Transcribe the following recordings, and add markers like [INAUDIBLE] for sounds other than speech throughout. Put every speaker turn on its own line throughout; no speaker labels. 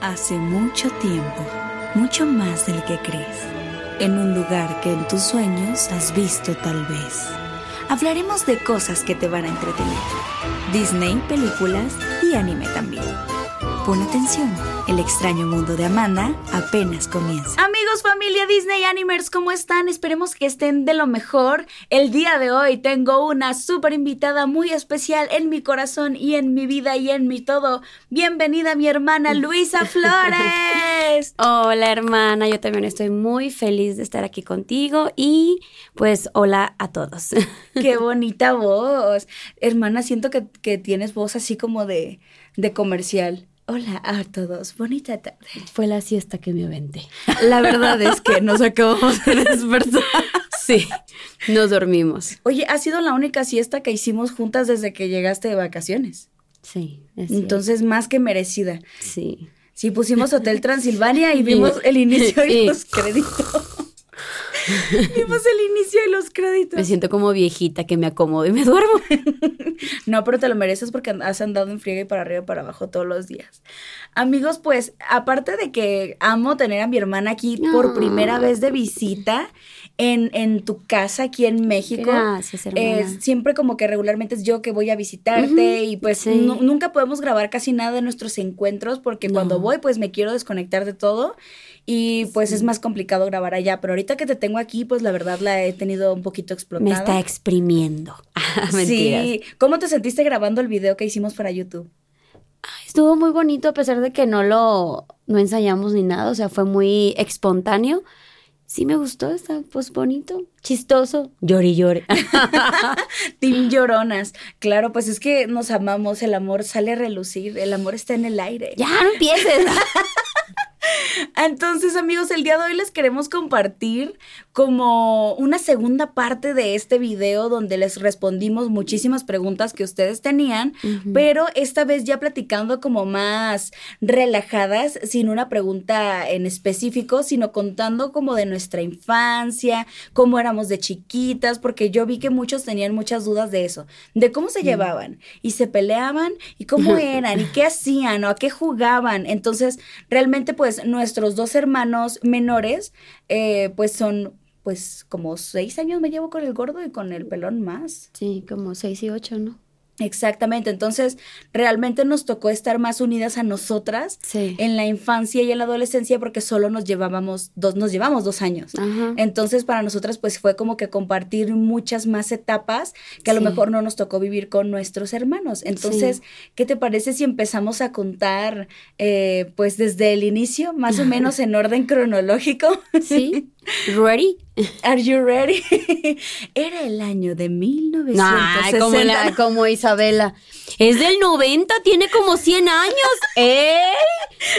Hace mucho tiempo, mucho más del que crees, en un lugar que en tus sueños has visto tal vez. Hablaremos de cosas que te van a entretener. Disney, películas y anime también. Pon atención, el extraño mundo de Amanda apenas comienza. Familia Disney Animers, ¿cómo están? Esperemos que estén de lo mejor. El día de hoy tengo una súper invitada muy especial en mi corazón y en mi vida y en mi todo. Bienvenida mi hermana Luisa [LAUGHS] Flores.
Hola hermana, yo también estoy muy feliz de estar aquí contigo y pues hola a todos. [LAUGHS]
Qué bonita voz. Hermana, siento que, que tienes voz así como de, de comercial. Hola a todos, bonita tarde.
Fue la siesta que me aventé.
La verdad es que nos acabamos de despertar.
Sí, nos dormimos.
Oye, ha sido la única siesta que hicimos juntas desde que llegaste de vacaciones.
Sí,
es Entonces, más que merecida.
Sí.
Sí, pusimos Hotel Transilvania y vimos el inicio y [LAUGHS] los créditos. [LAUGHS] Vimos el inicio y los créditos.
Me siento como viejita que me acomodo y me duermo. [LAUGHS]
no, pero te lo mereces porque has andado en friega y para arriba y para abajo todos los días. Amigos, pues, aparte de que amo tener a mi hermana aquí por primera vez de visita en, en tu casa aquí en México.
Gracias, hermana.
siempre como que regularmente es yo que voy a visitarte y pues nunca podemos grabar casi nada de nuestros encuentros porque cuando voy pues me quiero desconectar de todo y pues es más complicado grabar allá, pero ahorita que te tengo aquí, pues la verdad la he tenido un poquito explotada.
Me está exprimiendo. [LAUGHS]
sí. ¿Cómo te sentiste grabando el video que hicimos para YouTube?
Estuvo muy bonito a pesar de que no lo no ensayamos ni nada, o sea, fue muy espontáneo. Sí me gustó, está pues bonito, chistoso, llori llore. [LAUGHS] [LAUGHS]
Team lloronas. Claro, pues es que nos amamos, el amor sale a relucir, el amor está en el aire.
Ya no empieces.
Entonces, amigos, el día de hoy les queremos compartir como una segunda parte de este video donde les respondimos muchísimas preguntas que ustedes tenían, pero esta vez ya platicando como más relajadas, sin una pregunta en específico, sino contando como de nuestra infancia, cómo éramos de chiquitas, porque yo vi que muchos tenían muchas dudas de eso, de cómo se llevaban y se peleaban y cómo [LAUGHS] eran y qué hacían o a qué jugaban. Entonces, realmente pues nuestros dos hermanos menores, eh, pues son pues como seis años me llevo con el gordo y con el pelón más.
Sí, como seis y ocho, ¿no?
Exactamente, entonces realmente nos tocó estar más unidas a nosotras en la infancia y en la adolescencia porque solo nos llevábamos dos, nos llevamos dos años. Entonces para nosotras pues fue como que compartir muchas más etapas que a lo mejor no nos tocó vivir con nuestros hermanos. Entonces, ¿qué te parece si empezamos a contar eh, pues desde el inicio, más o [LAUGHS] menos en orden cronológico?
Sí. [LAUGHS] ¿Ready? [LAUGHS]
Are you ready? [LAUGHS] Era el año de 1960.
como, la, como Isabela. Es del 90, tiene como 100 años. [LAUGHS] ¡Ey!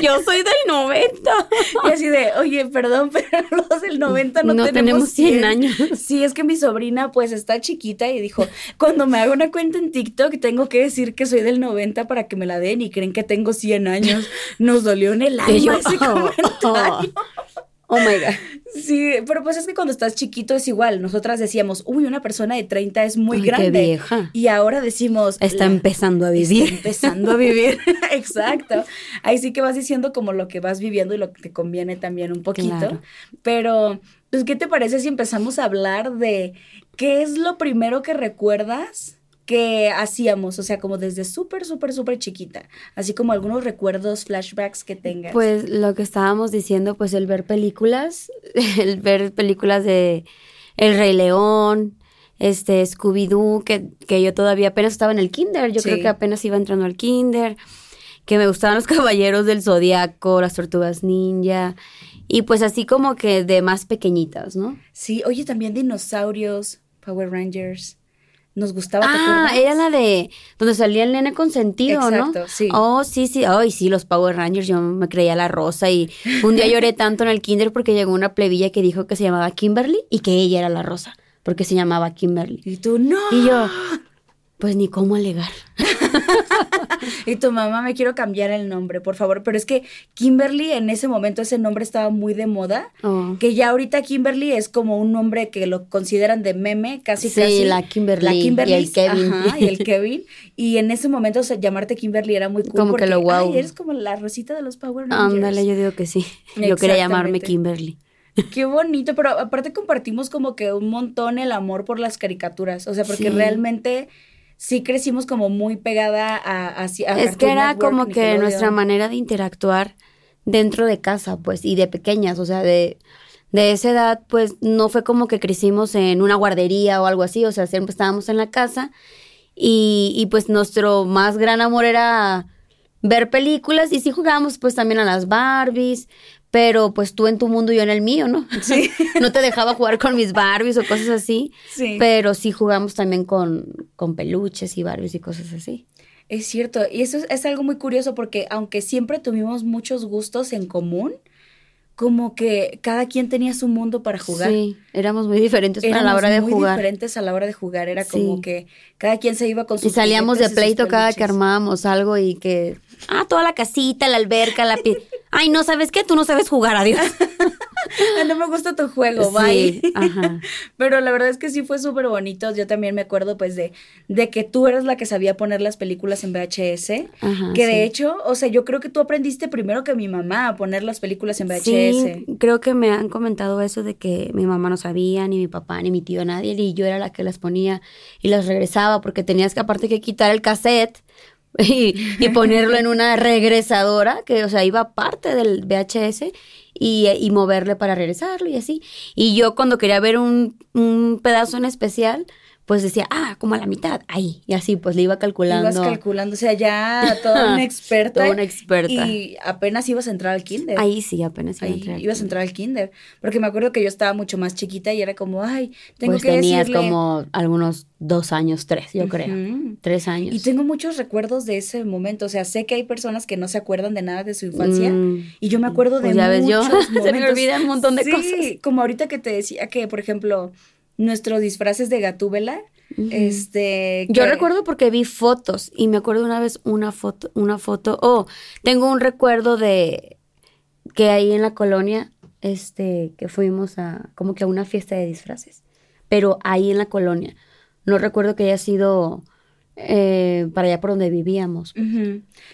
Yo soy del 90.
Y así de, oye, perdón, pero los del 90 no,
no tenemos, 100. años.
Sí, es que mi sobrina pues está chiquita y dijo, cuando me hago una cuenta en TikTok tengo que decir que soy del 90 para que me la den y creen que tengo 100 años. Nos dolió en el año ese comentario.
Oh my God.
Sí, pero pues es que cuando estás chiquito es igual. Nosotras decíamos, uy, una persona de 30 es muy grande.
Qué vieja.
Y ahora decimos.
Está empezando a vivir.
Está empezando a vivir. [LAUGHS] [LAUGHS] Exacto. Ahí sí que vas diciendo como lo que vas viviendo y lo que te conviene también un poquito. Pero, pues, ¿qué te parece si empezamos a hablar de qué es lo primero que recuerdas? Que hacíamos, o sea, como desde súper, súper, súper chiquita, así como algunos recuerdos, flashbacks que tengas.
Pues lo que estábamos diciendo, pues el ver películas, [LAUGHS] el ver películas de El Rey León, este Scooby-Doo, que, que yo todavía apenas estaba en el kinder, yo creo que apenas iba entrando al kinder, que me gustaban los [LAUGHS] caballeros del zodiaco, las tortugas ninja, y pues así como que de más pequeñitas, ¿no?
Sí, oye, también dinosaurios, Power Rangers nos gustaba.
Ah, era la de donde salía el nene consentido,
Exacto,
¿no?
sí.
Oh, sí, sí. Ay, sí, los Power Rangers. Yo me creía la rosa y un día lloré tanto en el kinder porque llegó una plebilla que dijo que se llamaba Kimberly y que ella era la rosa porque se llamaba Kimberly.
Y tú, no.
Y yo, pues ni cómo alegar. [LAUGHS]
y tu mamá me quiero cambiar el nombre, por favor. Pero es que Kimberly en ese momento ese nombre estaba muy de moda. Oh. Que ya ahorita Kimberly es como un nombre que lo consideran de meme, casi
sí,
casi.
la Kimberly. La Kimberly. Y el Kevin.
y el [LAUGHS] Kevin. Y en ese momento llamarte Kimberly era muy cool.
Como que lo wow.
eres como la rosita de los Power Rangers.
Ándale, yo digo que sí. Yo quería llamarme Kimberly.
Qué bonito, pero aparte compartimos como que un montón el amor por las caricaturas, o sea, porque realmente sí crecimos como muy pegada a...
es que era como que nuestra manera de interactuar dentro de casa, pues, y de pequeñas, o sea, de, de esa edad, pues, no fue como que crecimos en una guardería o algo así, o sea, siempre estábamos en la casa y, y pues nuestro más gran amor era ver películas y sí jugábamos pues también a las Barbies, pero pues tú en tu mundo y yo en el mío, ¿no? Sí. [LAUGHS] no te dejaba jugar con mis Barbies o cosas así. Sí. Pero sí jugamos también con, con peluches y Barbies y cosas así.
Es cierto, y eso es, algo muy curioso porque aunque siempre tuvimos muchos gustos en común, como que cada quien tenía su mundo para jugar. Sí,
éramos muy diferentes a la hora de
muy
jugar.
diferentes a la hora de jugar, era como que cada quien se iba con sus
Y salíamos de pleito cada que armábamos algo y que ah, toda la casita, la alberca, la [LAUGHS] Ay, no, ¿sabes qué? Tú no sabes jugar, adiós. [LAUGHS]
no me gusta tu juego, bye. Ajá. [LAUGHS] Pero la verdad es que sí fue súper bonito. Yo también me acuerdo, pues, de, de que tú eras la que sabía poner las películas en VHS. Ajá, que de hecho, o sea, yo creo que tú aprendiste primero que mi mamá a poner las películas en VHS. Sí,
creo que me han comentado eso de que mi mamá no sabía, ni mi papá, ni mi tío, nadie. Y yo era la que las ponía y las regresaba porque tenías que, aparte que quitar el cassette [LAUGHS] y, ponerlo en una regresadora, que, o sea, iba parte del VHS y, y, moverle para regresarlo y así. Y yo cuando quería ver un, un pedazo en especial, pues decía, ah, como a la mitad, ahí. Y así, pues le iba calculando.
Ibas calculando, o sea, ya toda una [LAUGHS] experta.
toda una experta.
Y apenas ibas a entrar al kinder.
Ahí sí, apenas iba a entrar.
Ibas a entrar al kinder. Porque me acuerdo que yo estaba mucho más chiquita y era como, ay, tengo
pues
que
tenías como algunos dos años, tres, yo creo. Tres años.
Y tengo muchos recuerdos de ese momento. O sea, sé que hay personas que no se acuerdan de nada de su infancia. Mm, y yo me acuerdo de pues ya ves, yo, [LAUGHS]
se me olvidan un montón de cosas.
Como ahorita que te decía que, por ejemplo, nuestros disfraces de Gatúbela este.
Yo recuerdo porque vi fotos y me acuerdo una vez una foto, una foto. Oh, tengo un recuerdo de que ahí en la colonia, este, que fuimos a como que a una fiesta de disfraces, pero ahí en la colonia. No recuerdo que haya sido eh, para allá por donde vivíamos.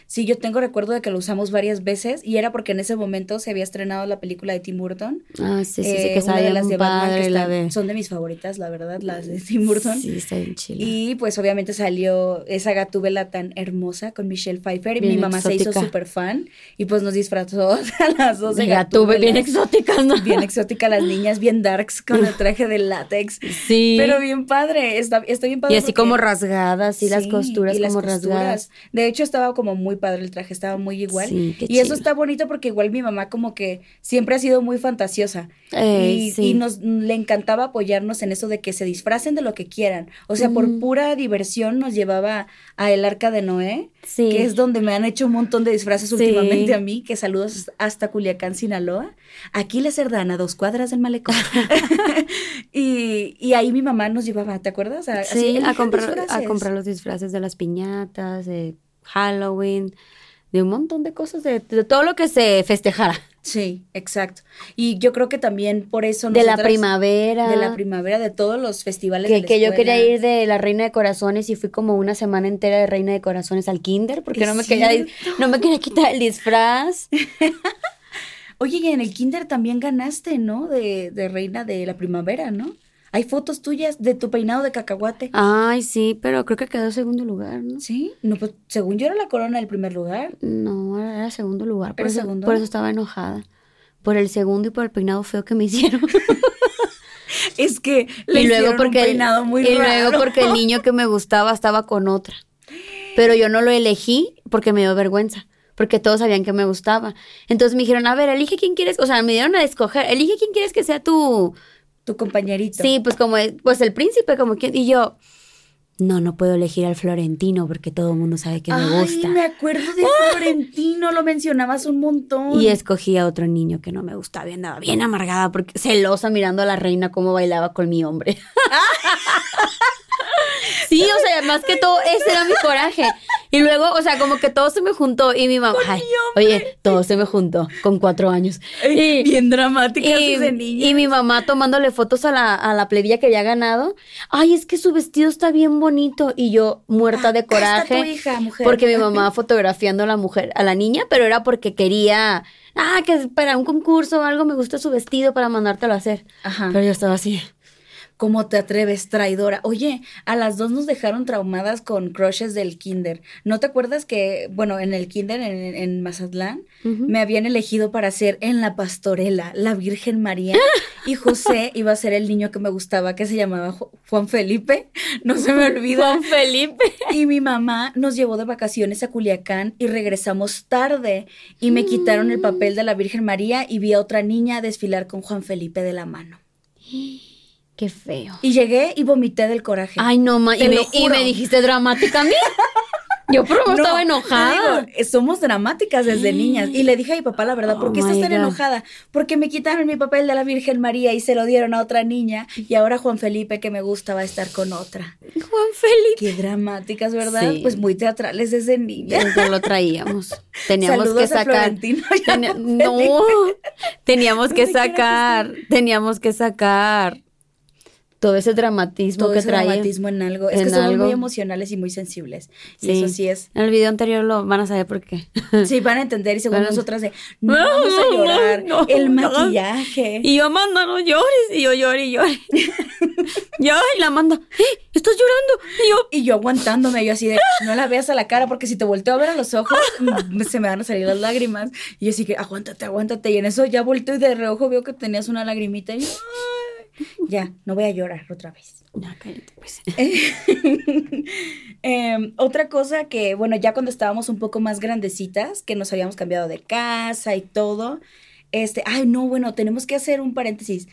Sí, yo tengo recuerdo de que lo usamos varias veces y era porque en ese momento se había estrenado la película de Tim Burton.
Ah, sí, sí, sí que una de las de Batman
son de mis favoritas, la verdad, las de Tim Burton.
Sí, está bien chila.
Y pues obviamente salió esa gatúbela tan hermosa con Michelle Pfeiffer y mi mamá se hizo súper fan y pues nos disfrazó [LAUGHS] a las dos de,
de bien exóticas, ¿no?
Bien exótica las niñas, bien darks con el [LAUGHS] traje de látex. Sí. Pero bien padre, está, está bien padre.
Y así como rasgadas y las costuras como rasgadas.
De hecho, estaba como muy padre el traje, estaba muy igual. y eso está bonito porque igual mi mamá como que siempre ha sido muy fantasiosa. Eh, y, nos le encantaba apoyarnos en eso de que se disfracen de lo que quieran. O sea, por pura diversión nos llevaba a el arca de Noé, que es donde me han hecho un montón de disfraces últimamente a mí, que saludos hasta Culiacán, Sinaloa. Aquí la Cerdana, dos cuadras del malecón. [LAUGHS] [LAUGHS] y, y, ahí mi mamá nos llevaba, ¿te acuerdas?
sí, a comprar, a comprar los disfraces de las piñatas, de Halloween, de un montón de cosas, de, todo lo que se festejara.
Sí, exacto. Y yo creo que también por eso...
De la primavera.
De la primavera, de todos los festivales.
Que, que yo quería ir de la Reina de Corazones y fui como una semana entera de Reina de Corazones al kinder porque no me, quería, no me quería quitar el disfraz. [LAUGHS]
Oye, y en el kinder también ganaste, ¿no? De, de Reina de la Primavera, ¿no? Hay fotos tuyas de tu peinado de cacahuate.
Ay, sí, pero creo que quedó segundo lugar, ¿no?
Sí, no, pues según yo era la corona del primer lugar.
No, era segundo lugar. Por, eso, segundo? por eso estaba enojada. Por el segundo y por el peinado feo que me hicieron. [LAUGHS]
es que le y luego porque un peinado muy
Y luego porque el niño que me gustaba estaba con otra. Pero yo no lo elegí porque me dio vergüenza porque todos sabían que me gustaba. Entonces me dijeron, a ver, elige quién quieres, o sea, me dieron a escoger, elige quién quieres que sea tu,
tu compañerito.
Sí, pues como, pues el príncipe, como quien, y yo, no, no puedo elegir al Florentino porque todo el mundo sabe que me gusta.
me acuerdo de [LAUGHS] Florentino, lo mencionabas un montón.
Y escogí a otro niño que no me gustaba, bien, andaba bien amargada porque celosa mirando a la reina cómo bailaba con mi hombre. [LAUGHS] Sí, o sea, más que todo, ese era mi coraje. Y luego, o sea, como que todo se me juntó y mi mamá, ay, oye, todo se me juntó con cuatro años.
Y, bien dramática
y, y mi mamá tomándole fotos a la, a la plebilla que había ganado. Ay, es que su vestido está bien bonito. Y yo muerta de coraje.
tu hija, mujer.
Porque mi mamá fotografiando a la mujer, a la niña, pero era porque quería, ah, que para un concurso o algo me gusta su vestido para mandártelo a hacer.
Ajá.
Pero yo estaba así.
¿Cómo te atreves, traidora? Oye, a las dos nos dejaron traumadas con crushes del kinder. ¿No te acuerdas que, bueno, en el kinder en, en Mazatlán, me habían elegido para ser en la pastorela la Virgen María y José [LAUGHS] iba a ser el niño que me gustaba, que se llamaba Juan Felipe? No se me olvida.
Juan Felipe.
Y mi mamá nos llevó de vacaciones a Culiacán y regresamos tarde y me quitaron el papel de la Virgen María y vi a otra niña desfilar con Juan Felipe de la mano. [GASPS] [GASPS]
Qué feo.
Y llegué y vomité del coraje.
Ay, no, ma. Y me, y me, dijiste dramática a mí. [LAUGHS] Yo pero no, estaba enojada.
Digo, somos dramáticas desde niñas. Y le dije a mi papá la verdad, ¿por qué oh estás tan enojada? Porque me quitaron mi papel de la Virgen María y se lo dieron a otra niña. Y ahora Juan Felipe, que me gusta, va a estar con otra.
Juan Felipe.
Qué dramáticas, ¿verdad? Sí. Pues muy teatrales desde niña.
Desde lo traíamos. [LAUGHS] Teníamos
Saludos
que sacar. Ten... no, [LAUGHS] teníamos que sacar. Teníamos que sacar todo ese dramatismo
todo
que
ese
trae.
dramatismo en algo. Es
en
que somos
algo.
muy emocionales y muy sensibles. Y
Sí.
eso sí es.
En el video anterior lo van a saber por qué. [LAUGHS]
Sí, van a entender y según
Van
nosotras de, no vamos a [LAUGHS] llorar,
no,
el maquillaje.
Y yo, Amanda, no llores. Y yo lloré y lloré. [LAUGHS] yo, y la Amanda, ¿eh? ¿Estás llorando? Y yo,
Y yo aguantándome, yo así de, no la veas a la cara, porque si te volteo a ver a los ojos, mm, se me van a salir las lágrimas. Y yo así que, aguántate, aguántate. Y en eso ya volteo y de reojo veo que tenías una lagrimita. Y yo, "Ay". [LAUGHS] ya, no voy a llorar otra vez.
ya, cállate, pues. [LAUGHS]
Em, otra cosa que, bueno, ya cuando estábamos un poco más grandecitas, que nos habíamos cambiado de casa y todo, este, ay, no, bueno, tenemos que hacer un paréntesis.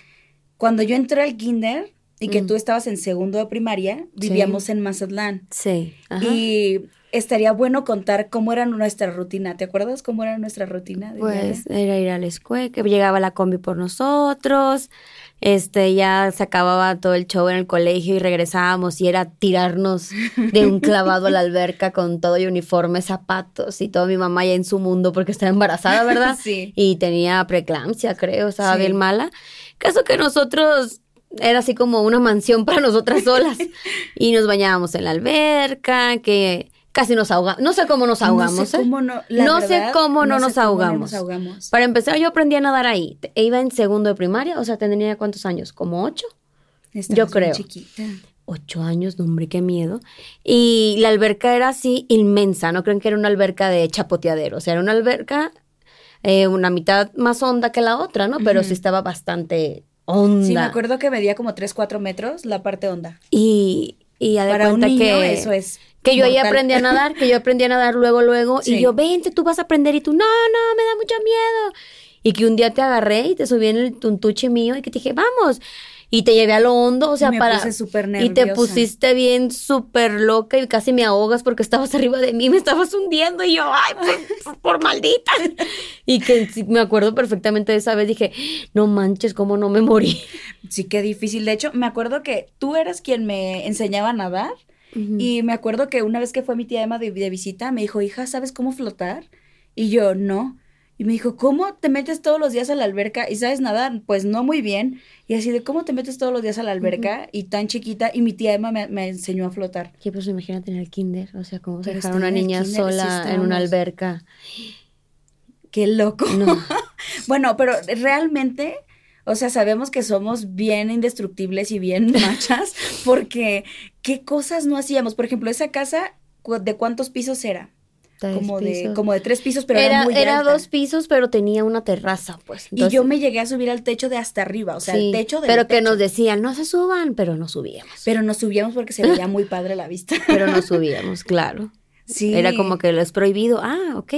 Cuando yo entré al kinder y que
Mm.
tú estabas en segundo de primaria, vivíamos en Mazatlán.
Sí. Ajá.
Y estaría bueno contar cómo era nuestra rutina. ¿Te acuerdas cómo era nuestra rutina?
Pues
diaria?
era ir a la escuela, que llegaba la combi por nosotros, este, ya se acababa todo el show en el colegio y regresábamos y era tirarnos de un clavado a la alberca con todo y uniforme, zapatos y todo mi mamá ya en su mundo porque estaba embarazada, ¿verdad? [LAUGHS]
Sí.
Y tenía preeclampsia, creo, estaba
Sí.
bien mala. Caso que nosotros era así como una mansión para nosotras solas [LAUGHS] y nos bañábamos en la alberca, que casi nos ahogamos, no sé cómo nos ahogamos,
No sé cómo no, la
No sé
verdad,
cómo no
sé
nos
cómo
ahogamos.
nos ahogamos.
Para empezar, yo aprendí a nadar ahí. Te- Iba en segundo de primaria, o sea, tendría cuántos años, como ocho. Yo creo.
chiquita.
Ocho años, no, hombre, qué miedo. Y la alberca era así inmensa, no creen que era una alberca de chapoteadero, o sea, era una alberca eh, una mitad más honda que la otra, ¿no? Pero sí estaba bastante honda.
Sí, me acuerdo que medía como 3, 4 metros la parte honda.
Y, y ya de
Para un niño
que
eso es
que yo ahí aprendí a nadar, que yo aprendí a nadar luego, luego,
Sí.
y yo, vente, tú vas a aprender, y tú, no, no, me da mucho miedo. Y que un día te agarré y te subí en el tuntuche mío y que te dije, vamos. Y te llevé a lo hondo, o sea,
me
para...
puse
y te pusiste bien súper loca y casi me ahogas porque estabas [LAUGHS] arriba de mí, me estabas hundiendo y yo, ay, por, por maldita. [LAUGHS] Y que me acuerdo perfectamente de esa vez, dije, no manches, cómo no me morí.
Sí, qué difícil. De hecho, me acuerdo que tú eras quien me enseñaba a nadar. Y me acuerdo que una vez que fue mi tía Emma de, de visita, me dijo, hija, ¿sabes cómo flotar? Y yo, no. Y me dijo, ¿cómo te metes todos los días a la alberca y sabes nadar? Pues no muy bien. Y así de, ¿cómo te metes todos los días a la alberca y tan chiquita? Y mi tía Emma me, me enseñó a flotar.
Que pues imagínate en el kinder, o sea, cómo
Pero
dejar a una niña
kinder, sí
sola en una alberca. [GASPS]
Qué loco.
No. [LAUGHS]
Bueno, pero realmente, o sea, sabemos que somos bien indestructibles y bien [LAUGHS] machas, porque qué cosas no hacíamos. Por ejemplo, esa casa, ¿de cuántos pisos era? Como de, como de tres pisos, pero era,
era,
muy
era
alta.
dos pisos, pero tenía una terraza, pues.
y yo me llegué a subir al techo de hasta arriba, o sea,
sí,
el techo de
Pero que nos decían, no se suban, pero no subíamos.
Pero nos subíamos porque se veía muy padre la vista. [LAUGHS]
Pero no [LAUGHS] subíamos, claro.
Sí.
Era como que lo es prohibido. Ah, ok.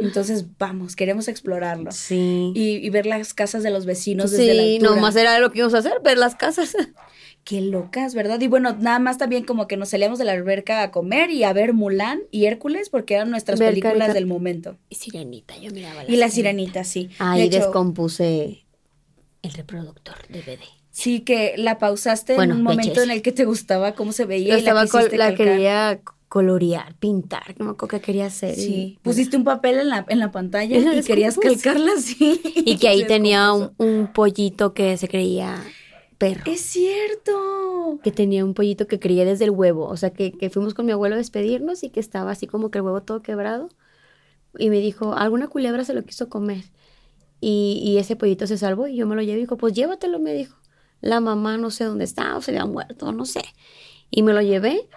Entonces, vamos, queremos explorarlo.
Sí.
Y, y ver las casas de los vecinos desde la
Sí, nomás era lo que íbamos a hacer, ver las casas. [LAUGHS]
Qué locas, ¿verdad? Y bueno, nada más también como que nos salíamos de la alberca a comer y a ver Mulan y Hércules porque eran nuestras
Ver
películas
carica-
del momento.
Y Sirenita, yo miraba
Y la sirenita, sí.
Ahí
de hecho,
descompuse el reproductor DVD.
Sí, que la pausaste en un momento en el que te gustaba cómo se veía.
Yo estaba la, la quería colorear, pintar, como que quería hacer.
Sí, pusiste un papel en la, en la pantalla y querías calcarla así.
Y que ahí [LAUGHS] tenía un, pollito que se creía perro.
Es cierto.
Que tenía un pollito que creía desde el huevo. O sea, que, que fuimos con mi abuelo a despedirnos y que estaba así como que el huevo todo quebrado. Y me dijo, alguna culebra se lo quiso comer. Y, y ese pollito se salvó y yo me lo llevé y dijo, pues llévatelo, me dijo. La mamá no sé dónde está, o se había muerto, no sé. Y me lo llevé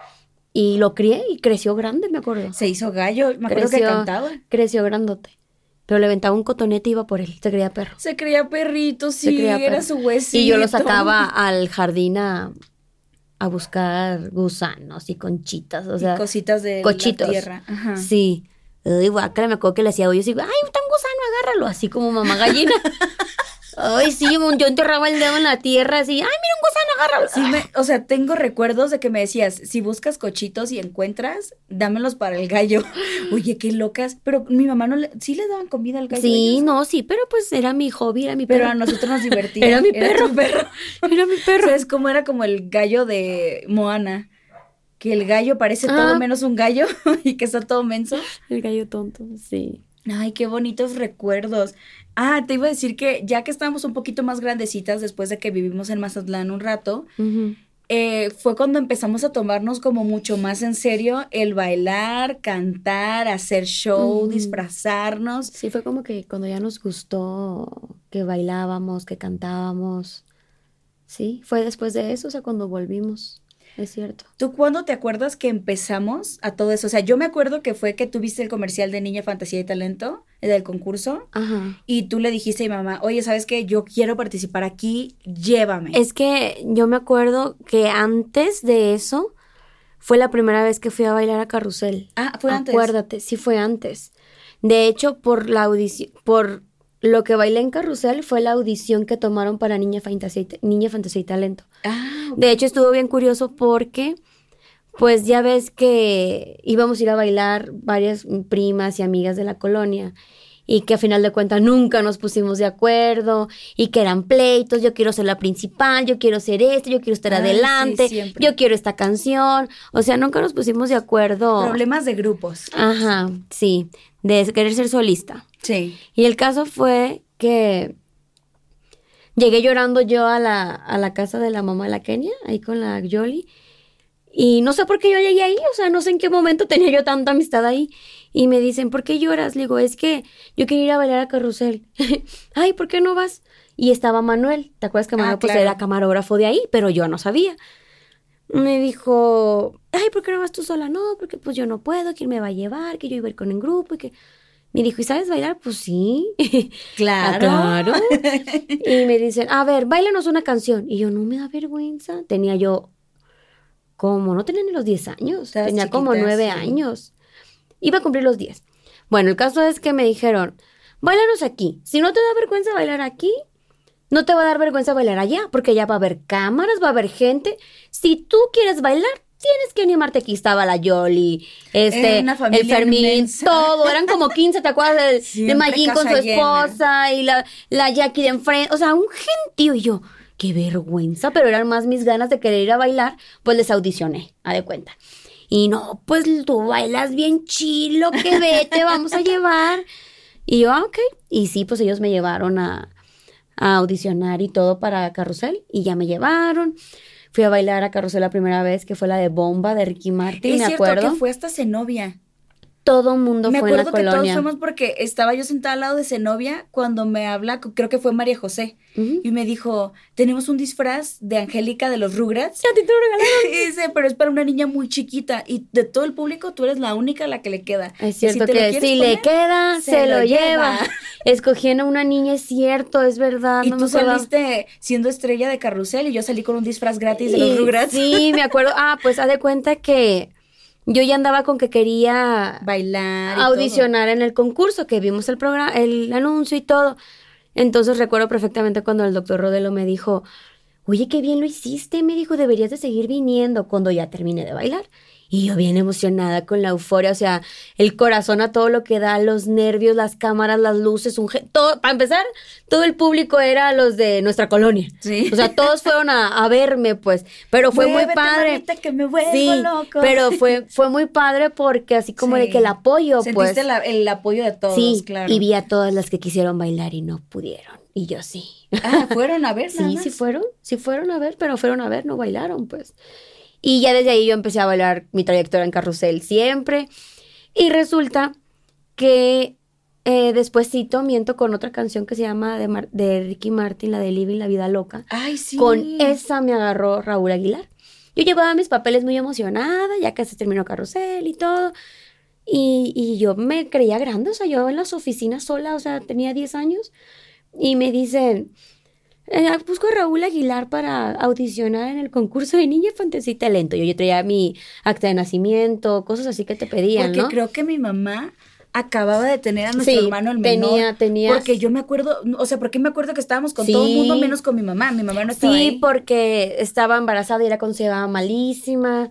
y lo crié y creció grande, me acuerdo.
Se hizo gallo, me acuerdo que cantaba.
Creció grandote. Pero le aventaba un cotonete y iba por él. Se creía perro.
Se creía perrito, sí, era su huesito.
Y yo lo sacaba [LAUGHS] al jardín a, buscar gusanos y conchitas, o sea.
cositas de la tierra.
Ajá. Sí. Guácala, me acuerdo que le hacía hoyos y, ay, está un gusano, agárralo, así como mamá gallina. [LAUGHS] Ay, sí, yo enterraba el dedo en la tierra así, ay, mira un gusano, agárralo.
Sí, me, o sea, tengo recuerdos de que me decías, si buscas cochitos y encuentras, dámelos para el gallo. [LAUGHS] Oye, qué locas. Pero mi mamá no le, sí le daban comida al gallo.
Sí, no, sí, pero pues era mi hobby, era mi perro.
Pero a nosotros nos [LAUGHS] divertía.
era mi perro. Era, perro. [LAUGHS] era mi perro.
¿Sabes cómo era como el gallo de Moana? Que el gallo parece todo ah. menos un gallo y que está todo menso.
El gallo tonto, sí.
Ay, qué bonitos recuerdos. Ah, te iba a decir que ya que estábamos un poquito más grandecitas después de que vivimos en Mazatlán un rato, eh, fue cuando empezamos a tomarnos como mucho más en serio el bailar, cantar, hacer show, disfrazarnos.
Sí, fue como que cuando ya nos gustó que bailábamos, que cantábamos. Sí, fue después de eso, o sea, cuando volvimos. Es cierto.
¿Tú cuándo te acuerdas que empezamos a todo eso? O sea, yo me acuerdo que fue que tuviste el comercial de Niña Fantasía y Talento, el del concurso, Ajá. y tú le dijiste a mi mamá, oye, ¿sabes qué? Yo quiero participar aquí, llévame.
Es que yo me acuerdo que antes de eso fue la primera vez que fui a bailar a Carrusel.
Ah, fue antes.
Acuérdate, sí fue antes. De hecho, por la audición, por lo que bailé en Carrusel fue la audición que tomaron para Niña Fantasía, Niña Fantasía y Talento. Ah, de hecho, estuvo bien curioso porque, pues ya ves que íbamos a ir a bailar varias primas y amigas de la colonia y que a final de cuentas nunca nos pusimos de acuerdo y que eran pleitos, yo quiero ser la principal, yo quiero ser esto, yo quiero estar adelante, yo quiero esta canción, o sea, nunca nos pusimos de acuerdo.
Problemas de grupos.
Ajá, sí, de querer ser solista.
Sí.
Y el caso fue que llegué llorando yo a la, a la casa de la mamá de la Kenia, ahí con la Yoli. Y no sé por qué yo llegué ahí, o sea, no sé en qué momento tenía yo tanta amistad ahí. Y me dicen, ¿por qué lloras? Le digo, es que yo quería ir a bailar a carrusel. [LAUGHS] Ay, ¿por qué no vas? Y estaba Manuel, ¿te acuerdas que Manuel ah, pues era camarógrafo de ahí? Pero yo no sabía. Me dijo, ay, ¿por qué no vas tú sola? No, porque pues yo no puedo, ¿quién me va a llevar? Que yo iba a ir con el grupo y que... Me dijo, ¿y sabes bailar? Pues sí. [LAUGHS]
Claro.
claro. [LAUGHS] y me dicen, a ver, bailanos una canción. Y yo, no me da vergüenza. Tenía yo, como, no tenía ni los 10 años. Tenía como 9 años. Iba a cumplir los 10. Bueno, el caso es que me dijeron, bailanos aquí. Si no te da vergüenza bailar aquí, no te va a dar vergüenza bailar allá, porque ya va a haber cámaras, va a haber gente. Si tú quieres bailar, tienes que animarte. Aquí estaba la Yoli, este, el Fermín, todo. Eran como 15, ¿te acuerdas? De, de con su esposa y la, la Jackie de enfrente. O sea, un gentío. Y yo, qué vergüenza, pero eran más mis ganas de querer ir a bailar, pues les audicioné, a de cuenta. Y no, pues tú bailas bien chilo, que vete, vamos a llevar. Y yo, ah, ok. Y sí, pues ellos me llevaron a, a audicionar y todo para Carrusel y ya me llevaron. Fui a bailar a Carrusel la primera vez, que fue la de Bomba de Ricky Martin, me acuerdo.
que fue hasta Zenobia.
Todo mundo fue en la colonia. Me acuerdo que todos
fuimos porque estaba yo sentada al lado de Zenobia cuando me habla, creo que fue María José, y me dijo, tenemos un disfraz de Angélica de los Rugrats.
Ya te lo regalaron. [LAUGHS]
y dice, pero es para una niña muy chiquita y de todo el público tú eres la única a la que le queda.
Es cierto que si le queda, se, lo, lleva. Escogiendo a una niña, es cierto, es verdad.
Y tú saliste siendo estrella de carrusel y yo salí con un disfraz gratis de los Rugrats.
Sí, me acuerdo. Ah, pues haz de cuenta que yo ya andaba con que quería
bailar,
audicionar en el concurso, que vimos el programa, el anuncio y todo. Entonces recuerdo perfectamente cuando el doctor Rodelo me dijo, oye, qué bien lo hiciste, me dijo, deberías de seguir viniendo cuando ya termine de bailar. Y yo bien emocionada con la euforia, o sea, el corazón a todo lo que da, los nervios, las cámaras, las luces, un todo, para empezar, todo el público era los de nuestra colonia. Sí. O sea, todos fueron a, verme, pues, pero fue muy padre.
Que me
sí,
loco.
pero [LAUGHS] fue, fue muy padre porque así como de que el apoyo, pues.
el apoyo de todos,
sí,
claro.
Y vi a todas las que quisieron bailar y no pudieron. Y yo sí.
Ah, fueron a ver. [LAUGHS]
sí, sí fueron, sí fueron a ver, pero fueron a ver, no bailaron, pues. Y ya desde ahí yo empecé a bailar mi trayectoria en carrusel siempre. Y resulta que eh, despuésito miento con otra canción que se llama de, de, Ricky Martin, la de Living la Vida Loca.
Ay, sí.
Con esa me agarró Raúl Aguilar. Yo llevaba mis papeles muy emocionada, ya que se terminó carrusel y todo. Y, y, yo me creía grande, o sea, yo en las oficinas sola, o sea, tenía 10 años. Y me dicen, busco a Raúl Aguilar para audicionar en el concurso de Niña Fantasía y Talento. Yo, yo traía mi acta de nacimiento, cosas así que te pedían,
Porque creo que mi mamá acababa de tener a nuestro hermano el menor. Tenía, tenía. Porque yo me acuerdo, o sea, porque me acuerdo que estábamos con todo el mundo menos con mi mamá. Mi mamá no estaba
Sí, porque estaba embarazada y era considerada malísima.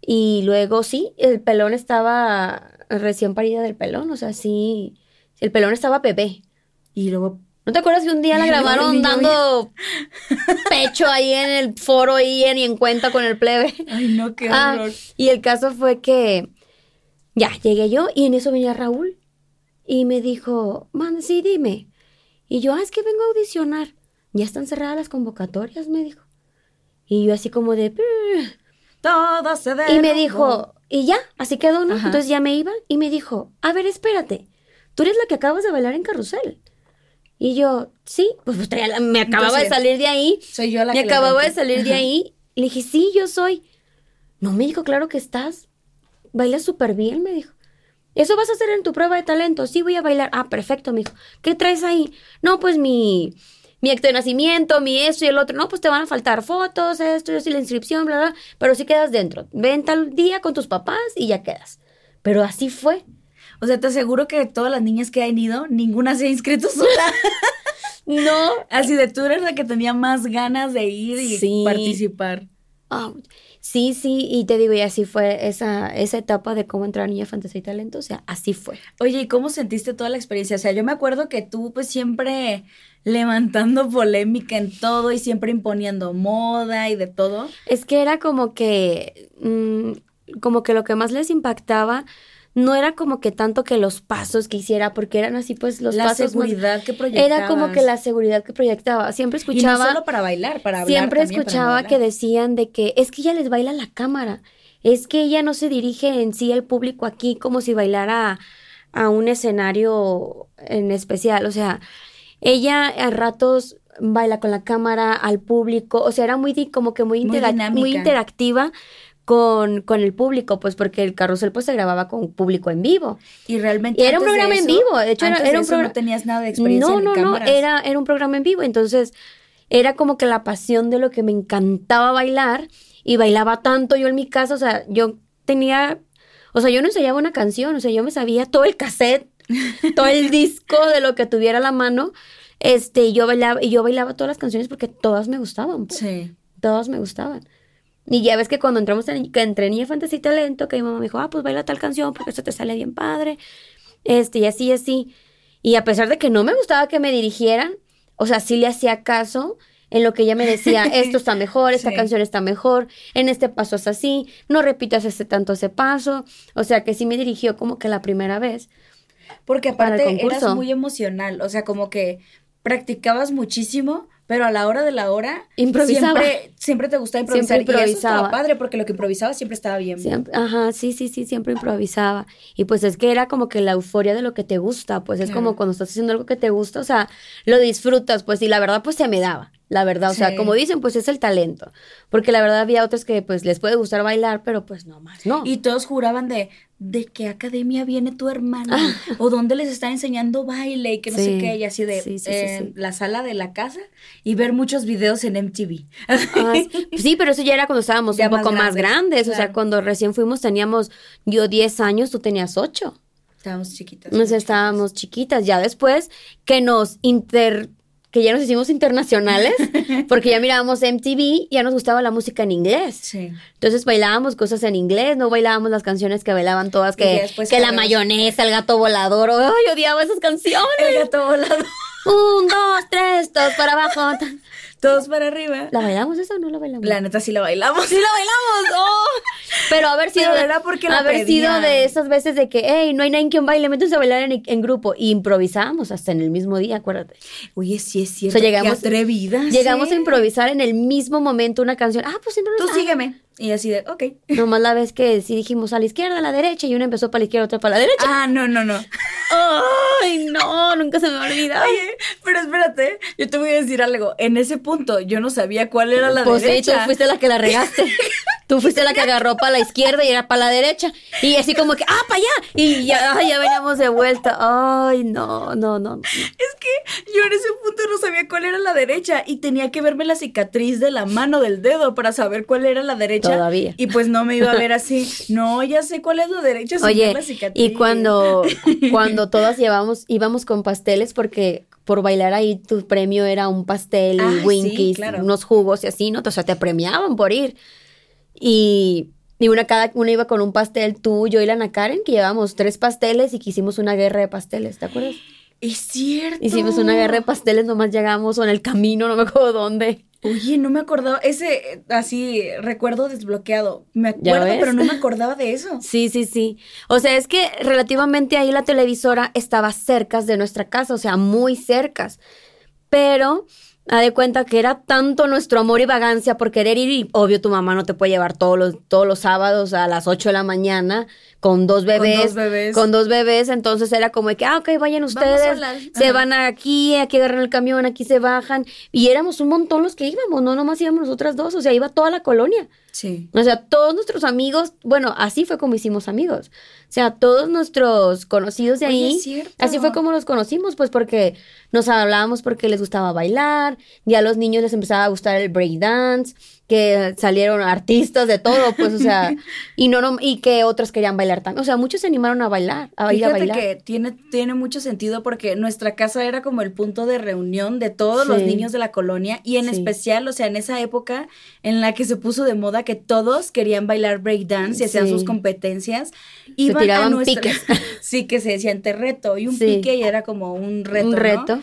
Y luego sí, el pelón estaba recién parida del pelón, o sea, sí, el pelón estaba bebé. Y luego ¿No te acuerdas que un día la grabaron dando pecho ahí en el foro y en, y en cuenta con el plebe?
Ay, no, qué ah, horror.
y el caso fue que ya llegué yo y en eso venía Raúl y me dijo, man, sí, dime. Y yo, ah, es que vengo a audicionar. Ya están cerradas las convocatorias, me dijo. Y yo así como de...
Todo se
Y me dijo, y ya, así quedó, ¿no? Entonces ya me iba y me dijo, a ver, espérate, tú eres la que acabas de bailar en carrusel. Y yo, sí, pues, pues me acababa de salir de ahí.
Soy yo la
me acababa de salir de ahí. Le dije, sí, yo soy. No, me dijo, claro que estás. Bailas súper bien, me dijo. ¿Eso vas a hacer en tu prueba de talento? Sí, voy a bailar. Ah, perfecto, me dijo. ¿Qué traes ahí? No, pues mi, mi acto de nacimiento, mi esto y el otro. No, pues te van a faltar fotos, esto, y la inscripción, bla, bla. Pero sí quedas dentro. Ven tal día con tus papás y ya quedas. Pero así fue.
O sea, te aseguro que todas las niñas que han ido, ninguna se ha inscrito sola. [LAUGHS]
no.
Así de tú eres la que tenía más ganas de ir y participar.
Ah, sí, sí, y te digo, y así fue esa, esa etapa de cómo entrar a Niña Fantasía y Talento, o sea, así fue.
Oye, ¿y cómo sentiste toda la experiencia? O sea, yo me acuerdo que tú pues siempre levantando [LAUGHS] polémica en todo y siempre imponiendo moda y de todo.
Es que era como que, mm, como que lo que más les impactaba no era como que tanto que los pasos que hiciera, porque eran así pues los
la
pasos.
La seguridad que proyectaba.
Era como que la seguridad que proyectaba. Siempre escuchaba. Y no
solo para bailar, para hablar.
Siempre escuchaba que decían de que es que ella les baila la cámara. Es que ella no se dirige en sí al público aquí como si bailara a un escenario en especial. O sea, ella a ratos baila con la cámara al público. O sea, era muy como que muy, muy interactiva con, con el público, pues porque el carrusel pues se grababa con público en vivo.
Y realmente
era un programa en vivo, de hecho era, un programa
no tenías nada de experiencia
No, no, no, era era un programa en vivo, entonces era como que la pasión de lo que me encantaba bailar y bailaba tanto yo en mi casa, o sea, yo tenía o sea, yo no ensayaba una canción, o sea, yo me sabía todo el cassette, [LAUGHS] todo el disco de lo que tuviera a la mano. Este, y yo bailaba y yo bailaba todas las canciones porque todas me gustaban. Pues.
Sí.
Todas me gustaban. Y ya ves que cuando entramos en, que entre Niña Fantasía y Talento, que mi mamá me dijo, ah, pues baila tal canción porque eso te sale bien padre. Este, y así, así. Y a pesar de que no me gustaba que me dirigieran, o sea, sí le hacía caso en lo que ella me decía, [LAUGHS] esto está mejor, esta canción está mejor, en este paso es así, no repitas ese tanto ese paso. O sea, que sí me dirigió como que la primera vez.
Porque aparte eras muy emocional, o sea, como que practicabas muchísimo pero a la hora de la hora, Siempre, siempre te gustaba improvisar. Siempre improvisaba. Y eso estaba padre, porque lo que improvisaba siempre estaba bien.
ajá, sí, sí, sí, siempre improvisaba. Y pues es que era como que la euforia de lo que te gusta, pues es como cuando estás haciendo algo que te gusta, o sea, lo disfrutas, pues, y la verdad, pues se me daba la verdad. O sea, como dicen, pues es el talento. Porque la verdad había otros que pues les puede gustar bailar, pero pues no más, no.
Y todos juraban de, ¿de qué academia viene tu hermana? Ah. O dónde les está enseñando baile y que no sé qué, y así de eh, la sala de la casa y ver muchos videos en MTV.
Ah, sí, pero eso ya era cuando estábamos un poco más grandes. O sea, cuando recién fuimos teníamos yo 10 años, tú tenías 8.
Estábamos chiquitas.
Nos estábamos chiquitas. Ya después que nos inter que ya nos hicimos internacionales, [LAUGHS] porque ya mirábamos MTV, ya nos gustaba la música en inglés.
Sí.
Entonces bailábamos cosas en inglés, no bailábamos las canciones que bailaban todas, que, que la mayonesa, el gato volador, ¡ay, odiaba esas canciones!
El gato volador.
Un, dos, tres, dos para abajo.
Todos para arriba.
¿La bailamos esa o no la bailamos?
La neta sí la bailamos.
Sí la bailamos. Oh. Pero haber sido
era porque la
haber sido de esas veces de que, hey, no hay nadie quien baile, métanse a bailar en, grupo. Y improvisábamos hasta en el mismo día, acuérdate.
Oye, sí es cierto. O sea, llegamos, atrevidas.
Llegamos a improvisar en el mismo momento una canción. Ah, pues siempre
Tú sígueme. Y así de, ok.
Nomás la vez que sí dijimos a la izquierda, a la derecha, y una empezó para la izquierda, otra para la derecha.
Ah, no, no, no.
Ay, no, nunca se me olvida.
Oye, pero espérate, yo te voy a decir algo. En ese punto yo no sabía cuál era la
pues
derecha.
Pues tú fuiste la que la regaste. [LAUGHS] Tú fuiste la que agarró para la izquierda y era para la derecha. Y así como que, ah, para allá. Y ya, ya veníamos de vuelta. Ay, no, no, no, no.
Es que yo en ese punto no sabía cuál era la derecha y tenía que verme la cicatriz de la mano del dedo para saber cuál era la derecha.
Todavía.
Y pues no me iba a ver así. No, ya sé cuál es la derecha.
Oye, y cuando, cuando todas llevamos, íbamos con pasteles porque por bailar ahí tu premio era un pastel y winkies, unos jugos y así, ¿no? O sea, te premiaban por ir. Y, una cada una iba con un pastel, tú, yo y la Ana Karen, que llevábamos tres pasteles y que hicimos una guerra de pasteles, ¿te acuerdas?
Es cierto.
Hicimos una guerra de pasteles, nomás llegamos o en el camino, no me acuerdo dónde.
Oye, no me acordaba, ese así recuerdo desbloqueado. Me acuerdo, pero no me acordaba de eso. [LAUGHS]
Sí, sí, sí. O sea, es que relativamente ahí la televisora estaba cerca de nuestra casa, o sea, muy cercas. Pero Ha de cuenta que era tanto nuestro amor y vagancia por querer ir y obvio tu mamá no te puede llevar todos los, todos los sábados a las 8 de la mañana con dos bebés. Con dos bebés. Con dos bebés, entonces era como de que, ah, ok, vayan ustedes, se van aquí, aquí agarran el camión, aquí se bajan. Y éramos un montón los que íbamos, no nomás íbamos nosotras dos, o sea, iba toda la colonia.
Sí.
O sea, todos nuestros amigos, bueno, así fue como hicimos amigos. O sea, todos nuestros conocidos de ahí, así fue como los conocimos, pues porque nos hablábamos porque les gustaba bailar, ya a los niños les empezaba a gustar el breakdance, que salieron artistas de todo, pues, o sea, [LAUGHS] y no, no y que otros querían bailar también. O sea, muchos se animaron a bailar, a ir a bailar.
que tiene, tiene mucho sentido porque nuestra casa era como el punto de reunión de todos los niños de la colonia y en especial, o sea, en esa época en la que se puso de moda que todos querían bailar breakdance y hacían sus competencias, iban se tiraban a piques. [LAUGHS] sí, que se decían te reto y un pique y era como un reto, Un reto.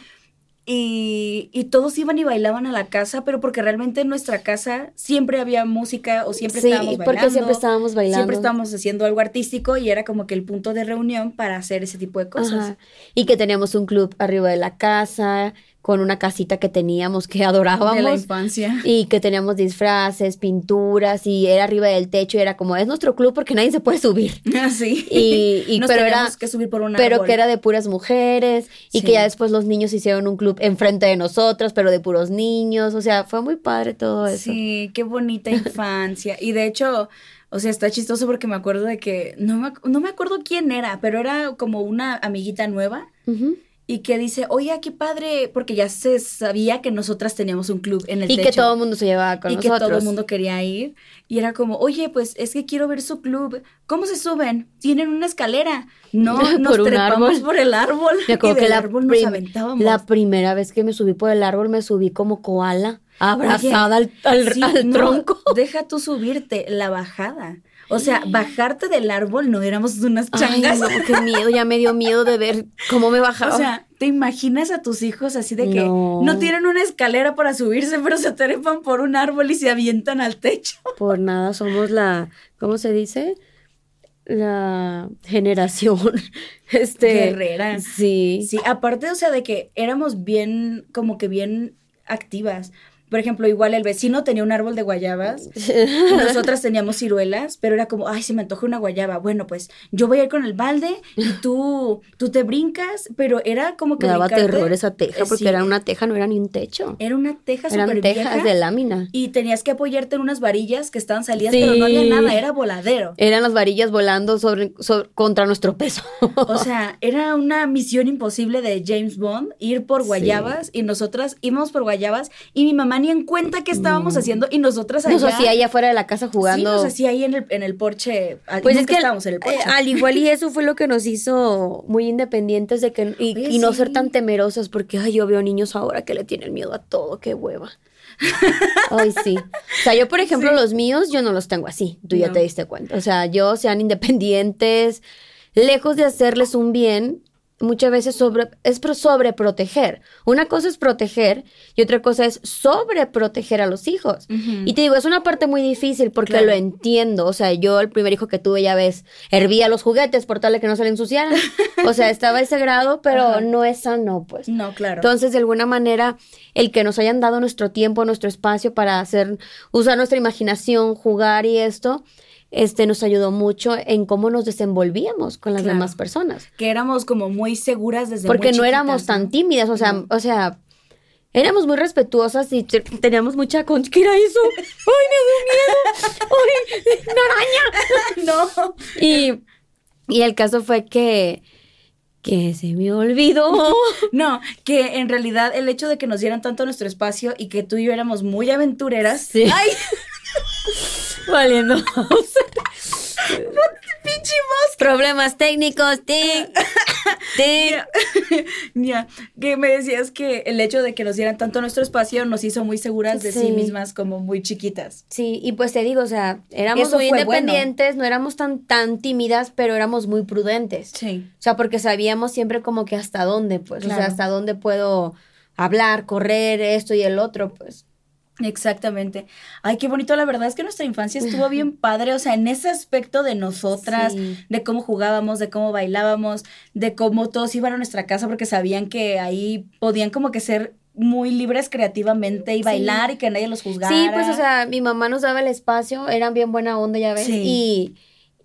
Y, y, todos iban y bailaban a la casa, pero porque realmente en nuestra casa siempre había música o siempre estábamos bailando.
porque siempre estábamos bailando.
Siempre estábamos haciendo algo artístico y era como que el punto de reunión para hacer ese tipo de cosas.
Y que teníamos un club arriba de la casa con una casita que teníamos que [LAUGHS] adorábamos. De
la infancia.
Y que teníamos disfraces, pinturas, y era arriba del techo y era como, es nuestro club porque nadie se puede subir. [LAUGHS]
Ah, sí.
Y, y
pero era, que subir por una
Pero que era de puras mujeres y que ya después los niños hicieron un club enfrente de nosotros, pero de puros niños. O sea, fue muy padre todo eso.
Sí, qué bonita infancia. y de hecho... O sea, está chistoso porque me acuerdo de que, no me, no me acuerdo quién era, pero era como una amiguita nueva y que dice, oye, qué padre, porque ya se sabía que nosotras teníamos un club en el
y que todo el mundo se llevaba con nosotros.
Y que todo el mundo quería ir. Y era como, oye, pues es que quiero ver su club. ¿Cómo se suben? Tienen una escalera. No, [LAUGHS] nos trepamos por el árbol.
Me acuerdo que la, árbol nos aventábamos. la primera vez que me subí por el árbol me subí como koala, abrazada al, tronco.
Deja tú subirte, la bajada. O sea, bajarte del árbol no éramos unas changas.
Ay, no, qué miedo, ya me dio miedo de ver cómo me [LAUGHS] bajaba.
O sea, ¿te imaginas a tus hijos así de que no, tienen una escalera para subirse, pero se trepan por un árbol y se avientan al techo? [LAUGHS]
Por nada, somos la, ¿cómo se dice? La generación [LAUGHS] este
guerrera.
Sí.
Sí, aparte, o sea, de que éramos bien, como que bien activas. Por ejemplo, igual el vecino tenía un árbol de guayabas, [LAUGHS] y nosotras teníamos ciruelas, pero era como, ay, se me antoja una guayaba. Bueno, pues yo voy a ir con el balde y tú, tú te brincas, pero era como que.
Me daba terror esa teja, porque era una teja, no era ni un techo.
Era una teja
Eran tejas de lámina.
Y tenías que apoyarte en unas varillas que estaban salidas, pero no había nada, era voladero.
Eran las varillas volando sobre, contra nuestro peso.
o sea, era una misión imposible de James Bond ir por guayabas y nosotras íbamos por guayabas y mi mamá ni en cuenta qué estábamos haciendo y nosotras allá.
Nos hacía allá afuera de la casa jugando.
Sí, nos hacía ahí en el, en el porche.
Pues es que
estábamos en el porche.
eh, al igual y eso fue lo que nos hizo muy independientes de que y,
Oye,
y no ser tan temerosas porque ay yo veo niños ahora que le tienen miedo a todo, qué hueva. [LAUGHS] Ay, sí. O sea, yo, por ejemplo,
Sí.
los míos, yo no los tengo así. Tú ya te diste cuenta. O sea, yo sean independientes, lejos de hacerles un bien, muchas veces sobre, es pro- sobreproteger. Una cosa es proteger y otra cosa es sobreproteger a los hijos. Y te digo, es una parte muy difícil porque
Claro.
lo entiendo. O sea, yo el primer hijo que tuve, ya ves, hervía los juguetes por tal de que no se le ensuciaran. O sea, estaba ese grado, pero
Ajá.
no es sano, pues.
No, claro.
Entonces, de alguna manera, el que nos hayan dado nuestro tiempo, nuestro espacio para hacer, usar nuestra imaginación, jugar y esto, este nos ayudó mucho en cómo nos desenvolvíamos con las
Claro.
demás personas.
que éramos como muy seguras desde
Porque
muy
no éramos tan tímidas, o sea,
No.
o sea, éramos muy respetuosas y te- teníamos mucha con ¿qué era eso? [LAUGHS] ¡Ay, me dio miedo! ¡Ay, una araña! [LAUGHS]
No.
Y, y el caso fue que, que se me olvidó. [LAUGHS]
No, que en realidad el hecho de que nos dieran tanto nuestro espacio y que tú y yo éramos muy aventureras.
Sí.
¡Ay!
Valiendo.
¡Pinche!
Problemas técnicos, tic, tic.
Ya, que me decías que el hecho de que nos dieran tanto nuestro espacio nos hizo muy seguras de sí,
Sí.
mismas como muy chiquitas.
Sí, y pues te digo, o sea, éramos
Eso
muy
bueno.
independientes, no éramos tan, tan tímidas, pero éramos muy prudentes.
Sí.
O sea, porque sabíamos siempre como que hasta dónde, pues, o sea, hasta dónde puedo hablar, correr, esto y el otro, pues.
Exactamente. Ay, qué bonito. La verdad es que nuestra infancia estuvo [LAUGHS] bien padre. O sea, en ese aspecto de nosotras,
Sí.
de cómo jugábamos, de cómo bailábamos, de cómo todos iban a nuestra casa porque sabían que ahí podían como que ser muy libres creativamente y
Sí.
bailar y que nadie los juzgara.
Sí, pues, o sea, mi mamá nos daba el espacio, eran bien buena onda, ya ves.
Sí.
Y,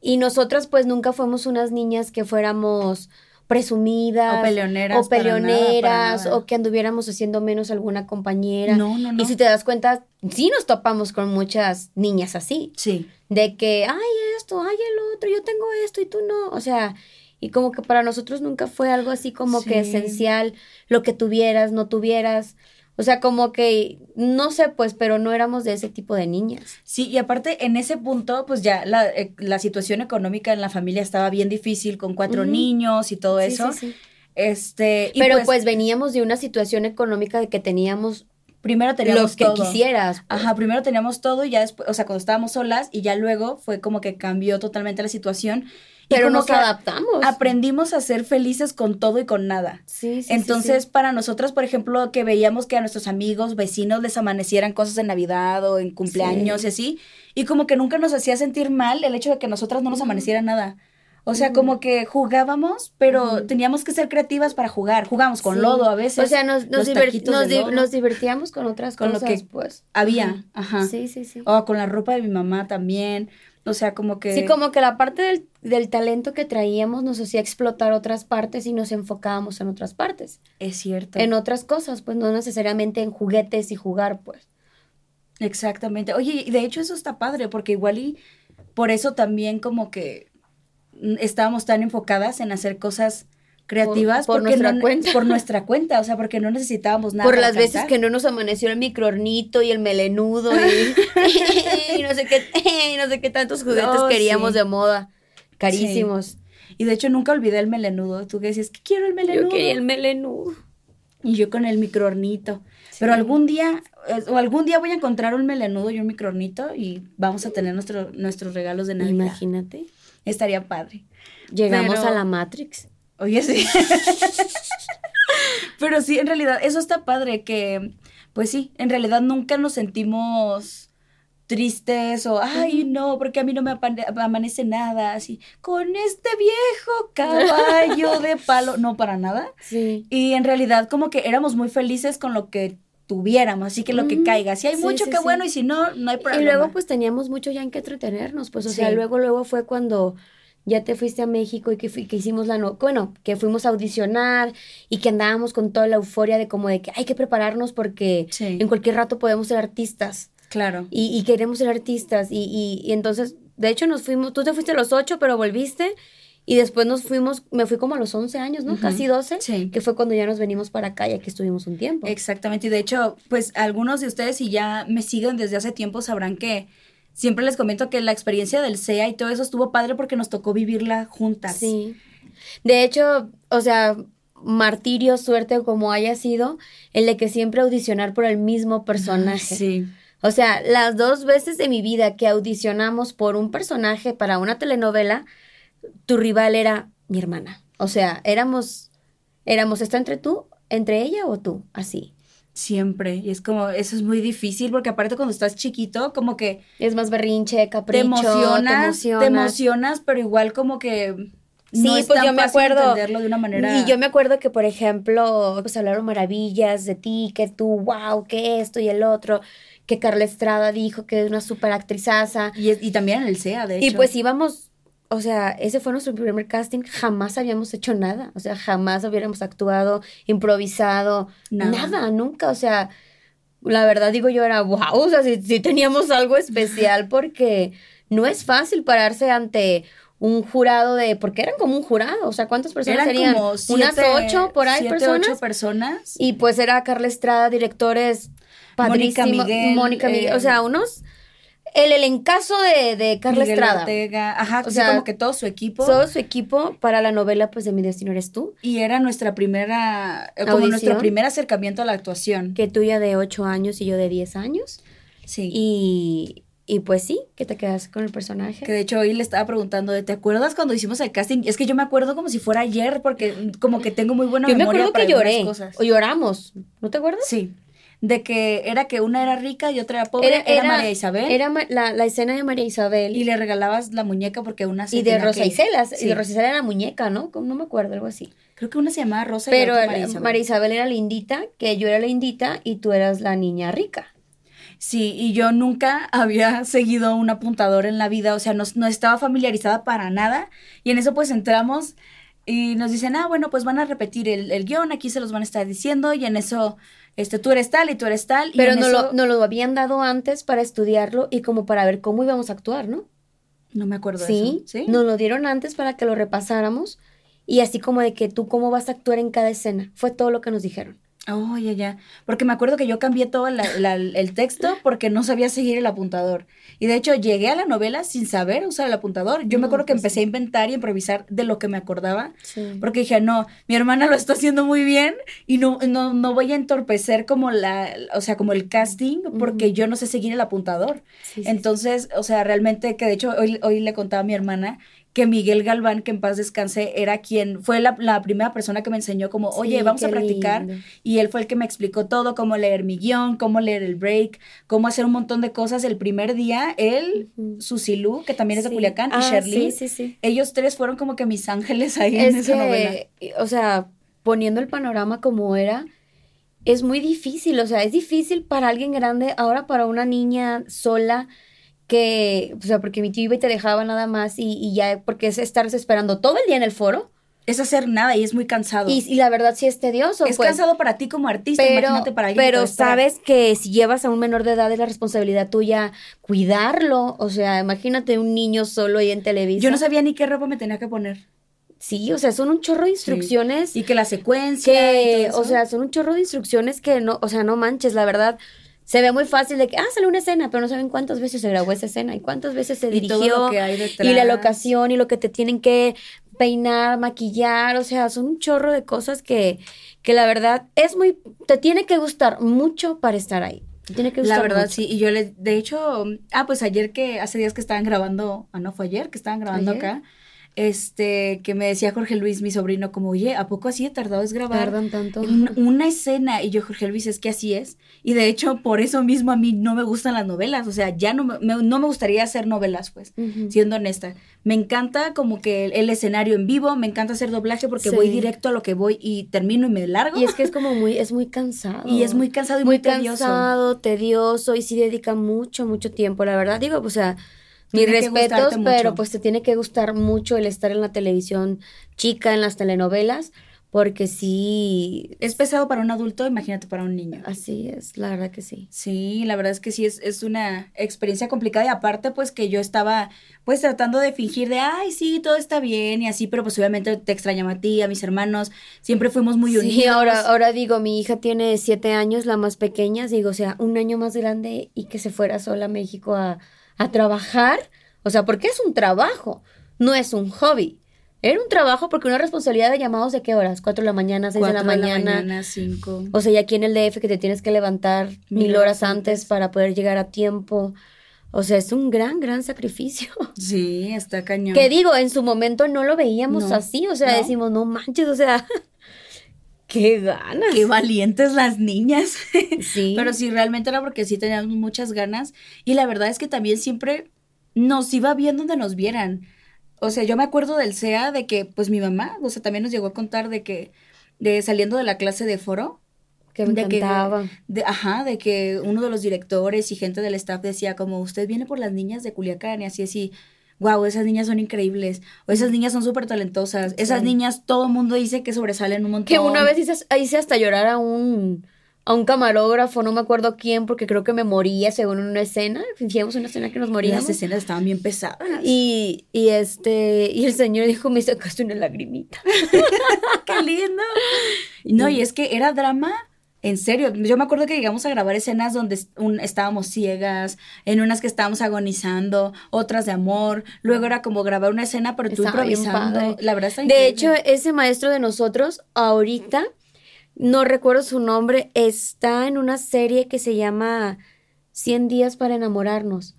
y nosotras, pues, nunca fuimos unas niñas que fuéramos presumidas.
O peleoneras,
O peleoneras,
nada.
o que anduviéramos haciendo menos alguna compañera.
No, no, no.
Y si te das cuenta, sí nos topamos con muchas niñas así.
Sí.
De que, ay, esto, ay, el otro, yo tengo esto y tú no. O sea, y como que para nosotros nunca fue algo así como que esencial, lo que tuvieras, no tuvieras. O sea, como que, no sé, pues, pero no éramos de ese tipo de niñas.
Sí, y aparte en ese punto, pues ya la, eh, la situación económica en la familia estaba bien difícil con cuatro niños y todo
Sí,
eso.
sí, sí.
Este, y
Pero pues, veníamos de una situación económica de que teníamos
primero
lo
teníamos
que
todo.
quisieras. pues.
Ajá, primero teníamos todo y ya después, o sea, cuando estábamos solas y ya luego fue como que cambió totalmente la situación. Y
Pero nos adaptamos.
Aprendimos a ser felices con todo y con nada.
Sí, sí,
Entonces,
sí.
para nosotros, por ejemplo, que veíamos que a nuestros amigos, vecinos les amanecieran cosas en Navidad o en cumpleaños
Sí.
y así, y como que nunca nos hacía sentir mal el hecho de que nosotras no nos amaneciera nada. O sea, como que jugábamos, pero teníamos que ser creativas para jugar. Jugábamos con
Sí.
lodo a veces.
O sea, nos, nos, divert- di- divertíamos con otras
Con lo
cosas,
que
pues.
Había, ajá.
Sí, sí, sí.
O con la ropa de mi mamá también. O sea, como que...
Sí, como que la parte del, del talento que traíamos nos hacía explotar otras partes y nos enfocábamos en otras partes.
Es cierto.
En otras cosas, pues no necesariamente en juguetes y jugar, pues.
Exactamente. Oye, y de hecho eso está padre, porque igual y por eso también como que estábamos tan enfocadas en hacer cosas creativas
por nuestra
no-
cuenta.
por [LAUGHS] nuestra cuenta, o sea, porque no necesitábamos nada.
Por las veces que no nos amaneció el microornito y el melenudo y, [LAUGHS] y no sé qué, [LAUGHS] y no sé qué tantos juguetes queríamos
sí.
de moda. Carísimos.
Y de hecho nunca olvidé el melenudo. Tú que decías que quiero el melenudo.
Yo quería el melenudo.
Y yo con el microornito. Pero algún día, o algún día voy a encontrar un melenudo y un microornito y vamos a tener nuestro, nuestros regalos de Navidad.
Imagínate.
Estaría padre.
Llegamos
Pero-
a la Matrix.
Oye, sí. [LAUGHS] Pero sí, en realidad, eso está padre que, pues sí, en realidad nunca nos sentimos tristes o, ay, no, porque a mí no me amanece nada, así, con este viejo caballo de palo, no para nada.
Sí.
Y en realidad como que éramos muy felices con lo que tuviéramos, así que lo que caiga, si hay
Sí,
mucho,
sí,
qué
sí.
bueno, y si no, no hay problema.
Y luego pues teníamos mucho ya en qué entretenernos, pues o sea, luego luego fue cuando ya te fuiste a México y que, que hicimos la no, bueno, que fuimos a audicionar y que andábamos con toda la euforia de como de que hay que prepararnos porque
Sí.
en cualquier rato podemos ser artistas
Claro.
y, y queremos ser artistas y, y, y entonces, de hecho nos fuimos, tú te fuiste a los ocho pero volviste Y después nos fuimos, me fui como a los 11 años, ¿no? Casi 12, sí. que fue cuando ya nos venimos para acá y aquí estuvimos un tiempo.
Exactamente, y de hecho, pues algunos de ustedes si ya me siguen desde hace tiempo sabrán que siempre les comento que la experiencia del SEA y todo eso estuvo padre porque nos tocó vivirla juntas.
Sí. De hecho, o sea, martirio, suerte o como haya sido, el de que siempre audicionar por el mismo personaje. Sí. O sea, las dos veces de mi vida que audicionamos por un personaje para una telenovela, tu rival era mi hermana. O sea, éramos, éramos, ¿está entre tú, entre ella o tú? Así.
Siempre. Y es como, eso es muy difícil porque aparte cuando estás chiquito, como que...
Es más berrinche, capricho. Te
emocionas, te emocionas, pero igual como que... Sí, pues yo me acuerdo. Entenderlo de una manera...
Y yo me acuerdo que, por ejemplo, pues hablaron maravillas de ti, que tú, wow, que esto y el otro que Carla Estrada dijo que es una super actrizaza.
Y, y también en el SEA, de hecho.
Y pues íbamos, o sea, ese fue nuestro primer casting, jamás habíamos hecho nada, o sea, jamás hubiéramos actuado, improvisado, nada, nunca, o sea, la verdad digo yo era, wow, o sea, si teníamos algo especial [LAUGHS] porque no es fácil pararse ante un jurado de, porque eran como un jurado, o sea, ¿cuántas personas eran serían? Como Unas ocho por ahí personas.
Ocho personas.
Y pues era Carla Estrada, directores Mónica Miguel. Mónica Miguel. o sea, eh, unos. El elencazo de, de Carla Estrada.
Ortega, ajá, o sea, como que todo su equipo.
Todo su equipo para la novela, pues, de Mi Destino Eres Tú.
Y era nuestra primera, eh, como nuestro primer acercamiento a la actuación.
Que tuya de ocho años y yo de diez años. Sí. Y, y pues sí, que te quedas con el personaje.
Que de hecho hoy le estaba preguntando, ¿te acuerdas cuando hicimos el casting? Es que yo me acuerdo como si fuera ayer, porque como que tengo muy buena memoria. Yo me acuerdo que lloré.
O lloramos. ¿No te acuerdas?
Sí de que era que una era rica y otra era pobre, era, María Isabel.
Era la, la, escena de María Isabel.
Y le regalabas la muñeca porque una
se Y de Rosa Isela, y de Rosa Isela era la muñeca, ¿no? No me acuerdo, algo así.
Creo que una se llamaba Rosa
Pero y María Isabel. María Isabel era lindita, que yo era lindita y tú eras la niña rica.
Sí, y yo nunca había seguido un apuntador en la vida, o sea, no, no estaba familiarizada para nada. Y en eso pues entramos y nos dicen, ah, bueno, pues van a repetir el, el guion, aquí se los van a estar diciendo y en eso este, tú eres tal y tú eres tal.
Pero no, lo, no lo habían dado antes para estudiarlo y como para ver cómo íbamos a actuar, ¿no?
No me acuerdo de eso. Sí,
nos lo dieron antes para que lo repasáramos y así como de que tú cómo vas a actuar en cada escena. Fue todo lo que nos dijeron.
Oh, ya, ya. Porque me acuerdo que yo cambié todo el texto porque no sabía seguir el apuntador. Y de hecho llegué a la novela sin saber usar el apuntador. Yo me acuerdo que pues empecé a inventar y improvisar de lo que me acordaba. Porque dije, no, mi hermana lo está haciendo muy bien y no, no, no voy a entorpecer como la, o sea, como el casting porque yo no sé seguir el apuntador. Entonces, o sea, realmente que de hecho hoy, hoy le contaba a mi hermana que Miguel Galván, que en paz descanse, era quien fue la, primera persona que me enseñó como, oye, vamos a practicar. Y él fue el que me explicó todo, cómo leer mi guion, cómo leer el break, cómo hacer un montón de cosas. El primer día, él, Susilu, que también es de Culiacán, y ah, Shirley, ellos tres fueron como que mis ángeles ahí en esa novela.
O sea, poniendo el panorama como era, es muy difícil, o sea, es difícil para alguien grande, ahora para una niña sola que, o sea, porque mi tío iba y te dejaba nada más y, y ya, porque es estar esperando todo el día en el foro.
Es hacer nada y es muy cansado.
Y, y la verdad sí es tedioso.
Es pues. cansado para ti como artista, pero, imagínate para alguien.
Pero sabes que si llevas a un menor de edad es la responsabilidad tuya cuidarlo. O sea, imagínate un niño solo ahí en televisión.
Yo no sabía ni qué ropa me tenía que poner.
Sí, o sea, son un chorro de instrucciones.
Y que la secuencia.
o sea, son un chorro de instrucciones que no, o sea, no manches, la verdad se ve muy fácil de que, ah, sale una escena, pero no saben cuántas veces se grabó esa escena y cuántas veces se dirigió y, la locación y lo que te tienen que peinar, maquillar, o sea, son un chorro de cosas que, que la verdad es muy, te tiene que gustar mucho para estar ahí. tiene que gustar
La verdad, sí, y yo le, de hecho, ah, pues ayer que, hace días que estaban grabando, ah, no, fue ayer que estaban grabando acá, este, que me decía Jorge Luis, mi sobrino, como, oye, ¿a poco así de tardado es grabar?
Tardan tanto.
Una, escena, y yo, Jorge Luis, es que así es. Y de hecho, por eso mismo a mí no me gustan las novelas, o sea, ya no me, no me gustaría hacer novelas, pues, siendo honesta. Me encanta como que el, escenario en vivo, me encanta hacer doblaje porque voy directo a lo que voy y termino y me largo.
Y es que es como muy, es muy cansado.
Y es muy cansado y muy, muy
cansado, tedioso, y sí dedica mucho, mucho tiempo, la verdad. Digo, o sea mis respetos, pero pues te tiene que gustar mucho el estar en la televisión chica, en las telenovelas, porque sí...
Es pesado para un adulto, imagínate para un niño.
Así es, la verdad que sí.
Sí, la verdad es que sí, es, es una experiencia complicada y aparte pues que yo estaba pues tratando de fingir de, ay, sí, todo está bien y así, pero pues obviamente te extrañaba a ti, a mis hermanos, siempre fuimos muy unidos.
Sí, ahora, ahora digo, mi hija tiene siete años, la más pequeña, digo, o sea, un año más grande y que se fuera sola a México a, a trabajar, o sea, porque es un trabajo, no es un hobby. Era un trabajo porque una responsabilidad de llamados de qué horas? Cuatro de la mañana, seis de la mañana. De la mañana,
cinco.
O sea, ya aquí en el DF que te tienes que levantar mil, horas antes para poder llegar a tiempo. O sea, es un gran, gran sacrificio. [LAUGHS]
Sí, está cañón.
Que digo, en su momento no lo veíamos así. O sea, decimos, no manches, o sea, [LAUGHS] qué ganas.
Qué valientes las niñas. [LAUGHS] Sí. Pero sí, realmente era porque sí teníamos muchas ganas. Y la verdad es que también siempre nos iba bien donde nos vieran. O sea, yo me acuerdo del SEA de que, pues mi mamá, o sea, también nos llegó a contar de que, de saliendo de la clase de foro,
que me encantaba.
de, ajá, de que uno de los directores y gente del staff decía como, usted viene por las niñas de Culiacán y así así. Wow, esas niñas son increíbles. O esas niñas son súper talentosas. Esas niñas, todo el mundo dice que sobresalen un montón.
Que una vez hice, hice hasta llorar a un, a un camarógrafo, no me acuerdo quién, porque creo que me moría según una escena. Fingíamos una escena que nos moríamos.
Las escenas estaban bien pesadas.
Y, y este, y el señor dijo, me sacaste una lagrimita. [LAUGHS]
¡Qué lindo! No, y es que era drama. En serio, yo me acuerdo que llegamos a grabar escenas donde estábamos ciegas, en unas que estábamos agonizando, otras de amor. Luego era como grabar una escena, pero tú improvisando. La verdad está
De hecho, ese maestro de nosotros, ahorita, no recuerdo su nombre, está en una serie que se llama 100 días para enamorarnos.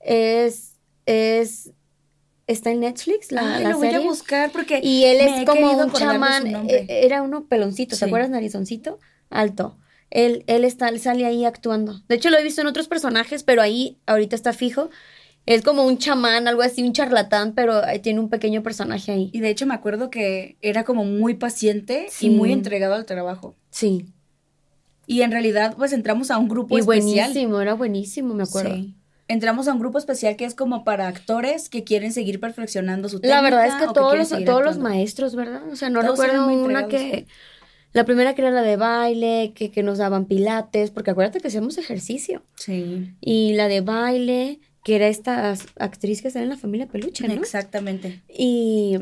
Es, es, está en Netflix la,
lo voy a buscar porque
y él es como un chamán, e, era uno peloncito, ¿te acuerdas narizoncito? Alto. Él, él está, él sale ahí actuando. De hecho, lo he visto en otros personajes, pero ahí ahorita está fijo. Es como un chamán, algo así, un charlatán, pero tiene un pequeño personaje ahí.
Y de hecho me acuerdo que era como muy paciente y muy entregado al trabajo.
Sí.
Y en realidad, pues entramos a un grupo
y buenísimo, era buenísimo, me acuerdo. Sí.
Entramos a un grupo especial que es como para actores que quieren seguir perfeccionando su técnica.
La verdad es que todos, los, todos los maestros, ¿verdad? O sea, no recuerdo una que... La primera que era la de baile, que, que nos daban pilates, porque acuérdate que hacíamos ejercicio.
Sí.
Y la de baile, que era esta actriz que sale en la familia Peluche, ¿no?
Exactamente.
Y,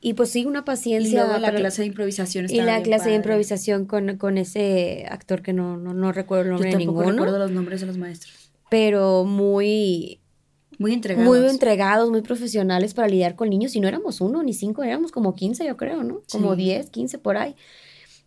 y pues sí, una paciencia.
Y luego la clase de improvisación
Y la clase de improvisación con, con ese actor que no, no, no recuerdo el nombre
Yo
de ninguno.
recuerdo los nombres de los maestros.
Pero muy...
Muy entregados.
Muy entregados, muy profesionales para lidiar con niños. Y no éramos uno ni cinco, éramos como quince, yo creo, ¿no? Como diez, quince por ahí.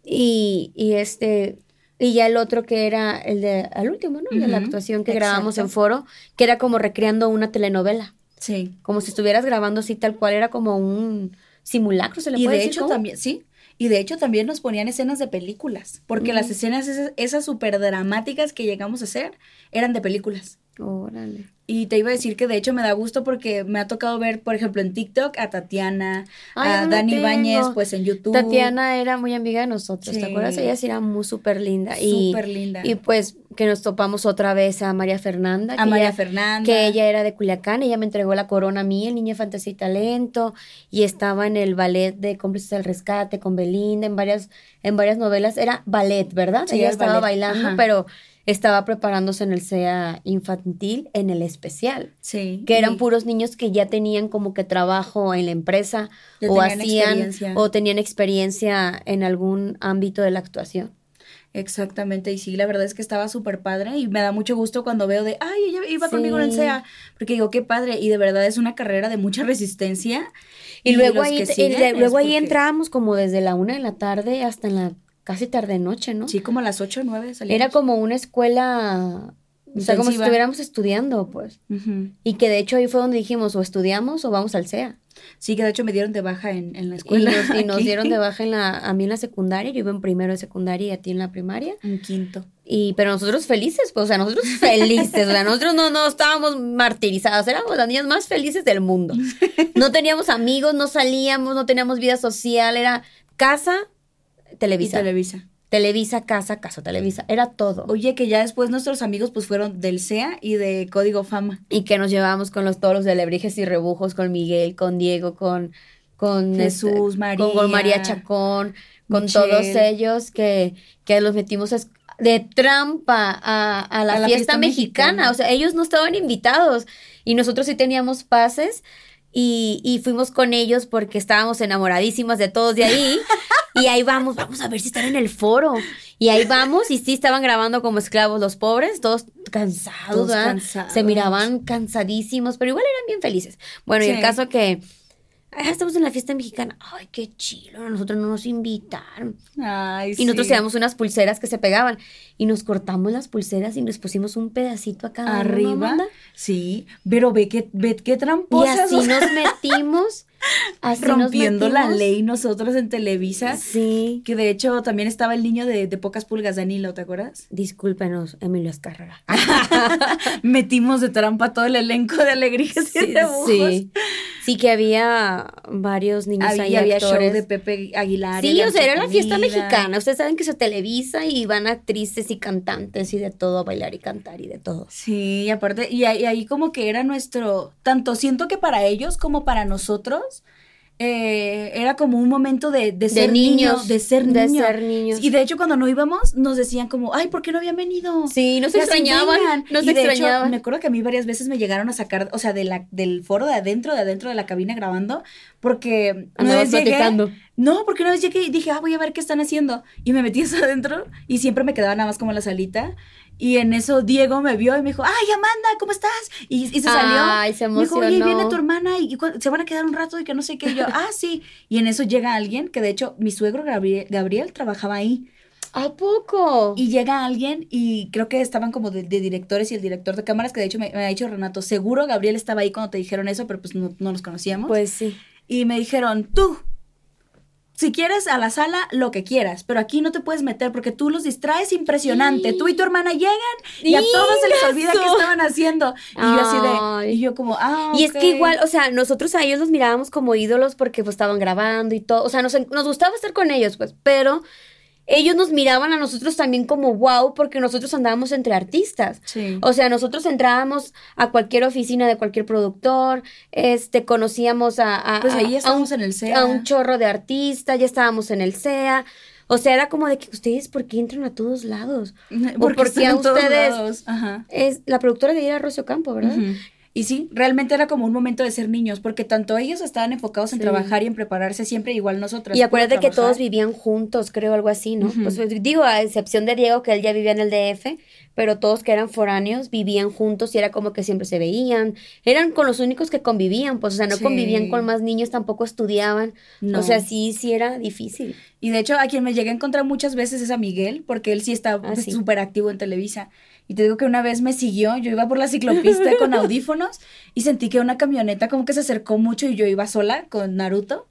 Y, y este, y ya el otro que era el de, al último, ¿no? De la actuación que grabamos en foro, que era como recreando una telenovela.
Sí.
Como si estuvieras grabando así tal cual, era como un simulacro, se le
y
puede
de
decir.
hecho también, sí. Y de hecho también nos ponían escenas de películas, porque las escenas esas, esas súper dramáticas que llegamos a hacer eran de películas.
Órale.
Y te iba a decir que de hecho me da gusto porque me ha tocado ver, por ejemplo, en TikTok a Tatiana, a Dani Báñez, pues en YouTube.
Tatiana era muy amiga de nosotros, ¿te acuerdas? Ella sí era muy súper linda.
Súper linda.
Y pues que nos topamos otra vez a María Fernanda.
A María Fernanda.
Que ella era de Culiacán, ella me entregó la corona a mí, el Niña Fantasía y Talento, y estaba en el ballet de Cómplices del Rescate con Belinda, en varias, en varias novelas. Era ballet, ¿verdad? ella estaba bailando, pero estaba preparándose en el SEA infantil en el especial.
Sí.
Que eran puros niños que ya tenían como que trabajo en la empresa o hacían o tenían experiencia en algún ámbito de la actuación.
Exactamente, y sí, la verdad es que estaba súper padre y me da mucho gusto cuando veo de, ay, ella iba conmigo en el SEA, porque digo, qué padre, y de verdad es una carrera de mucha resistencia.
Y, luego ahí, y luego ahí entrábamos como desde la una de la tarde hasta en la casi tarde noche, ¿no?
Sí, como a las ocho o nueve salíamos.
Era como una escuela, o sea, como si estuviéramos estudiando, pues. Y que de hecho ahí fue donde dijimos, o estudiamos o vamos al SEA.
Sí, que de hecho me dieron de baja en, en la escuela.
Y [LAUGHS] nos, dieron de baja en la, a mí en la secundaria, yo iba en primero de secundaria y a ti en la primaria.
En quinto.
Y, pero nosotros felices, pues, o sea, nosotros felices, o sea, nosotros no, no estábamos martirizadas, éramos las niñas más felices del mundo. [LAUGHS] No teníamos amigos, no salíamos, no teníamos vida social, era casa, Televisa.
Televisa.
Televisa, casa, casa, Televisa. Era todo.
Oye, que ya después nuestros amigos pues fueron del SEA y de Código Fama.
Y que nos llevábamos con los todos los de Lebrijes y Rebujos, con Miguel, con Diego, con, con
Jesús,
este,
María.
Con, María Chacón, con todos ellos que, que los metimos de trampa a, la, fiesta, mexicana. O sea, ellos no estaban invitados y nosotros sí teníamos pases y, y fuimos con ellos porque estábamos enamoradísimas de todos de ahí. [LAUGHS] y ahí vamos, vamos a ver si están en el foro. Y ahí vamos, y sí estaban grabando como esclavos los pobres, todos cansados, cansados. Se miraban cansadísimos, pero igual eran bien felices. Bueno, y el caso que Ah, estamos en la fiesta mexicana. Ay, qué chilo. Nosotros no nos invitaron. Ay, y nosotros llevamos unas pulseras que se pegaban. Y nos cortamos las pulseras y nos pusimos un pedacito acá
arriba. Sí, pero ve que, ve qué tramposas.
Y así nos metimos [LAUGHS]
Así rompiendo la ley nosotros en Televisa. Sí. Que de hecho también estaba el niño de, pocas pulgas, Danilo, ¿te acuerdas?
Discúlpenos, Emilio Escárraga. [LAUGHS]
Metimos de trampa todo el elenco de alegrías sí, y Sí.
Sí, que había varios niños
había, ahí. Había show de Pepe Aguilar.
Sí, o sea, era la fiesta mexicana. Ustedes saben que se televisa y van actrices y cantantes y de todo bailar y cantar y de todo.
Sí, y aparte, y ahí como que era nuestro, tanto siento que para ellos como para nosotros, eh, era como un momento de, ser niños, de ser niños. Y de hecho, cuando no íbamos, nos decían como, ay, ¿por qué no habían venido?
Sí, nos extrañaban. Nos extrañaban.
me acuerdo que a mí varias veces me llegaron a sacar, o sea, de la, del foro de adentro, de adentro de la cabina grabando, porque una vez llegué, No, porque una vez llegué y dije, ah, voy a ver qué están haciendo. Y me metí [LAUGHS] eso adentro y siempre me quedaba nada más como la salita. Y en eso Diego me vio y me dijo, ay, Amanda, ¿cómo estás? Y, se salió.
Ay, se emocionó.
Me dijo, oye, viene tu hermana y, se van a quedar un rato y que no sé qué. Y yo, ah, sí. Y en eso llega alguien, que de hecho mi suegro Gabriel, trabajaba ahí.
¿A poco?
Y llega alguien y creo que estaban como de, directores y el director de cámaras, que de hecho me, me, ha dicho Renato, seguro Gabriel estaba ahí cuando te dijeron eso, pero pues no, no los conocíamos.
Pues sí.
Y me dijeron, tú, si quieres a la sala, lo que quieras, pero aquí no te puedes meter porque tú los distraes impresionante. Tú y tu hermana llegan y a todos se les olvida qué estaban haciendo. Y yo así de, y yo como, ah.
Y es que igual, o sea, nosotros a ellos los mirábamos como ídolos porque pues estaban grabando y todo. O sea, nos, nos gustaba estar con ellos, pues, pero ellos nos miraban a nosotros también como wow porque nosotros andábamos entre artistas. O sea, nosotros entrábamos a cualquier oficina de cualquier productor, este, conocíamos a,
pues ahí estábamos en el CEA.
a un chorro de artistas, ya estábamos en el CEA. O sea, era como de que ustedes, ¿por qué entran a todos lados? [LAUGHS] Porque, o a ustedes. Es, la productora de ir a Rocio Campo, ¿verdad?
Y sí, realmente era como un momento de ser niños, porque tanto ellos estaban enfocados en trabajar y en prepararse siempre, igual nosotros.
Y acuérdate que todos vivían juntos, creo, algo así, ¿no? pues, digo, a excepción de Diego, que él ya vivía en el DF, pero todos que eran foráneos vivían juntos y era como que siempre se veían. Eran con los únicos que convivían, pues, o sea, no convivían con más niños, tampoco estudiaban. O sea, sí, sí era difícil.
Y de hecho, a quien me llegué a encontrar muchas veces es a Miguel, porque él sí está ah, pues, súper activo en Televisa. Y te digo que una vez me siguió, yo iba por la ciclopista [LAUGHS] con audífonos y sentí que una camioneta como que se acercó mucho y yo iba sola con Naruto,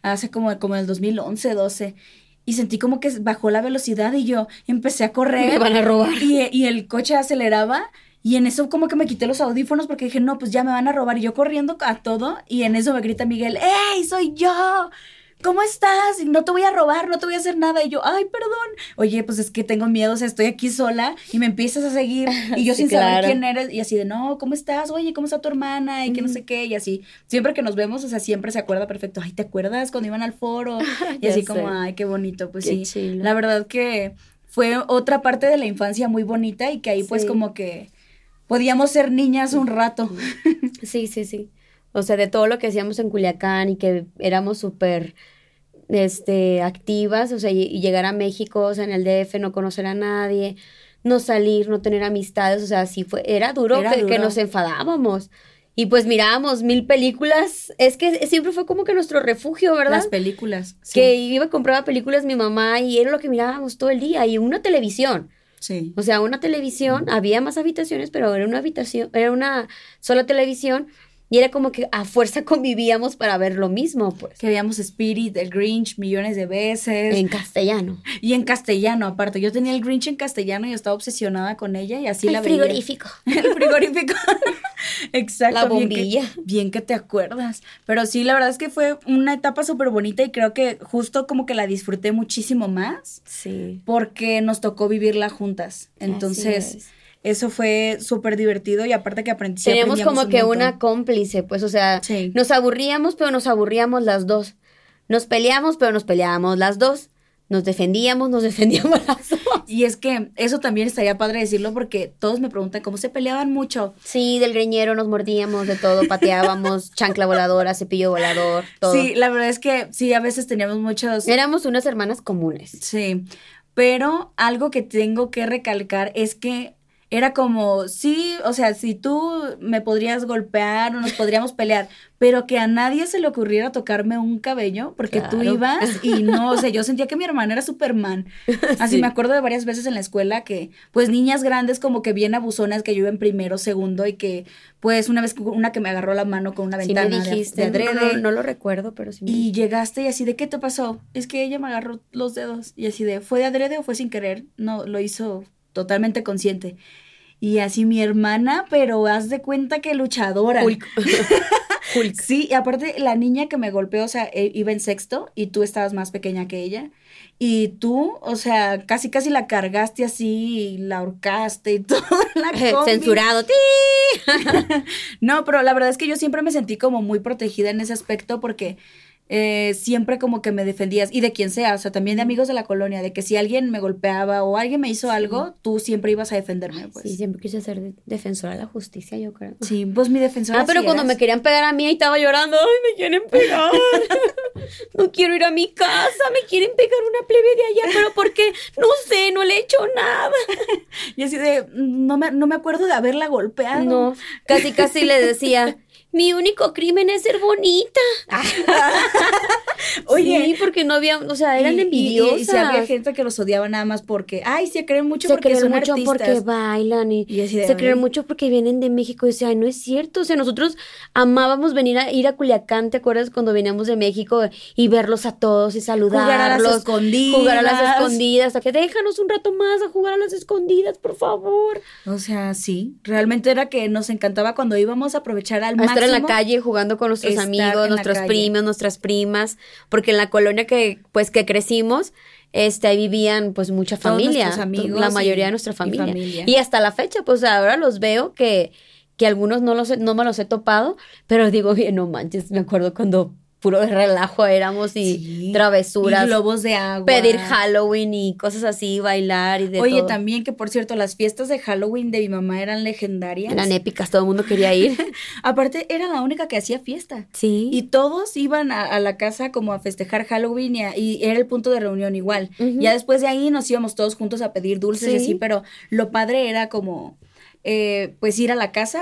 hace como, como el 2011, 12. Y sentí como que bajó la velocidad y yo empecé a correr.
Me van a robar.
Y, y el coche aceleraba y en eso como que me quité los audífonos porque dije, no, pues ya me van a robar. Y yo corriendo a todo y en eso me grita Miguel, ¡Ey, soy yo! ¿Cómo estás? No te voy a robar, no te voy a hacer nada. Y yo, ay, perdón. Oye, pues es que tengo miedo, o sea, estoy aquí sola y me empiezas a seguir y yo [LAUGHS] sin saber quién eres y así de, no, ¿cómo estás? Oye, ¿cómo está tu hermana? Y que no sé qué, y así. Siempre que nos vemos, o sea, siempre se acuerda perfecto. Ay, ¿te acuerdas cuando iban al foro? [LAUGHS] Y así como, ay, qué bonito, pues sí. La verdad que fue otra parte de la infancia muy bonita y que ahí pues como que podíamos ser niñas un rato.
Sí, sí, sí. O sea, de todo lo que hacíamos en Culiacán y que éramos súper este, activas, o sea, y, llegar a México, o sea, en el DF, no conocer a nadie, no salir, no tener amistades, o sea, sí fue, era duro, que, nos enfadábamos. Y pues mirábamos mil películas, es que siempre fue como que nuestro refugio, ¿verdad?
Las películas.
Que iba a comprar películas mi mamá y era lo que mirábamos todo el día, y una televisión.
Sí.
O sea, una televisión, había más habitaciones, pero era una habitación, era una sola televisión y era como que a fuerza [LAUGHS] convivíamos para ver lo mismo, pues.
Que veíamos Spirit, el Grinch millones de veces.
En castellano.
Y en castellano, aparte. Yo tenía el Grinch en castellano y estaba obsesionada con ella y así
el
la
frigorífico. [LAUGHS]
el frigorífico. [LAUGHS] Exacto.
La bombilla.
Bien que, bien que, te acuerdas. Pero sí, la verdad es que fue una etapa súper bonita y creo que justo como que la disfruté muchísimo más.
Sí.
Porque nos tocó vivirla juntas. Entonces eso fue súper divertido y aparte que aprendí.
Teníamos como que una cómplice, pues, o sea, nos aburríamos, pero nos aburríamos las dos. Nos peleamos, pero nos peleábamos las dos. nos defendíamos, nos [LAUGHS] defendíamos las dos.
Y es que eso también estaría padre decirlo porque todos me preguntan cómo se peleaban mucho.
Sí, del greñero nos mordíamos de todo, pateábamos, [LAUGHS] chancla voladora, cepillo volador, todo.
Sí, la verdad es que sí, a veces teníamos muchos...
Éramos unas hermanas comunes.
Sí, pero algo que tengo que recalcar es que era como, sí, o sea, si tú me podrías golpear o nos podríamos pelear, pero que a nadie se le ocurriera tocarme un cabello porque tú ibas y no, o sea, yo sentía que mi hermana era Superman. [LAUGHS] Así me acuerdo de varias veces en la escuela que, pues, niñas grandes como que bien abusonas que yo iba en primero, segundo y que, pues, una vez una que me agarró la mano con una ventana
dijiste, de, No, lo recuerdo, pero sí.
y llegaste y así de, ¿qué te pasó? Es que ella me agarró los dedos y así de, ¿fue de adrede o fue sin querer? No, lo hizo totalmente consciente. Y así mi hermana, pero haz de cuenta que luchadora. [LAUGHS] Hulk. Sí, y aparte la niña que me golpeó, o sea, e, iba en sexto y tú estabas más pequeña que ella. Y tú, o sea, casi casi la cargaste así y la ahorcaste y [LAUGHS] todo. La
Censurado. [LAUGHS]
no, pero la verdad es que yo siempre me sentí como muy protegida en ese aspecto porque eh, siempre como que me defendías, y de quien sea, o sea, también de amigos de la colonia, de que si alguien me golpeaba o alguien me hizo algo, tú siempre ibas a defenderme, pues.
Sí, siempre quise ser defensora de la justicia, yo creo.
Sí, pues mi defensora.
Ah, pero cuando me querían pegar a mí, ahí estaba llorando, ay, me quieren pegar, [LAUGHS] no quiero ir a mi casa, me quieren pegar una plebe de allá, pero ¿por qué? No sé, no le he hecho nada. [LAUGHS]
y así de, no me, no me acuerdo de haberla golpeado.
No, casi, casi le decía, mi único crimen es ser bonita. [LAUGHS] Oye, sí, porque no había, o sea, eran envidiosas.
Y, si había gente que los odiaba nada más porque, ay, se creen mucho se porque creen son mucho
porque bailan y, se creen mucho porque vienen de México. Y decía, ay, no es cierto. O sea, nosotros amábamos venir a ir a Culiacán, ¿te acuerdas cuando veníamos de México y verlos a todos y saludarlos? Jugar a las escondidas. Jugar a las escondidas. Hasta que déjanos un rato más a jugar a las escondidas, por favor.
O sea, sí, realmente era que nos encantaba cuando íbamos a aprovechar al máximo
en la calle jugando con nuestros amigos, nuestros primos, nuestras primas, porque en la colonia que pues que crecimos, este, ahí vivían pues mucha familia, amigos la mayoría de nuestra familia. Y, hasta la fecha, pues ahora los veo que, que algunos no los no me los he topado, pero digo, bien, no manches, me acuerdo cuando puro relajo éramos y travesuras.
Y globos de agua.
Pedir Halloween y cosas así, bailar y de
Oye, también que por cierto, las fiestas de Halloween de mi mamá eran legendarias.
Eran épicas, todo el mundo quería ir. [LAUGHS]
Aparte, era la única que hacía fiesta.
Sí.
Y todos iban a, la casa como a festejar Halloween y, era el punto de reunión igual. Ya después de ahí nos íbamos todos juntos a pedir dulces y así, pero lo padre era como eh, pues ir a la casa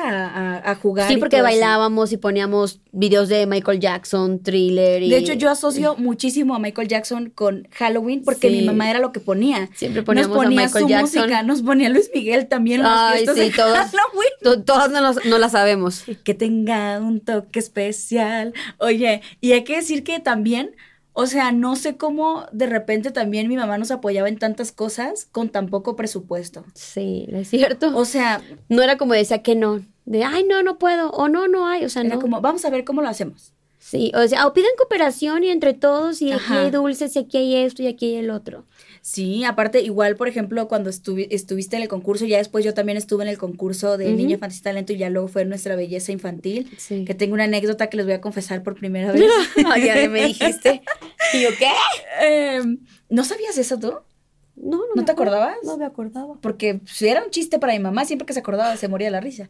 a, jugar.
Sí, porque bailábamos y poníamos videos de Michael Jackson, thriller. Y...
De hecho, yo asocio [LAUGHS] muchísimo a Michael Jackson con Halloween porque mi mamá era lo que ponía.
Siempre poníamos nos ponía a Michael su Jackson. música,
nos ponía Luis Miguel también.
Ay, sí, todos, todos no, no la sabemos.
Que tenga un toque especial. Oye, y hay que decir que también o sea, no sé cómo de repente también mi mamá nos apoyaba en tantas cosas con tan poco presupuesto.
Sí, es cierto.
O sea,
no era como decía que no, de ay, no, no puedo, o no, no hay, o sea,
era
no.
como, vamos a ver cómo lo hacemos.
Sí, o sea, o piden cooperación y entre todos, y aquí hay dulces, y aquí hay esto, y aquí hay el otro.
Sí, aparte, igual, por ejemplo, cuando estuviste en el concurso, ya después yo también estuve en el concurso de Niña Infantil Talento y ya luego fue nuestra belleza infantil. Sí. Que tengo una anécdota que les voy a confesar por primera vez. [LAUGHS] [LAUGHS]
ya me dijiste. ¿Y yo qué?
Em, ¿No sabías eso tú?
No, no.
¿No te acordabas?
No me acordaba.
Porque si era un chiste para mi mamá, siempre que se acordaba se moría la risa.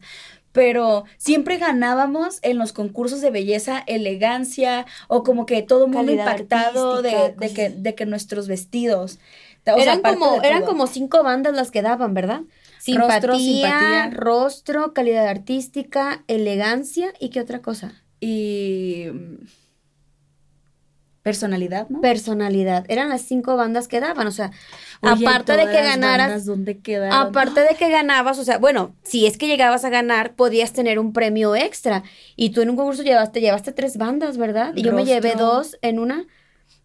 Pero siempre ganábamos en los concursos de belleza, elegancia, o como que todo el mundo impactado de, que, de que nuestros vestidos.
eran como, eran como cinco bandas las que daban, ¿verdad? Simpatía, rostro, simpatía, rostro, calidad artística, elegancia y qué otra cosa.
Y Personalidad, ¿no?
Personalidad. Eran las cinco bandas que daban, o sea, aparte de que ganaras.
¿dónde
aparte de que ganabas, o sea, bueno, si es que llegabas a ganar, podías tener un premio extra. Y tú en un concurso llevaste, llevaste tres bandas, ¿verdad? Y yo me llevé dos en una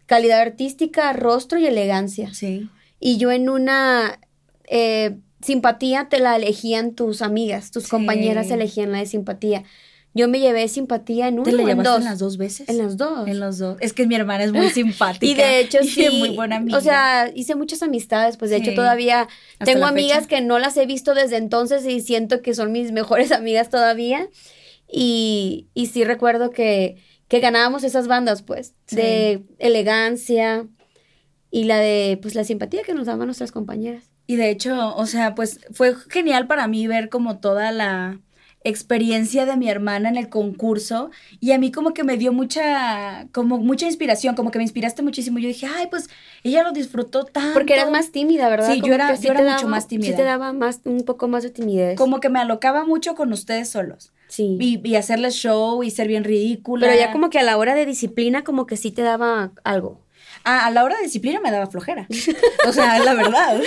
calidad artística, rostro y elegancia.
Sí.
Y yo en una eh, simpatía te la elegían tus amigas, tus compañeras elegían la de simpatía. Yo me llevé simpatía en una.
¿Te la llevaste en, las dos veces?
En las dos.
En los dos. Es que mi hermana es muy simpática. [LAUGHS]
y de hecho, [LAUGHS] sí. muy buena amiga. O sea, hice muchas amistades. Pues de hecho, todavía tengo amigas que no las he visto desde entonces y siento que son mis mejores [LAUGHS] amigas todavía. Y, y sí recuerdo que, que ganábamos esas bandas, pues, de elegancia, y la de pues la simpatía que nos daban nuestras compañeras.
Y de hecho, o sea, pues fue genial para mí ver como toda la experiencia de mi hermana en el concurso y a mí como que me dio mucha, como mucha inspiración, como que me inspiraste muchísimo. Yo dije, ay, pues ella lo disfrutó tanto.
Porque eras más tímida, ¿verdad?
Sí, yo era, yo era mucho más tímida.
Sí te daba más, un poco más de timidez.
Como que me alocaba mucho con ustedes solos.
Sí.
Y, y hacerles show y ser bien ridícula.
Pero ya como que a la hora de disciplina como que sí te daba algo.
Ah, a la hora de disciplina me daba flojera. O sea, la verdad.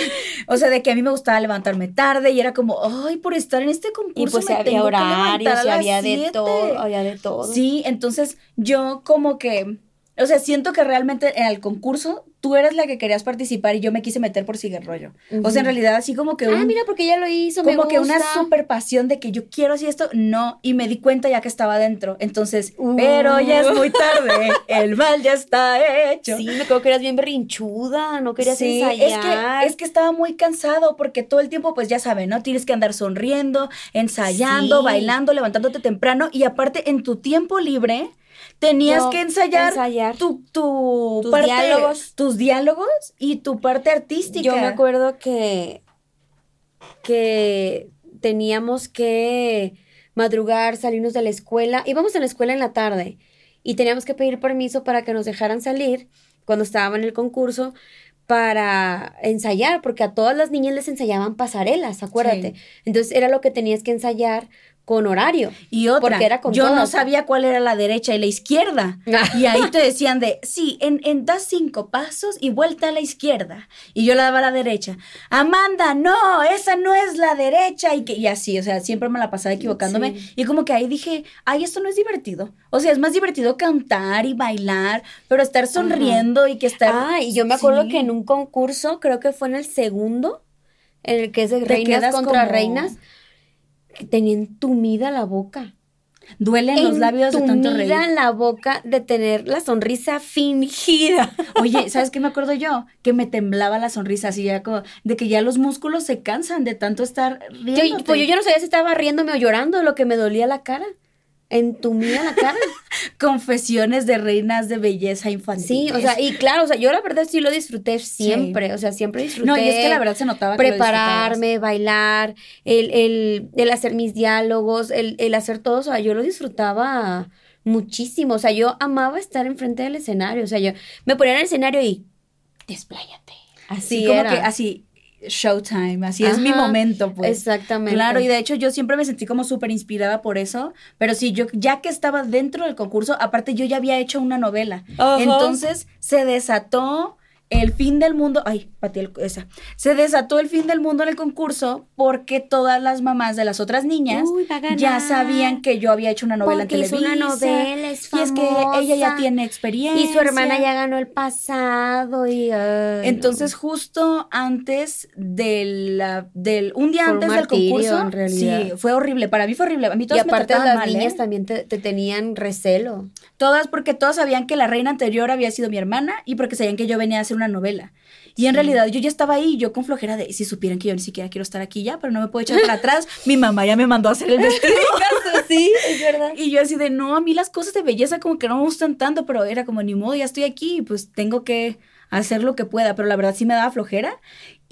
O sea, de que a mí me gustaba levantarme tarde y era como, ay, por estar en este concurso.
Y pues
me
había
tengo
horarios, y había de
siete".
todo, había de todo.
Sí, entonces yo como que, o sea, siento que realmente en el concurso tú eres la que querías participar y yo me quise meter por sigue rollo. O sea, en realidad así como que
Ah,
un-
mira, porque ya lo hizo, me
como que una super pasión de que yo quiero así esto, no, y me di cuenta ya que estaba dentro. Entonces,
Uh.
pero ya es muy tarde, [LAUGHS] el mal ya está hecho.
Sí, me acuerdo que eras bien berrinchuda, no querías
Sí,
ensayar.
es que, es que estaba muy cansado porque todo el tiempo, pues ya saben, ¿no? Tienes que andar sonriendo, ensayando,
Sí.
bailando, levantándote temprano y aparte en tu tiempo libre tenías
Yo,
que ensayar,
ensayar.
Tu, tu
Tus
parte-
diálogos.
tus diálogos y tu parte artística.
Yo me acuerdo que, que teníamos que madrugar, salirnos de la escuela. Íbamos a la escuela en la tarde y teníamos que pedir permiso para que nos dejaran salir cuando estaba en el concurso para ensayar, porque a todas las niñas les ensayaban pasarelas, acuérdate. Entonces era lo que tenías que ensayar con horario.
Y otra,
Porque era con
yo no sabía cuál era la derecha y la izquierda. [LAUGHS] Y ahí te decían de, sí, en, en das cinco pasos y vuelta a la izquierda. Y yo la daba a la derecha. Amanda, no, esa no es la derecha. Y, que, y así, o sea, siempre me la pasaba equivocándome.
Sí.
Y como que ahí dije, ay, esto no es divertido. O sea, es más divertido cantar y bailar, pero estar sonriendo y que estar...
Ah, y yo me acuerdo
Sí.
que en un concurso, creo que fue en el segundo, en el que es de reinas contra
como-
reinas, tenía entumida la boca.
Duelen los labios de tanto reír.
Entumida la boca de tener la sonrisa fingida.
Oye, [LAUGHS] ¿sabes qué me acuerdo yo? Que me temblaba la sonrisa, así ya como, de que ya los músculos se cansan de tanto estar riendo.
Yo, pues yo ya no sabía si estaba riéndome o llorando de lo que me dolía la cara. Entumida la cara. [LAUGHS]
Confesiones de reinas de belleza infantil.
Sí, o sea, y claro, o sea, yo la verdad sí lo disfruté siempre, o sea, siempre disfruté.
No, y es que la verdad se notaba que
prepararme, bailar, el, el, el hacer mis diálogos, el, el hacer todo, o sea, yo lo disfrutaba muchísimo, o sea, yo amaba estar enfrente del escenario, o sea, yo me ponía en el escenario y despláyate. Así
Sí, como
era.
que así, showtime, así es mi momento, pues.
Exactamente.
Claro, y de hecho yo siempre me sentí como súper inspirada por eso, pero sí, yo ya que estaba dentro del concurso, aparte yo ya había hecho una novela, entonces se desató el fin del mundo, ay, pateé el- esa, se desató el fin del mundo en el concurso porque todas las mamás de las otras niñas
Uy,
ya sabían que yo había hecho una novela
Porque
en
hizo
Televisa.
una novela, es
Y es que ella ya
famosa.
tiene experiencia.
Y su hermana ya ganó el pasado y... ay,
Entonces, justo antes del, del un día
un
antes del concurso,
en realidad.
sí, fue horrible. Para mí fue horrible. A mí todas
Y aparte
me
las
mal,
niñas
¿eh?
también te, te tenían recelo.
Todas porque todas sabían que la reina anterior había sido mi hermana y porque sabían que yo venía a hacer una novela. Y en realidad yo ya estaba ahí, yo con flojera de, si supieran que yo ni siquiera quiero estar aquí ya, pero no me puedo echar para [LAUGHS] atrás, mi mamá ya me mandó a hacer el [LAUGHS] vestido.
sí, es verdad.
Y yo así de, no, a mí las cosas de belleza como que no me gustan tanto, pero era como, ni modo, ya estoy aquí, pues tengo que hacer lo que pueda, pero la verdad sí me daba flojera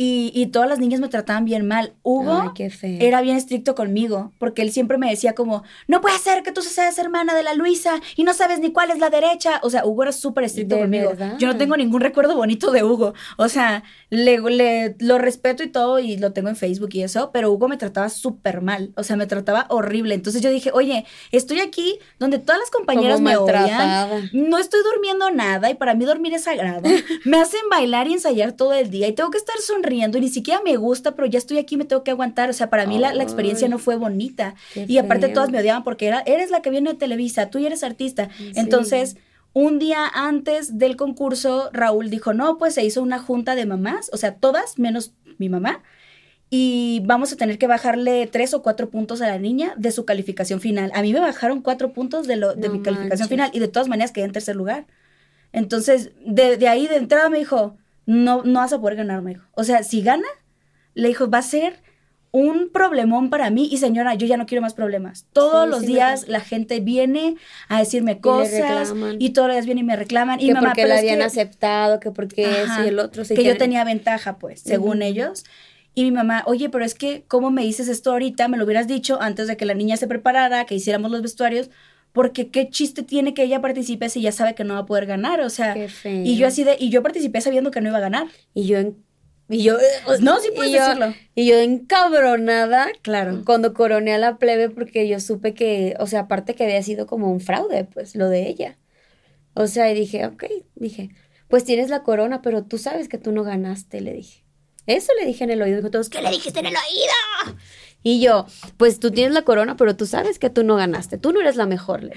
y, y todas las niñas me trataban bien mal. Hugo
Ay,
era bien estricto conmigo, porque él siempre me decía como, no puede ser que tú seas hermana de la Luisa y no sabes ni cuál es la derecha. O sea, Hugo era súper estricto
¿De
conmigo.
verdad?
Yo no tengo ningún recuerdo bonito de Hugo. O sea, le, le- lo respeto y todo y lo tengo en Facebook y eso, pero Hugo me trataba súper mal. O sea, me trataba horrible. Entonces yo dije, oye, estoy aquí donde todas las compañeras
Como
me odian.
maltratada.
No estoy durmiendo nada y para mí dormir es sagrado. [LAUGHS] Me hacen bailar y ensayar todo el día y tengo que estar sonriendo y ni siquiera me gusta, pero ya estoy aquí, me tengo que aguantar. O sea, para mí la, la experiencia no fue bonita.
qué
Y aparte
feo.
todas me odiaban porque era, eres la que viene de Televisa, tú eres artista. Entonces, un día antes del concurso, Raúl dijo, no, pues se hizo una junta de mamás, o sea, todas menos mi mamá. Y vamos a tener que bajarle tres o cuatro puntos a la niña de su calificación final. A mí me bajaron cuatro puntos de, lo, de
No
mi calificación
manches.
final y de todas maneras quedé en tercer lugar. Entonces, de, de ahí de entrada me dijo, no, no vas a poder ganar, me dijo. O sea, si gana, le dijo, va a ser un problemón para mí y señora, yo ya no quiero más problemas. Todos los días la gente viene a decirme cosas y, todos los días vienen y me reclaman
y
mamá,
porque la habían aceptado, que porque eso y el otro
que yo tenía ventaja, pues, según ellos. Y mi mamá, oye, pero es que, ¿cómo me dices esto ahorita? Me lo hubieras dicho antes de que la niña se preparara, que hiciéramos los vestuarios, porque qué chiste tiene que ella participe si ya sabe que no va a poder ganar, o sea, y yo así de, y yo participé sabiendo que no iba a ganar.
Y yo en y yo, no, sí puedes decirlo. y yo encabronada, claro, cuando coroné a la plebe porque yo supe que, o sea, aparte que había sido como un fraude, pues, lo de ella. O sea, y dije, ok, dije, pues tienes la corona, pero tú sabes que tú no ganaste, le dije. Eso le dije en el oído. Dijo todos, ¿qué le dijiste en el oído? Y yo, pues tú tienes la corona, pero tú sabes que tú no ganaste. Tú no eres la mejor. Le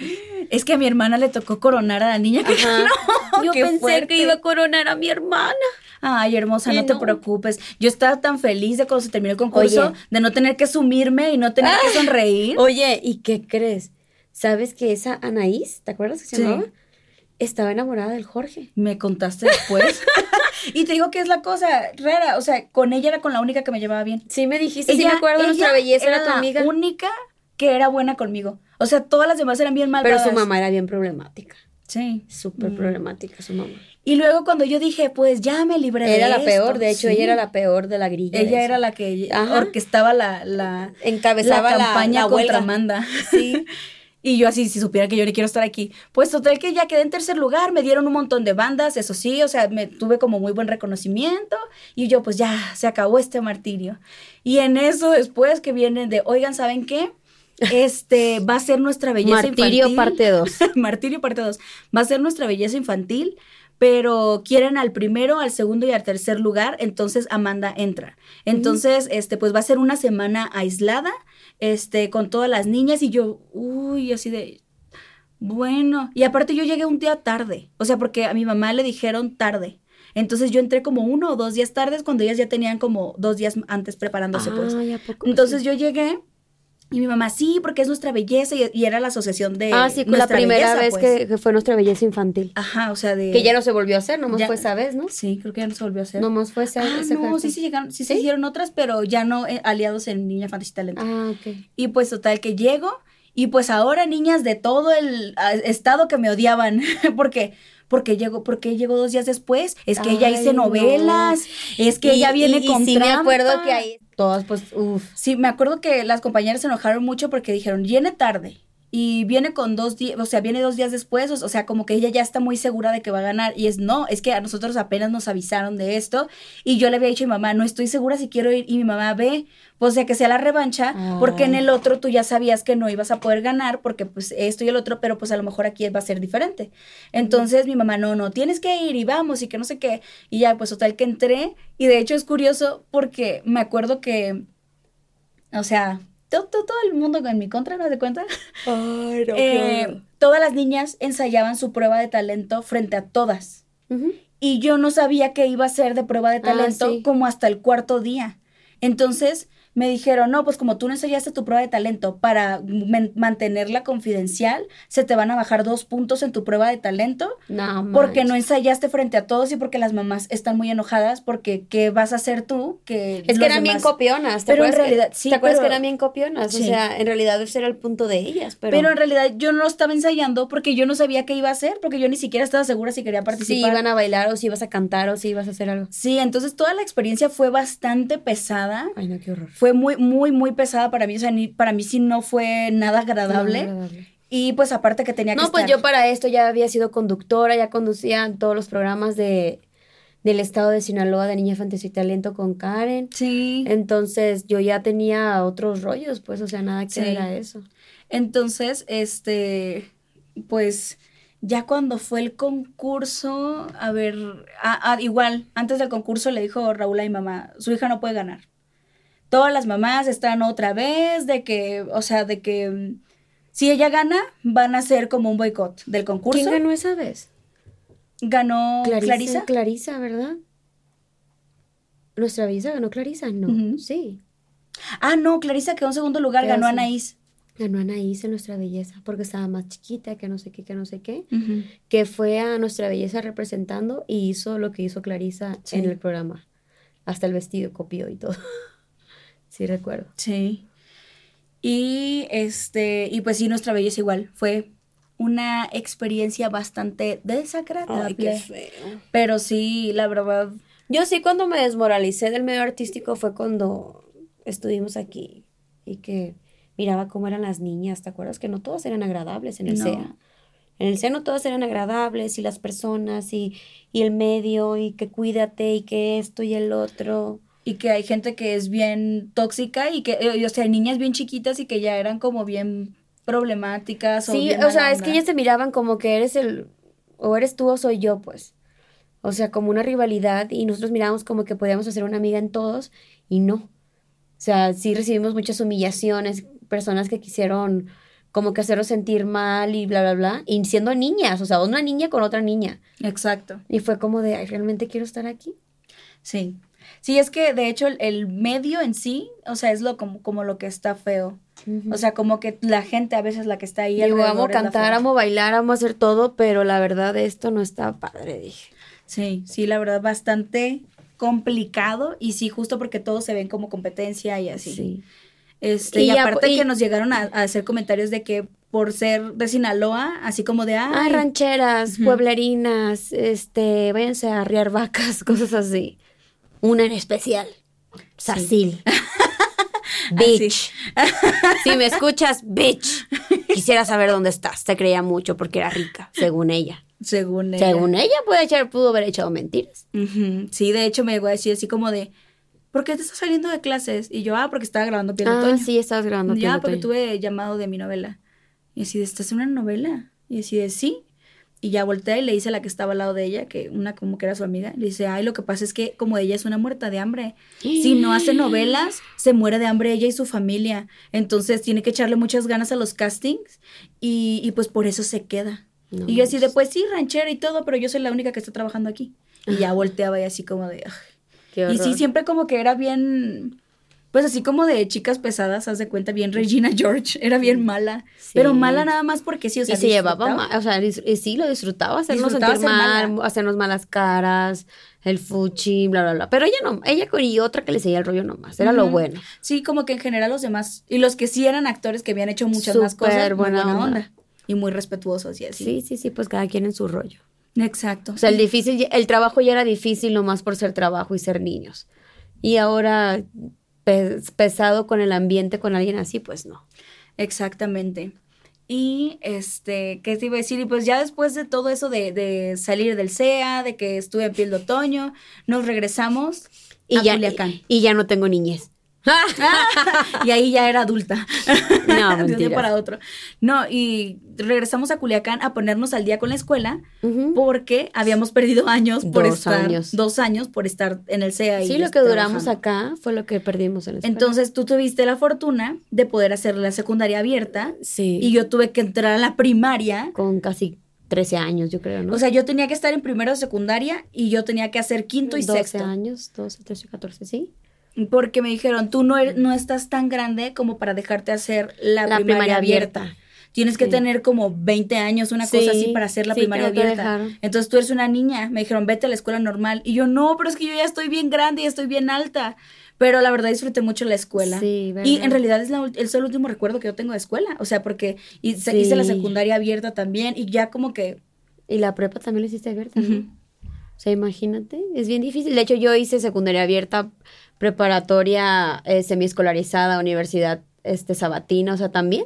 Es que a mi hermana le tocó coronar a la niña que [LAUGHS]
yo pensé que iba a coronar a mi hermana.
Ay, hermosa, no, te preocupes. Yo estaba tan feliz de cuando se terminó el concurso, de no tener que sumirme y no tener que ah. sonreír.
Oye, ¿y qué crees? ¿Sabes que esa Anaís, ¿te acuerdas que se llamaba? Estaba enamorada del Jorge.
Me contaste después. [LAUGHS] y te digo que es la cosa rara. O sea, con ella era con la única que me llevaba bien.
Sí, me dijiste, sí me acuerdo, nuestra belleza era, tu amiga.
La única que era buena conmigo. O sea, todas las demás eran bien malvadas.
Pero su mamá era bien problemática.
Sí.
Súper mm. problemática su mamá.
Y luego cuando yo dije, pues ya me libré de
Era la peor, de hecho, ella era la peor de la grilla.
Ella era la que orquestaba la, la, Encabezaba la campaña contra Amanda. Sí. [LAUGHS] Y yo así, si supiera que yo le quiero estar aquí. Pues total que ya quedé en tercer lugar, me dieron un montón de bandas, eso sí, o sea, me tuve como muy buen reconocimiento y yo pues ya, se acabó este martirio. Y en eso después que vienen de, oigan, ¿saben qué? Este va a ser nuestra belleza
infantil. [LAUGHS] Martirio parte 2.
Martirio parte 2. Va a ser nuestra belleza infantil pero quieren al primero, al segundo y al tercer lugar, entonces Amanda entra. Entonces, este, pues va a ser una semana aislada, este, con todas las niñas y yo, uy, así de, bueno, y aparte yo llegué un día tarde, o sea, porque a mi mamá le dijeron tarde. Entonces yo entré como uno o dos días tardes cuando ellas ya tenían como dos días antes preparándose, pues. Entonces yo llegué y mi mamá, sí, porque es nuestra belleza y, era la asociación de.
Ah, sí, la primera vez pues. que, fue nuestra belleza infantil.
Ajá, o sea, de.
Que ya no se volvió a hacer, nomás fue esa vez, ¿no?
Sí, creo que ya no se volvió a hacer.
Nomás fue esa,
ah, No, sí, sí, llegaron, sí, se hicieron otras, pero ya no eh, aliados en Niña Fantasy Talento.
Ah, ok.
Y pues, total, que llego y pues ahora niñas de todo el estado que me odiaban, [LAUGHS] porque porque llegó, porque llegó dos días después, es que ella hice novelas, es que ella viene y, con sí me
acuerdo que ahí todas pues uff.
Sí, me acuerdo que las compañeras se enojaron mucho porque dijeron, viene tarde y viene con dos días, o sea, viene dos días después, o, sea, como que ella ya está muy segura de que va a ganar. Y es no, es que a nosotros apenas nos avisaron de esto. Y yo le había dicho a mi mamá, no estoy segura si quiero ir. Y mi mamá ve, pues sea, que sea la revancha, porque en el otro tú ya sabías que no ibas a poder ganar, porque pues esto y el otro, pero pues a lo mejor aquí va a ser diferente. Entonces mi mamá, no, no, tienes que ir y vamos y que no sé qué. Y ya, pues total que entré. Y de hecho es curioso porque me acuerdo que, o sea, todo, todo, el mundo en mi contra, ¿no de cuenta?
Ay, no, [LAUGHS]
eh, todas las niñas ensayaban su prueba de talento frente a todas. Y yo no sabía que iba a ser de prueba de ah, talento como hasta el cuarto día. Entonces, me dijeron, no, pues como tú no ensayaste tu prueba de talento para mantenerla confidencial, se te van a bajar dos puntos en tu prueba de talento.
No,
porque no ensayaste frente a todos y porque las mamás están muy enojadas porque ¿qué vas a hacer tú? Que
es que eran bien copionas.
pero en realidad, sí.
¿Te acuerdas que eran bien copionas? O sea, en realidad ese era el punto de ellas. Pero...
pero en realidad yo no lo estaba ensayando porque yo no sabía qué iba a hacer, porque yo ni siquiera estaba segura si quería participar.
Si iban a bailar o si ibas a cantar o si ibas a hacer algo.
Sí, entonces toda la experiencia fue bastante pesada.
Ay, no, qué horror.
Fue muy, muy, muy pesada para mí. O sea, ni, para mí sí no fue nada agradable. Y pues aparte que tenía que
No, pues yo para esto ya había sido conductora, ya conducía todos los programas de del estado de Sinaloa de Niña Fantasía y Talento con Karen.
Sí.
Entonces yo ya tenía otros rollos, pues, o sea, nada que ver a eso.
Entonces, este, pues, ya cuando fue el concurso, a ver, igual, antes del concurso le dijo Raúl a mi mamá, su hija no puede ganar todas las mamás están otra vez de que, o sea, de que mm, si ella gana, van a hacer como un boicot del concurso.
¿Quién ganó esa vez?
Ganó Clarisa.
Clarisa, ¿verdad? Nuestra belleza ganó Clarisa, no, sí.
Ah, no, Clarisa quedó en segundo lugar, ganó Anaís.
Ganó Anaís en Nuestra Belleza, porque estaba más chiquita, que no sé qué, que no sé qué, que fue a Nuestra Belleza representando y hizo lo que hizo Clarisa en el programa. Hasta el vestido copió y todo. [LAUGHS] sí recuerdo.
Sí. Y este, y pues sí, nuestra belleza igual. Fue una experiencia bastante desagradable.
Ay, qué feo.
Pero sí, la verdad.
Yo sí cuando me desmoralicé del medio artístico fue cuando estuvimos aquí y que miraba cómo eran las niñas, ¿te acuerdas? Que no todas eran agradables en el
No.
SEA. En el SEA no todas eran agradables y las personas y, y el medio y que cuídate y que esto y el otro.
Y que hay gente que es bien tóxica y que, eh, o sea, hay niñas bien chiquitas y que ya eran como bien problemáticas.
Sí,
bien
o sea, es que ellas se miraban como que eres el, o eres tú o soy yo, pues. O sea, como una rivalidad y nosotros mirábamos como que podíamos hacer una amiga en todos y no. O sea, sí recibimos muchas humillaciones, personas que quisieron como que hacernos sentir mal y bla, bla, bla, y siendo niñas, o sea, una niña con otra niña.
Exacto.
Y fue como de, ay, ¿realmente quiero estar aquí?
Sí. Sí, es que de hecho el, el medio en sí, o sea, es lo como, como lo que está feo. O sea, como que la gente a veces la que está ahí.
Yo amo cantar, amo bailar, amo hacer todo, pero la verdad esto no está padre, dije.
Sí, sí, la verdad, bastante complicado. Y sí, justo porque todos se ven como competencia y así.
Sí.
Este,
Y
aparte
y-
que nos llegaron a, a hacer comentarios de que por ser de Sinaloa, así como de,
Ah, rancheras, pueblerinas, este, váyanse a arriar vacas, [LAUGHS] cosas así. Una en especial, Sacil. [LAUGHS] Bitch. Si me escuchas, bitch. [LAUGHS] Quisiera saber dónde estás. Te creía mucho porque era rica, según ella.
según ella.
Según ella, puede echar, pudo haber echado mentiras.
Sí, de hecho me llegó a decir así como de, ¿por qué te estás saliendo de clases? Y yo, ah, porque estaba grabando Piel de
Ah,
Otoño.
sí, estabas grabando.
ya,
Piel de
porque
Otoño.
tuve llamado de mi novela. Y así de, ¿estás en una novela? Y así de, sí. Y ya volteé y le dice a la que estaba al lado de ella, que una como que era su amiga, le dice, ay, lo que pasa es que como ella es una muerta de hambre, si no hace novelas, se muere de hambre ella y su familia. Entonces tiene que echarle muchas ganas a los castings y, y pues por eso se queda.
No
y yo así de, pues sí, ranchera y todo, pero yo soy la única que está trabajando aquí. Y ya [LAUGHS] volteaba y así como de...
Qué
Y sí, siempre como que era bien, pues así como de chicas pesadas, haz de cuenta, bien Regina George, era bien mala.
Sí.
Pero mala nada más porque sí, o sea,
y se llevaba mal, o sea, y sí, lo disfrutaba, hacernos
Disfrutaba
sentir mal,
mala.
hacernos malas caras, el fuchi, bla, bla, bla. Pero ella no, ella y otra que le seguía el rollo nomás, era lo bueno.
Sí, como que en general los demás, y los que sí eran actores que habían hecho muchas más cosas,
buena
buena,
onda.
onda. Y muy respetuosos y así.
Sí, sí, sí, pues cada quien en su rollo.
Exacto.
O sea, el difícil, el trabajo ya era difícil nomás por ser trabajo y ser niños. Y ahora pe- pesado con el ambiente, con alguien así, pues no.
Exactamente. Y este, ¿qué te iba a decir? Y pues ya después de todo eso de, de salir del CEA, de que estuve en piel de otoño, nos regresamos
Y
a
ya,
Culiacán.
y ya no tengo niñez. [LAUGHS]
y ahí ya era adulta.
No, [LAUGHS]
de un día para otro. No, y regresamos a Culiacán a ponernos al día con la escuela porque habíamos perdido años por
Dos
estar.
años.
Dos años por estar en el CEA. y
Sí, lo que duramos
trabajando.
acá fue lo que perdimos en la escuela.
Entonces tú tuviste la fortuna de poder hacer la secundaria abierta
sí.
y yo tuve que entrar a la primaria.
con casi 13 años, yo creo, ¿no?
O sea, yo tenía que estar en primero de secundaria y yo tenía que hacer quinto y
12
sexto.
años, 12, 13, 14, sí.
Porque me dijeron, tú no, eres- no estás tan grande como para dejarte hacer la,
La
primaria,
primaria
abierta.
abierta.
Tienes que tener como 20 años, una cosa
Sí,
así, para hacer la
sí,
primaria abierta. Entonces tú eres una niña. Me dijeron, vete a la escuela normal. Y yo, no, pero es que yo ya estoy bien grande y estoy bien alta. Pero la verdad disfruté mucho la escuela.
Sí,
y
¿verdad?
en realidad es, la, el último recuerdo que yo tengo de escuela. O sea, porque hice, hice la secundaria abierta también y ya como que...
Y la prepa también la hiciste abierta. O sea, imagínate, es bien difícil. De hecho, yo hice secundaria abierta, preparatoria eh, semiescolarizada, universidad este, sabatina, o sea, también.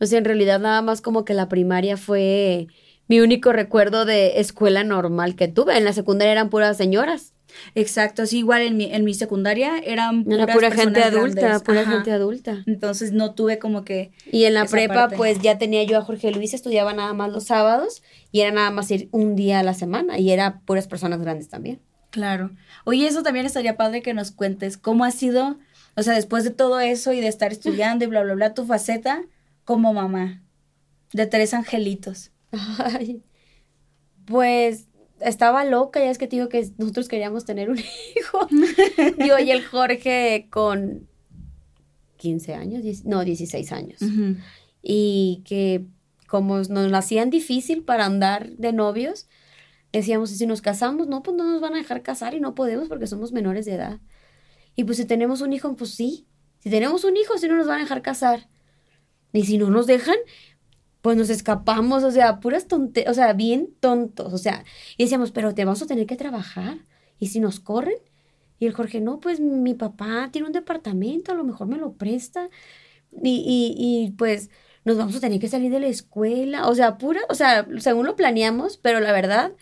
O sea, en realidad nada más como que la primaria fue mi único recuerdo de escuela normal que tuve. En la secundaria eran puras señoras.
Exacto, sí, igual en mi, en mi secundaria eran
Era
puras
pura gente adulta,
grandes.
pura
Ajá.
gente adulta.
Entonces no tuve como que...
Y en la prepa,
parte.
pues ya tenía yo a Jorge Luis, estudiaba nada más los sábados y era nada más ir un día a la semana y era puras personas grandes también.
Claro. Oye, eso también estaría padre que nos cuentes cómo ha sido, o sea, después de todo eso y de estar [LAUGHS] estudiando y bla, bla, bla, tu faceta como mamá de tres angelitos.
Ay, pues estaba loca, ya es que te digo que nosotros queríamos tener un [LAUGHS] hijo. [LAUGHS] Yo y el Jorge con 15 años, no, 16 años. Y que como nos lo hacían difícil para andar de novios, decíamos, "¿Y si nos casamos, no, pues no nos van a dejar casar y no podemos porque somos menores de edad. Y pues si tenemos un hijo, pues sí. Si tenemos un hijo, si no nos van a dejar casar. Y si no nos dejan, pues nos escapamos, o sea, puras tonterías, o sea, bien tontos, o sea, y decíamos, pero te vamos a tener que trabajar, y si nos corren, y el Jorge, no, pues mi papá tiene un departamento, a lo mejor me lo presta, y, y, y pues nos vamos a tener que salir de la escuela, o sea, pura, o sea, según lo planeamos, pero la verdad,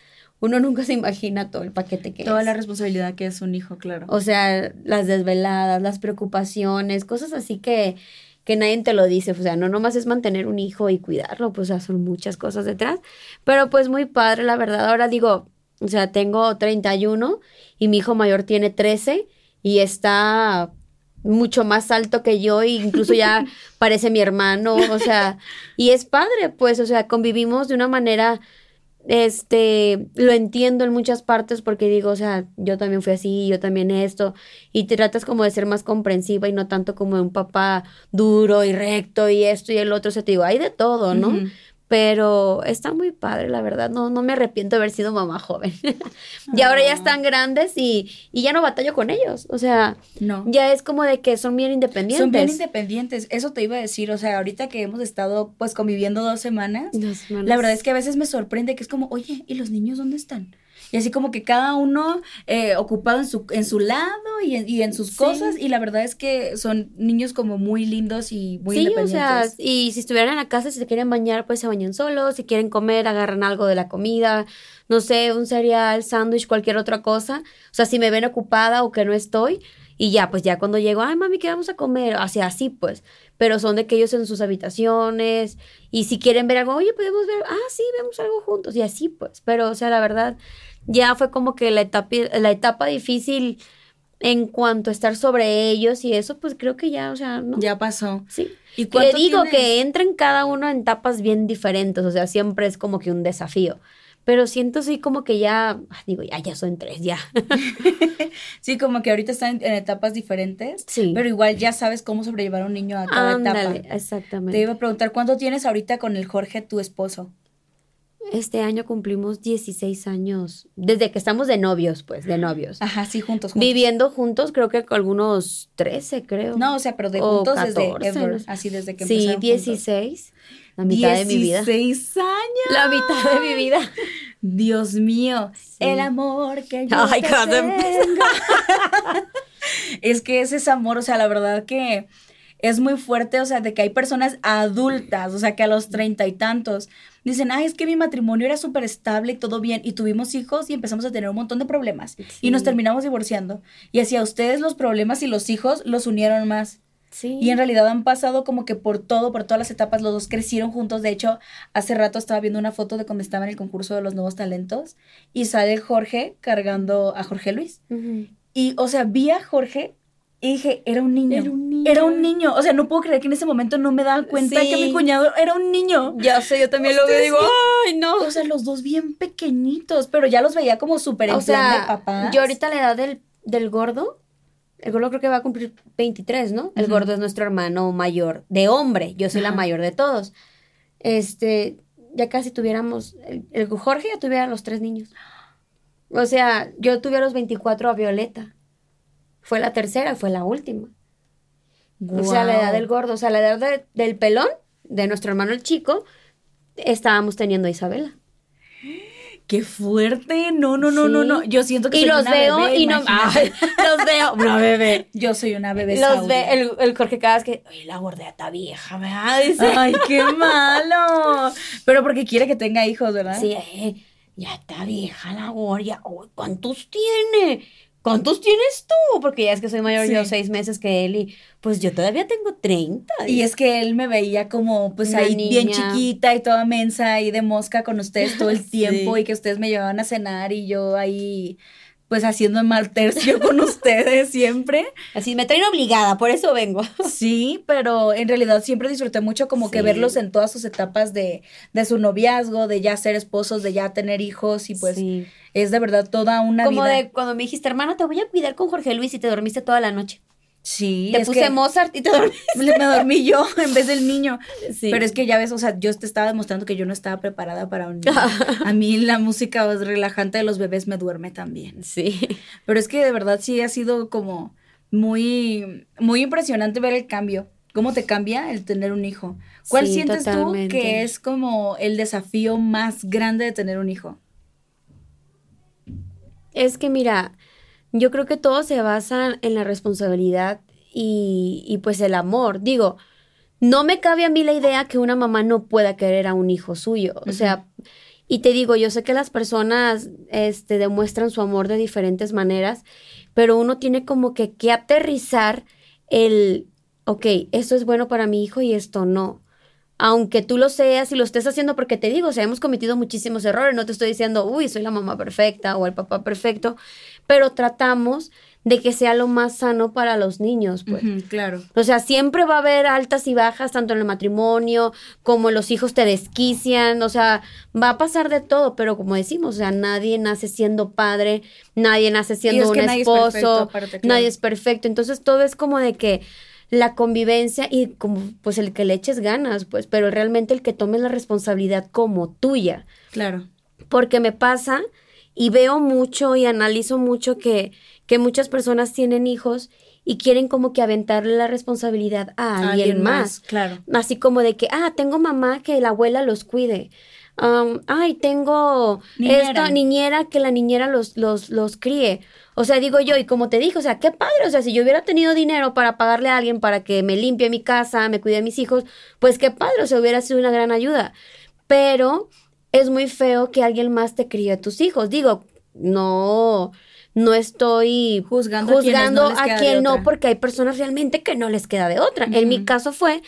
uno nunca se imagina todo el paquete que
Toda la responsabilidad que es un hijo, claro.
O sea, las desveladas, las preocupaciones, cosas así que, que nadie te lo dice, o sea, no nomás es mantener un hijo y cuidarlo, pues o sea, son muchas cosas detrás, pero pues muy padre, la verdad, ahora digo, o sea, tengo 31 y mi hijo mayor tiene 13 y está mucho más alto que yo e incluso ya [LAUGHS] parece mi hermano, o sea, y es padre, pues, o sea, convivimos de una manera este, lo entiendo en muchas partes porque digo, o sea, yo también fui así, yo también esto, y te tratas como de ser más comprensiva y no tanto como de un papá duro y recto y esto y el otro, o sea, te digo, hay de todo, ¿no? Pero está muy padre, la verdad. No, no me arrepiento de haber sido mamá joven. [LAUGHS] y ahora ya ah. están grandes y, y, ya no batallo con ellos. O sea, no. ya es como de que son bien independientes.
Son bien independientes. Eso te iba a decir. O sea, ahorita que hemos estado pues conviviendo dos semanas, dos semanas. la verdad es que a veces me sorprende que es como, oye, ¿y los niños dónde están? Y así como que cada uno eh, ocupado en su, en su lado y en, y en sus cosas. Y la verdad es que son niños como muy lindos y muy sí, independientes.
o sea, y si estuvieran en la casa, si se quieren bañar, pues se bañan solos. Si quieren comer, agarran algo de la comida. No sé, un cereal, sándwich, cualquier otra cosa. O sea, si me ven ocupada o que no estoy. Y ya, pues ya cuando llego, ay, mami, ¿qué vamos a comer? Así, así, pues. Pero son de que ellos en sus habitaciones. Y si quieren ver algo, oye, podemos ver, ah, sí, vemos algo juntos. Y así, pues. Pero, o sea, la verdad, ya fue como que la etapa, la etapa difícil en cuanto a estar sobre ellos y eso, pues creo que ya, o sea, ¿no?
Ya pasó.
Sí. ¿Y Le digo que entren cada uno en etapas bien diferentes, o sea, siempre es como que un desafío. Pero siento sí como que ya, digo, ya, ya son tres, ya. [LAUGHS] [LAUGHS]
sí, como que ahorita están en, etapas diferentes. Sí. Pero igual ya sabes cómo sobrellevar a un niño a cada etapa.
Exactamente.
Te iba a preguntar, ¿cuánto tienes ahorita con el Jorge, tu esposo?
Este año cumplimos 16 años, desde que estamos de novios, pues, de novios.
Ajá, sí, juntos.
Viviendo juntos, creo que algunos 13, creo.
No, o sea, pero de juntos desde así desde que
Sí, 16. La mitad de mi vida.
16 años.
La mitad de mi vida.
Dios mío, el amor que yo Ay, tengo. [LAUGHS] es que es ese amor, o sea, la verdad que es muy fuerte, o sea, de que hay personas adultas, o sea, que a los treinta y tantos dicen, ay, es que mi matrimonio era súper estable y todo bien, y tuvimos hijos y empezamos a tener un montón de problemas, y nos terminamos divorciando. Y así a ustedes los problemas y los hijos los unieron más. Sí. Y en realidad han pasado como que por todo, por todas las etapas, los dos crecieron juntos. De hecho, hace rato estaba viendo una foto de cuando estaba en el concurso de los nuevos talentos y sale Jorge cargando a Jorge Luis. Y, o sea, vi a Jorge y dije, era un niño. Era un niño. O sea, no puedo creer que en ese momento no me daba cuenta que mi cuñado era un niño.
Ya sé, yo también lo veo y digo, ay, no.
O sea, los dos bien pequeñitos, pero ya los veía como súper en o sea, de papá.
Yo ahorita la edad del, del gordo, el gordo creo que va a cumplir 23, ¿no? El gordo es nuestro hermano mayor de hombre. Yo soy la mayor de todos. Este, ya casi tuviéramos, el, el Jorge ya tuviera los tres niños. O sea, yo tuve a los 24 a Violeta. Fue la tercera, fue la última. O sea, la edad del gordo, o sea, la edad del pelón, de nuestro hermano el chico, estábamos teniendo a Isabela.
¡Qué fuerte! No, no, no, no, no. Yo siento que
y los veo y no. [LAUGHS] los veo.
Una bebé. Yo soy una bebé.
Los ve el, el Jorge vez que. Oye, la gordea está vieja, ¿verdad?
Dice. ¡Ay, qué malo! Pero porque quiere que tenga hijos, ¿verdad?
Sí, eh, ya está vieja la gorda. ¿Cuántos tiene? ¿Cuántos tienes tú? Porque ya es que soy mayor yo seis meses que él y pues yo todavía tengo 30.
Y es que él me veía como pues ahí bien chiquita y toda mensa y de mosca con ustedes todo el [LAUGHS] tiempo y que ustedes me llevaban a cenar y yo ahí pues haciendo mal tercio con [LAUGHS] ustedes siempre.
Así me traen obligada, por eso vengo. [LAUGHS]
Sí, pero en realidad siempre disfruté mucho como que verlos en todas sus etapas de, de su noviazgo, de ya ser esposos, de ya tener hijos y pues es de verdad toda una
como de cuando me dijiste, hermana, te voy a cuidar con Jorge Luis y te dormiste toda la noche.
Sí.
Te puse Mozart y te dormiste. [LAUGHS]
Me dormí yo [LAUGHS] en vez del niño. Sí. Pero es que ya ves, o sea, yo te estaba demostrando que yo no estaba preparada para un niño. [LAUGHS] A mí la música relajante de los bebés me duerme también.
Sí.
Pero es que de verdad sí ha sido como muy, muy impresionante ver el cambio. ¿Cómo te cambia el tener un hijo? ¿Cuál sientes tú que es como el desafío más grande de tener un hijo?
Es que mira, yo creo que todo se basa en la responsabilidad y, y pues el amor. Digo, no me cabe a mí la idea que una mamá no pueda querer a un hijo suyo. O sea, y te digo, yo sé que las personas este, demuestran su amor de diferentes maneras, pero uno tiene como que, que aterrizar el, ok, esto es bueno para mi hijo y esto no aunque tú lo seas y lo estés haciendo porque te digo, o sea, hemos cometido muchísimos errores, no te estoy diciendo, uy, soy la mamá perfecta o el papá perfecto, pero tratamos de que sea lo más sano para los niños, pues.
claro.
O sea, siempre va a haber altas y bajas, tanto en el matrimonio, como los hijos te desquician, o sea, va a pasar de todo, pero como decimos, o sea, nadie nace siendo padre, nadie nace siendo un esposo, nadie es perfecto, entonces todo es como de que la convivencia y como pues el que le eches ganas, pues, pero realmente el que tomes la responsabilidad como tuya.
Claro.
Porque me pasa y veo mucho y analizo mucho que, que muchas personas tienen hijos y quieren como que aventarle la responsabilidad a alguien, más.
Claro.
Así como de que, ah, tengo mamá que la abuela los cuide. Um, ay, tengo esta niñera que la niñera los, los, los críe. O sea, digo yo, y como te dije, o sea, qué padre, o sea, si yo hubiera tenido dinero para pagarle a alguien para que me limpie mi casa, me cuide de mis hijos, pues qué padre, o sea, hubiera sido una gran ayuda. Pero es muy feo que alguien más te críe a tus hijos. Digo, no, no estoy
juzgando, a,
quien no, porque hay personas realmente que no les queda de otra. En mi caso fue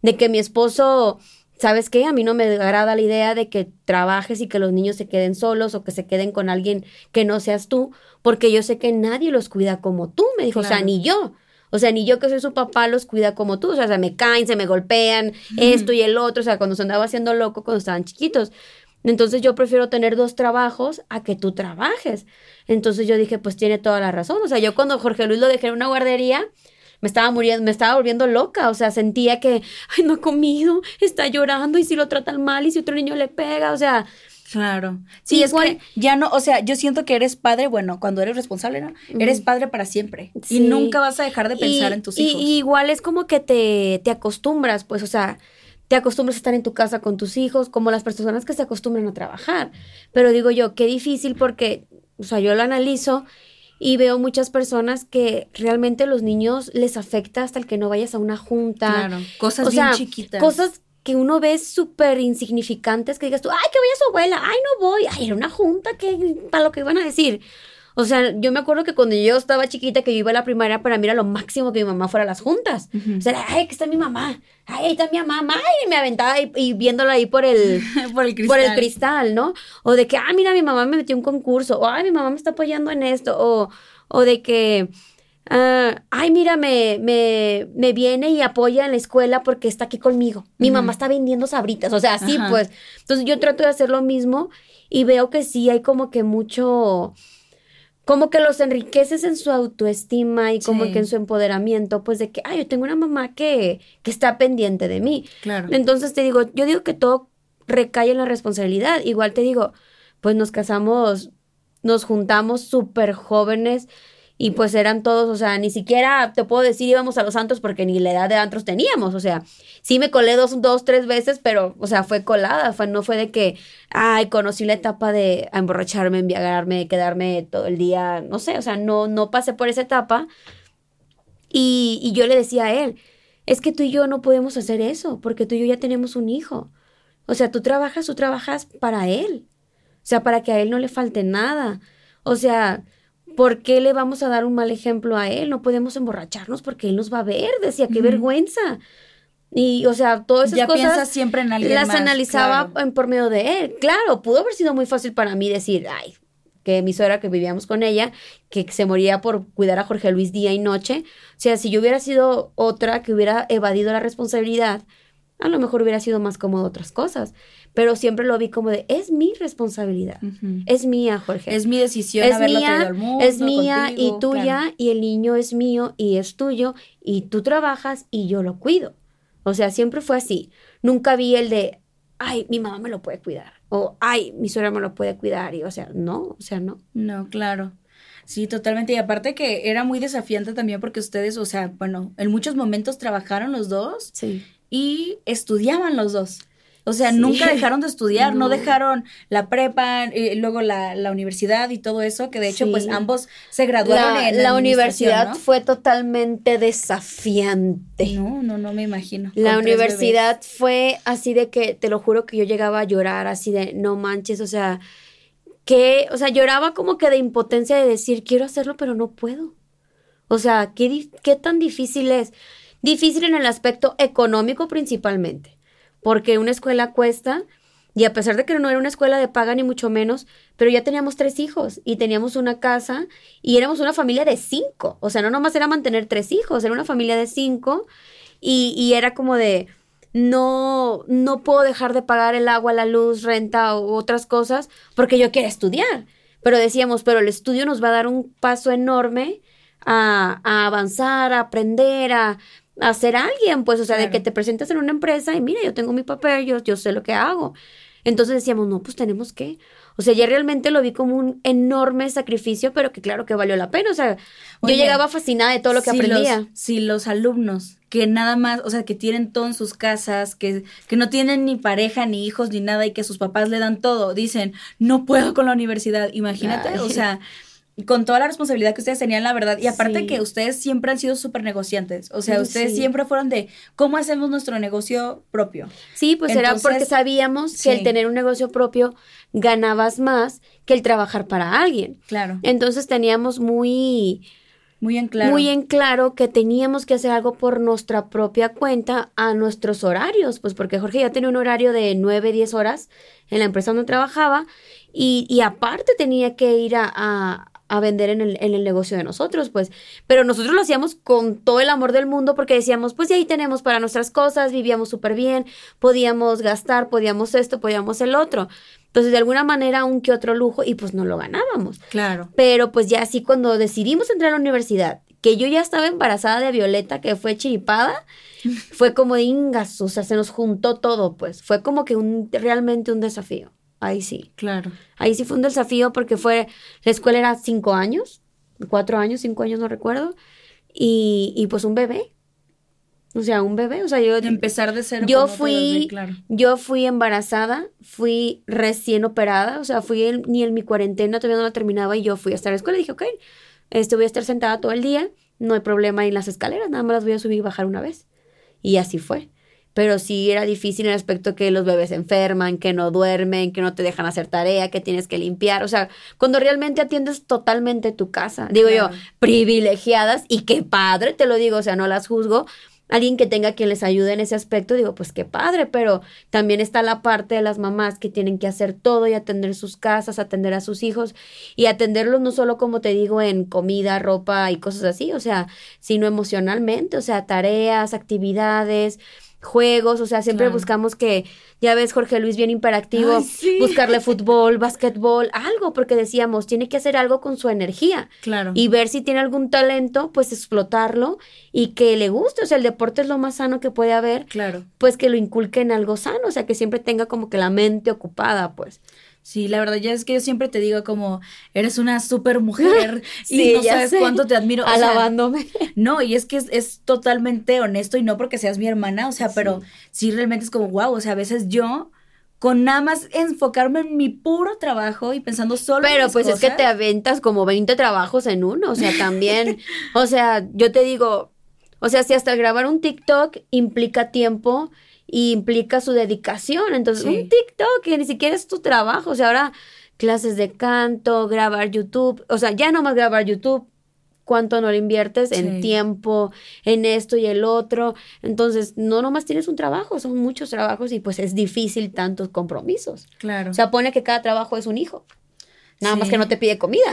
de que mi esposo ¿sabes qué? A mí no me agrada la idea de que trabajes y que los niños se queden solos o que se queden con alguien que no seas tú, porque yo sé que nadie los cuida como tú, me dijo, o sea, ni yo. O sea, ni yo que soy su papá los cuida como tú. O sea, se me caen, se me golpean, esto y el otro. O sea, cuando se andaba haciendo loco cuando estaban chiquitos. Entonces yo prefiero tener dos trabajos a que tú trabajes. Entonces yo dije, pues tiene toda la razón. O sea, yo cuando Jorge Luis lo dejé en una guardería, me estaba muriendo, me estaba volviendo loca, o sea, sentía que, ay, no ha comido, está llorando y si lo tratan mal y si otro niño le pega, o sea,
Claro. Sí, es que ya no, o sea, yo siento que eres padre, bueno, cuando eres responsable, ¿no? Eres padre para siempre. Y nunca vas a dejar de pensar en tus hijos.
Y, igual es como que te, te acostumbras, pues, o sea, te acostumbras a estar en tu casa con tus hijos, como las personas que se acostumbran a trabajar. Pero digo yo, qué difícil porque, o sea, yo lo analizo y veo muchas personas que realmente los niños les afecta hasta el que no vayas a una junta.
Claro, cosas bien chiquitas.
Cosas que uno ve súper insignificantes que digas tú, ay, que voy a su abuela, ay, no voy, ay, era una junta, que para lo que iban a decir. O sea, yo me acuerdo que cuando yo estaba chiquita, que yo iba a la primaria, para mí era lo máximo que mi mamá fuera a las juntas. O sea, ay, que está mi mamá, ay, ahí está mi mamá, ay, me aventaba y, viéndola ahí por el, [LAUGHS]
por, el
por el cristal, ¿no? O de que, ah, mira, mi mamá me metió un concurso, o ay, mi mamá me está apoyando en esto, o, o de que, ah, ay, mira, me, me, me, viene y apoya en la escuela porque está aquí conmigo. Mi mamá está vendiendo sabritas, o sea, así pues. Entonces yo trato de hacer lo mismo y veo que sí hay como que mucho como que los enriqueces en su autoestima y como que en su empoderamiento, pues de que, ay, yo tengo una mamá que, que está pendiente de mí.
Claro.
Entonces te digo, yo digo que todo recae en la responsabilidad. Igual te digo, pues nos casamos, nos juntamos súper jóvenes y pues eran todos, o sea, ni siquiera te puedo decir íbamos a los santos porque ni la edad de antros teníamos, o sea, sí me colé dos, dos, tres veces, pero, o sea, fue colada, fue, no fue de que, ay, conocí la etapa de emborracharme, embriagarme, quedarme todo el día, no sé, o sea, no, no pasé por esa etapa. Y, y yo le decía a él, es que tú y yo no podemos hacer eso, porque tú y yo ya tenemos un hijo. O sea, tú trabajas, tú trabajas para él. O sea, para que a él no le falte nada. O sea, ¿por qué le vamos a dar un mal ejemplo a él? No podemos emborracharnos porque él nos va a ver, decía, qué vergüenza. Y, o sea, todas esas cosas
siempre en alguien
las analizaba en, por medio de él. Claro, pudo haber sido muy fácil para mí decir, ay, que mi suegra que vivíamos con ella, que se moría por cuidar a Jorge Luis día y noche. O sea, si yo hubiera sido otra que hubiera evadido la responsabilidad, a lo mejor hubiera sido más cómodo otras cosas pero siempre lo vi como de, es mi responsabilidad, es mía, Jorge.
Es mi decisión es mía,
Es mía y tuya, y el niño es mío y es tuyo, y tú trabajas y yo lo cuido. O sea, siempre fue así. Nunca vi el de, ay, mi mamá me lo puede cuidar, o ay, mi suegra me lo puede cuidar, y o sea, no, o sea, no.
No, claro. Sí, totalmente. Y aparte que era muy desafiante también porque ustedes, o sea, bueno, en muchos momentos trabajaron los dos
Sí.
Y estudiaban los dos. O sea, nunca dejaron de estudiar, no, dejaron la prepa, y luego la, la, universidad y todo eso, que de hecho, pues ambos se graduaron
la,
en
la universidad fue totalmente desafiante.
No, no, no me imagino.
La universidad fue así de que, te lo juro que yo llegaba a llorar, así de, no manches, o sea, que, o sea, lloraba como que de impotencia de decir, quiero hacerlo, pero no puedo. O sea, ¿qué, qué tan difícil es? Difícil en el aspecto económico principalmente porque una escuela cuesta, y a pesar de que no era una escuela de paga ni mucho menos, pero ya teníamos tres hijos y teníamos una casa y éramos una familia de cinco. O sea, no nomás era mantener tres hijos, era una familia de cinco y, y era como de, no, no puedo dejar de pagar el agua, la luz, renta u otras cosas porque yo quiero estudiar. Pero decíamos, pero el estudio nos va a dar un paso enorme a, a avanzar, a aprender, a, a ser alguien, pues, o sea, de que te presentas en una empresa y mira, yo tengo mi papel, yo, yo sé lo que hago. Entonces decíamos, no, pues tenemos que. O sea, ya realmente lo vi como un enorme sacrificio, pero que claro que valió la pena. O sea, yo llegaba fascinada de todo lo que aprendía.
si los alumnos que nada más, o sea, que tienen todo en sus casas, que, que no tienen ni pareja, ni hijos, ni nada, y que sus papás le dan todo, dicen, no puedo con la universidad. Imagínate, o sea con toda la responsabilidad que ustedes tenían, la verdad. Y aparte que ustedes siempre han sido súper negociantes. O sea, ustedes siempre fueron de cómo hacemos nuestro negocio propio.
Sí, pues era porque sabíamos que el tener un negocio propio ganabas más que el trabajar para alguien.
Claro.
Entonces teníamos muy...
Muy en claro.
Muy en claro que teníamos que hacer algo por nuestra propia cuenta a nuestros horarios, pues porque Jorge ya tenía un horario de 9, 10 horas en la empresa donde trabajaba y, y aparte tenía que ir a, a vender en el, en el negocio de nosotros, pues. Pero nosotros lo hacíamos con todo el amor del mundo porque decíamos, pues de ahí tenemos para nuestras cosas, vivíamos súper bien, podíamos gastar, podíamos esto, podíamos el otro. Entonces, de alguna manera, un que otro lujo y pues no lo ganábamos.
Claro.
Pero pues ya así cuando decidimos entrar a la universidad, que yo ya estaba embarazada de Violeta, que fue chiripada, [LAUGHS] fue como de ingas, o sea, se nos juntó todo, pues. Fue como que un, realmente un desafío. Ahí sí.
Claro.
Ahí sí fue un desafío porque fue, la escuela era cinco años, cuatro años, cinco años, no recuerdo, y, y pues un bebé. O sea, un bebé, o sea, yo...
De empezar de cero.
Yo fui, claro. yo fui embarazada, fui recién operada, o sea, fui ni en mi cuarentena, todavía no la terminaba y yo fui hasta la escuela y dije, ok, este, voy a estar sentada todo el día, no hay problema en las escaleras, nada más las voy a subir y bajar una vez. Y así fue pero sí era difícil en el aspecto que los bebés se enferman, que no duermen, que no te dejan hacer tarea, que tienes que limpiar, o sea, cuando realmente atiendes totalmente tu casa, digo yo, privilegiadas y qué padre, te lo digo, o sea, no las juzgo, alguien que tenga quien les ayude en ese aspecto, digo, pues qué padre, pero también está la parte de las mamás que tienen que hacer todo y atender sus casas, atender a sus hijos y atenderlos no solo como te digo en comida, ropa y cosas así, o sea, sino emocionalmente, o sea, tareas, actividades, juegos, o sea, siempre buscamos que, ya ves, Jorge Luis bien imperactivo, buscarle [LAUGHS] fútbol, básquetbol, algo, porque decíamos, tiene que hacer algo con su energía.
Claro.
Y ver si tiene algún talento, pues explotarlo y que le guste, o sea, el deporte es lo más sano que puede haber.
Claro.
Pues que lo inculque en algo sano, o sea, que siempre tenga como que la mente ocupada, pues.
Sí, la verdad ya es que yo siempre te digo como eres una super mujer [LAUGHS] y no sabes cuánto te admiro.
Alabándome. [LAUGHS]
no, y es que es, totalmente honesto y no porque seas mi hermana, o sea, pero sí realmente es como wow, o sea, a veces yo con nada más enfocarme en mi puro trabajo y pensando solo
Pero en pues es que te aventas como 20 trabajos en uno, o sea, también, [LAUGHS] o sea, yo te digo, o sea, si hasta grabar un TikTok implica tiempo, y implica su dedicación. Entonces, un TikTok que ni siquiera es tu trabajo, o sea, ahora clases de canto, grabar YouTube, o sea, ya no más grabar YouTube, cuánto no le inviertes en tiempo, en esto y el otro. Entonces, no nomás tienes un trabajo, son muchos trabajos y pues es difícil tantos compromisos.
Claro.
O sea, pone que cada trabajo es un hijo. Nada más que no te pide comida.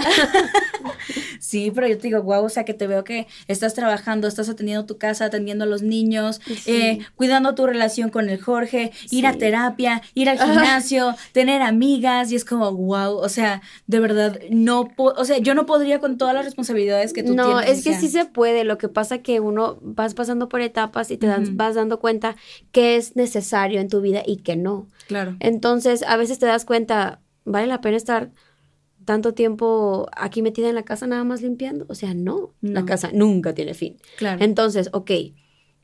[LAUGHS]
sí, pero yo te digo, guau, o sea, que te veo que estás trabajando, estás atendiendo tu casa, atendiendo a los niños, eh, cuidando tu relación con el Jorge, ir a terapia, ir al gimnasio, tener amigas, y es como, wow, o sea, de verdad, no, o sea, yo no podría con todas las responsabilidades que tú tienes.
No, es que sí se puede, lo que pasa que uno vas pasando por etapas y te vas dando cuenta que es necesario en tu vida y que no.
Claro.
Entonces, a veces te das cuenta, vale la pena estar tanto tiempo aquí metida en la casa nada más limpiando. O sea, no, la casa nunca tiene fin. Claro. Entonces, ok,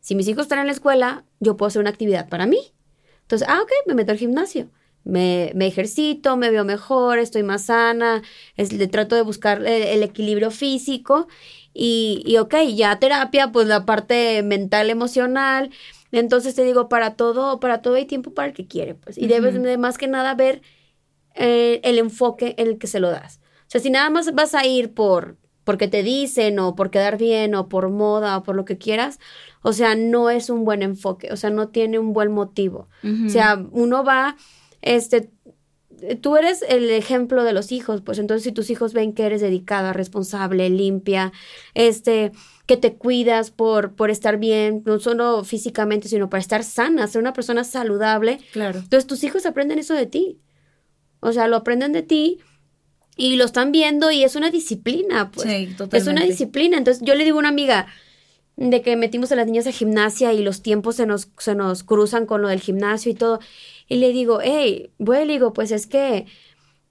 si mis hijos están en la escuela, yo puedo hacer una actividad para mí. Entonces, ah, ok, me meto al gimnasio. Me, me ejercito, me veo mejor, estoy más sana, es, le trato de buscar el, equilibrio físico y, y, ok, ya terapia, pues la parte mental, emocional. Entonces te digo, para todo, para todo hay tiempo para el que quiere, pues. Y debes de más que nada ver eh, el enfoque en el que se lo das. O sea, si nada más vas a ir por porque te dicen o por quedar bien o por moda o por lo que quieras, o sea, no es un buen enfoque, o sea, no tiene un buen motivo. O sea, uno va, este, tú eres el ejemplo de los hijos, pues entonces si tus hijos ven que eres dedicada, responsable, limpia, este, que te cuidas por, por estar bien, no solo físicamente, sino para estar sana, ser una persona saludable. Claro. Entonces tus hijos aprenden eso de ti. O sea, lo aprenden de ti y lo están viendo y es una disciplina, pues. Sí, totalmente. Es una disciplina. Entonces yo le digo a una amiga, de que metimos a las niñas a gimnasia y los tiempos se nos, se nos cruzan con lo del gimnasio y todo. Y le digo, hey, bueno, le digo, pues es que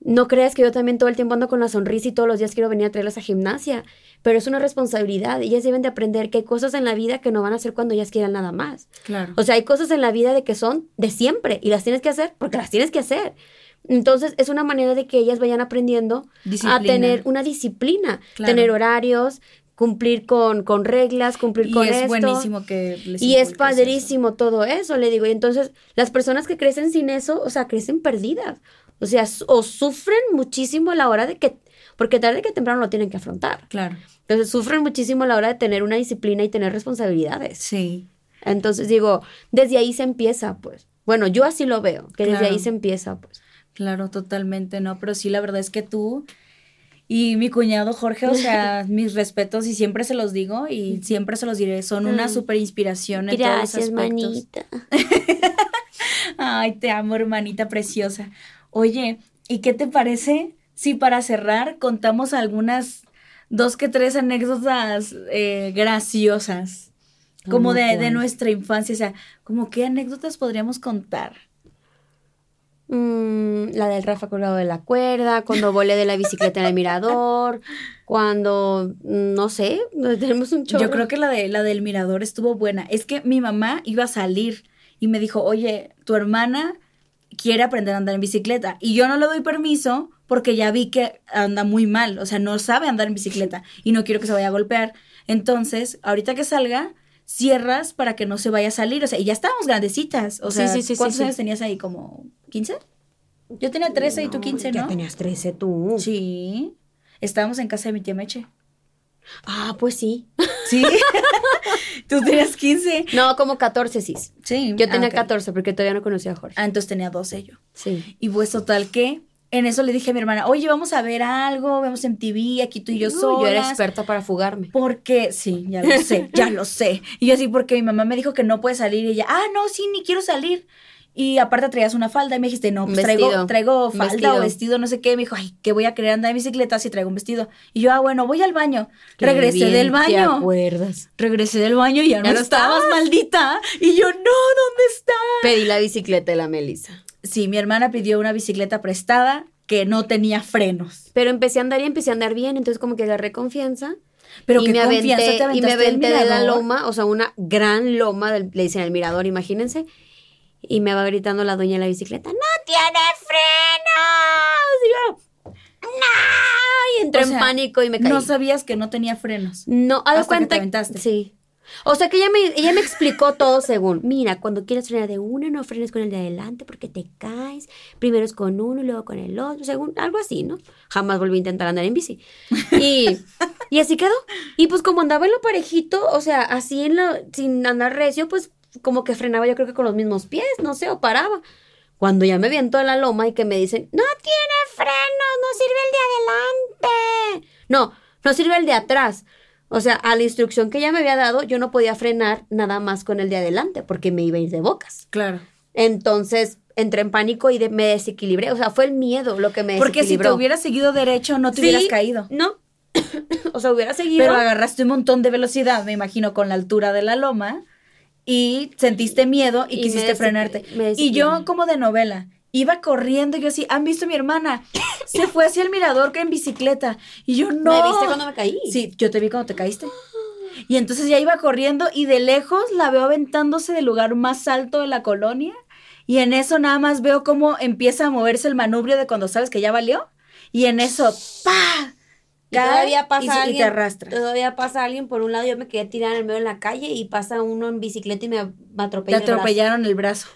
no creas que yo también todo el tiempo ando con la sonrisa y todos los días quiero venir a traerlas a gimnasia, pero es una responsabilidad y ellas deben de aprender que hay cosas en la vida que no van a hacer cuando ellas quieran nada más. Claro. O sea, hay cosas en la vida de que son de siempre y las tienes que hacer porque las tienes que hacer. Entonces, es una manera de que ellas vayan aprendiendo a tener una disciplina, tener horarios, cumplir con, con reglas, cumplir con esto. Y es buenísimo que les Y es padrísimo todo eso, le digo. Y entonces, las personas que crecen sin eso, o sea, crecen perdidas. O sea, o sufren muchísimo a la hora de que, porque tarde que temprano lo tienen que afrontar. Claro. Entonces, sufren muchísimo a la hora de tener una disciplina y tener responsabilidades. Sí. Entonces, digo, desde ahí se empieza, pues. Bueno, yo así lo veo, que desde ahí se empieza, pues.
Claro, totalmente, ¿no? Pero sí, la verdad es que tú y mi cuñado Jorge, o sea, [LAUGHS] mis respetos y siempre se los digo y siempre se los diré, son una super inspiración en Gracias, todos los aspectos. manita. [LAUGHS] Ay, te amo, hermanita preciosa. Oye, ¿y qué te parece si para cerrar contamos algunas dos que tres anécdotas eh, graciosas? Como de, de nuestra infancia, o sea, como qué anécdotas podríamos contar.
Mm, la del Rafa colgado de la cuerda, cuando volé de la bicicleta en el mirador, cuando, no sé, [LAUGHS] tenemos un
chorro. Yo creo que la, de, la del mirador estuvo buena. Es que mi mamá iba a salir y me dijo, oye, tu hermana quiere aprender a andar en bicicleta. Y yo no le doy permiso porque ya vi que anda muy mal, o sea, no sabe andar en bicicleta y no quiero que se vaya a golpear. Entonces, ahorita que salga, cierras para que no se vaya a salir. O sea, y ya estábamos grandecitas. O sea, ¿cuántos años tenías ahí? ¿Como 15? Yo tenía 13 y tú 15, ¿no?
Ya tenías 13 tú.
Sí. Estábamos en casa de mi tía Meche.
Ah, pues sí.
Sí. [LAUGHS] tú tenías 15.
No, como 14, sí. Sí. Yo tenía 14 porque todavía no conocía a Jorge.
Ah, entonces tenía 12 yo. Sí. Y pues total que en eso le dije a mi hermana, oye, vamos a ver algo, vemos en TV, aquí tú y yo solas.
Yo era experta para fugarme.
Porque, sí, ya lo sé, ya lo sé. Y yo así, porque mi mamá me dijo que no puede salir y ella, ah, no, sí, ni quiero salir. Y aparte traías una falda y me dijiste, no, pues traigo, traigo falda o vestido, no sé qué. Me dijo, ay, que voy a querer andar en bicicleta si traigo un vestido. Y yo, ah, bueno, voy al baño. Regresé del baño. ¿Te acuerdas? Regresé del baño y ya, no, estabas, maldita. Y yo, no, ¿dónde estás?
Pedí la bicicleta de la Melissa.
Sí, mi hermana pidió una bicicleta prestada que no tenía frenos.
Pero empecé a andar y empecé a andar bien, entonces como que agarré confianza. Pero y me aventé, y me aventé de la loma, o sea, una gran loma, le dicen el mirador, imagínense. Y me va gritando la dueña de la bicicleta, ¡No tiene frenos! Y yo, ¡No! Y entré en pánico y me caí.
No sabías que no tenía frenos.
No, a cuenta. Que te Sí. O sea que ella me, ella me explicó todo según, mira, cuando quieres frenar de uno, no frenes con el de adelante porque te caes. Primero es con uno y luego con el otro, según algo así, ¿no? Jamás volví a intentar andar en bici. Y, y así quedó. Y pues como andaba en lo parejito, o sea, así en lo, sin andar recio, pues como que frenaba yo creo que con los mismos pies, no sé, o paraba. Cuando ya me viento en la loma y que me dicen, no tiene frenos, no sirve el de adelante. No, no sirve el de atrás. O sea, a la instrucción que ella me había dado, yo no podía frenar nada más con el de adelante porque me iba a ir de bocas. Claro. Entonces entré en pánico y me desequilibré. O sea, fue el miedo lo que me
Porque si te hubieras seguido derecho, no te hubieras caído.
No. [COUGHS] o sea, hubiera seguido.
Pero agarraste un montón de velocidad, me imagino, con la altura de la loma y sentiste miedo y, quisiste frenarte. y yo como de novela, iba corriendo y yo así, ¿han visto a mi hermana? Se fue hacia el mirador en bicicleta. Y yo, no.
¿Me viste cuando me caí?
Sí, yo te vi cuando te caíste. Y entonces ya iba corriendo y de lejos la veo aventándose del lugar más alto de la colonia. Y en eso nada más veo cómo empieza a moverse el manubrio de cuando sabes que ya valió. Y en eso, ¡pa!
Y todavía pasa
y,
alguien.
y te arrastra.
Todavía pasa alguien por un lado, yo me quedé tirada en el medio de la calle y pasa uno en bicicleta y me, me atropella.
Te atropellaron el brazo.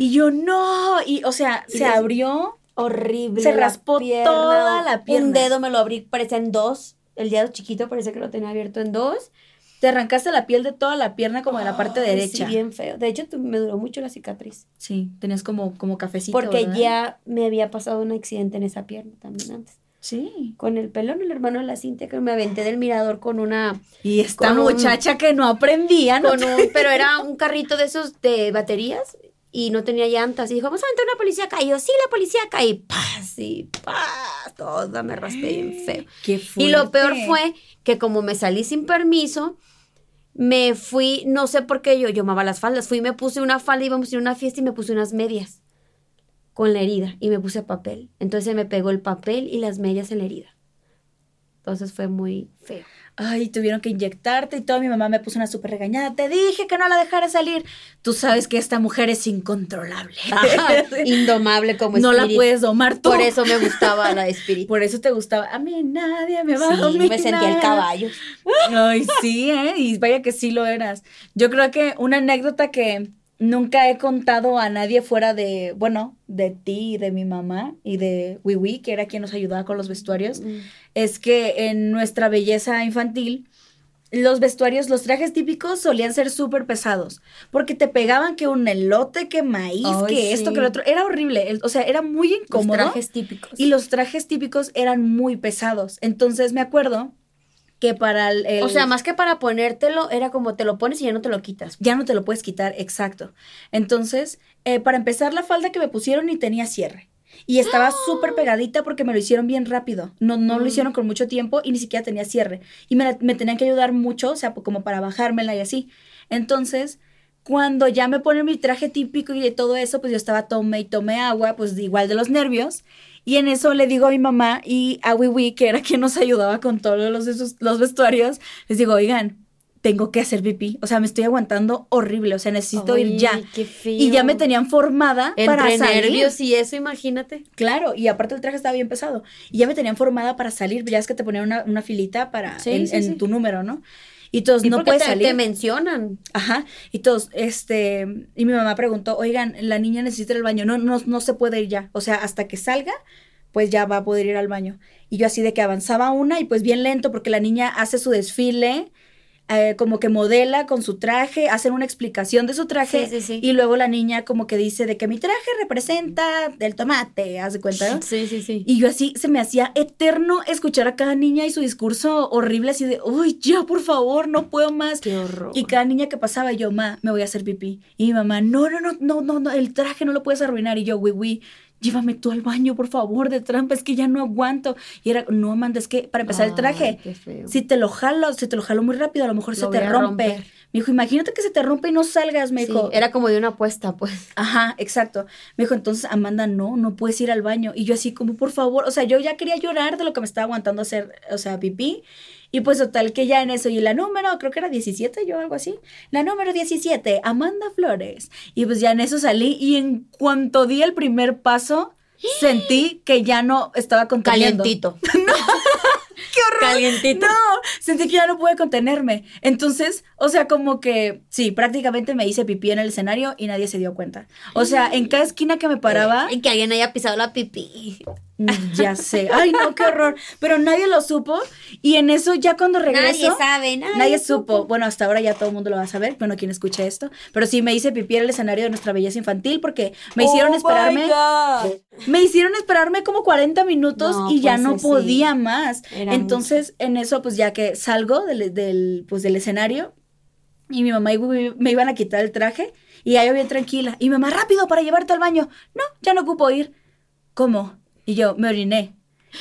Y yo, no. Y, o sea,
Y
se
les-
abrió.
Horrible.
Se
la
raspó toda la pierna.
Un dedo me lo abrí, parecía en dos. El dedo chiquito parecía que lo tenía abierto en dos.
Te arrancaste la piel de toda la pierna como de la parte derecha.
Sí, bien feo. De hecho, me duró mucho la cicatriz.
Sí, tenías como, como cafecito.
porque
¿verdad?
ya me había pasado un accidente en esa pierna también antes.
Sí.
Con el pelón, el hermano de la Cintia, que me aventé del mirador con una.
Y esta
un-
muchacha que no aprendía, ¿no?
Con un, pero era un carrito de esos de baterías y no tenía llantas. Y dijo, vamos a aventar una policía acá. Y yo, sí, la policía acá. Y ¡paz! Y ¡paz! Toda me raspé bien [GASPS] feo.
Qué
Y lo peor fue que como me salí sin permiso, me fui, no sé por qué yo, yo amaba las faldas, fui y me puse una falda, íbamos a ir a una fiesta y me puse unas medias con la herida y me puse papel. Entonces me pegó el papel y las medias en la herida. Entonces fue muy feo.
Ay, tuvieron que inyectarte y toda mi mamá me puso una súper regañada. Te dije que no la dejara salir. Tú sabes que esta mujer es incontrolable. [LAUGHS]
Indomable como
no la puedes domar tú.
Por eso me gustaba la de espíritu.
Por eso te gustaba. A mí nadie me va a dominar.
me sentía el caballo.
Ay, sí, ¿eh? Y vaya que sí lo eras. Yo creo que una anécdota que nunca he contado a nadie fuera de, bueno, de ti y de mi mamá y de Wiwi, que era quien nos ayudaba con los vestuarios, es que en nuestra belleza infantil, los vestuarios, los trajes típicos solían ser súper pesados, porque te pegaban que un elote, que maíz, que esto, que lo otro. Era horrible, o sea, era muy
Los
incómodo.
trajes típicos.
Y los trajes típicos eran muy pesados. Entonces me acuerdo que para el... el-
O sea, más que para ponértelo, era como te lo pones y ya no te lo quitas.
ya no te lo puedes quitar, exacto. Entonces, eh, para empezar, la falda que me pusieron ni tenía cierre. Y estaba súper pegadita porque me lo hicieron bien rápido. No, no lo
Mm.
hicieron con mucho tiempo y ni siquiera tenía cierre. Y me, la- me tenían que ayudar mucho, o sea, como para bajármela y así. Entonces, cuando ya me ponen mi traje típico y de todo eso, pues yo estaba tome y tome agua, pues igual de los nervios. Y en eso le digo a mi mamá y a Wiwi, que era quien nos [LAUGHS] ayudaba con todos los, esos- los vestuarios, les digo, oigan, tengo que hacer pipí. O sea, me estoy aguantando horrible. O sea, necesito ir ya.
qué feo.
Y ya me tenían formada para salir.
nervios y eso, imagínate.
Claro, y aparte el traje estaba bien pesado. Y ya me tenían formada para salir. Ya es que te ponían una, una filita para
Sí,
en,
sí,
en
sí.
tu número, ¿no? Y todos, no
te,
salir.
te mencionan.
Ajá. Y todos, este, y mi mamá preguntó, oigan, la niña necesita ir al baño. No, no, no se puede ir ya. O sea, hasta que salga, pues ya va a poder ir al baño. Y yo así de que avanzaba una y pues bien lento porque la niña hace su desfile, eh, como que modela con su traje, hacen una explicación de su traje.
Sí, sí, sí.
Y luego la niña como que dice de que mi traje representa el tomate, haz de cuenta. ¿no?
Sí, sí, sí.
Y yo así se me hacía eterno escuchar a cada niña y su discurso horrible así de, uy, ya, por favor, no puedo más.
Qué horror.
Y cada niña que pasaba, yo, ma, me voy a hacer pipí. Y mi mamá, no, no, no, no, no, no, el traje no lo puedes arruinar. Y yo, güey, güey, llévame tú al baño, por favor, de trampa, es que ya no aguanto. Y era, no, Amanda, es que para empezar el traje, si te lo jalo, si te lo jalo muy rápido, a lo mejor se te rompe. Me dijo, imagínate que se te rompe y no salgas, me
Sí,
dijo.
era como de una apuesta, pues.
Ajá, exacto. Me dijo, entonces, Amanda, no, no puedes ir al baño. Y yo así como, por favor, o sea, yo ya quería llorar de lo que me estaba aguantando hacer, o sea, pipí. Y pues total que ya en eso, y la número, creo que era 17, yo algo así. La número 17, Amanda Flores. Y pues ya en eso salí y en cuanto di el primer paso, [GASPS] sentí que ya no estaba conteniendo.
Calientito. [LAUGHS] [LAUGHS]
¡Qué horror!
Calientito.
No, sentí que ya no pude contenerme. Entonces, o sea, como que sí, prácticamente me hice pipí en el escenario y nadie se dio cuenta. O sea, en cada esquina que me paraba,
Y que alguien haya pisado la pipí.
Mm, ya sé. Ay, no, qué horror. Pero nadie lo supo. Y en eso, ya cuando regreso.
Nadie sabe, nadie,
Nadie supo. Bueno, hasta ahora ya todo el mundo lo va a saber. Bueno, quien escuche esto. Pero sí me hice pipí en el escenario de nuestra belleza infantil porque me hicieron
Oh
esperarme.
my God.
Me hicieron esperarme como 40 minutos
No,
y ya
pues,
no
sí.
podía más.
Era
Entonces, en eso, pues ya que salgo del, del, pues, del escenario y mi mamá y me iban a quitar el traje y ya yo bien tranquila. Y mi mamá, rápido para llevarte al baño. No, ya no ocupo ir. ¿Cómo? Y yo, me oriné.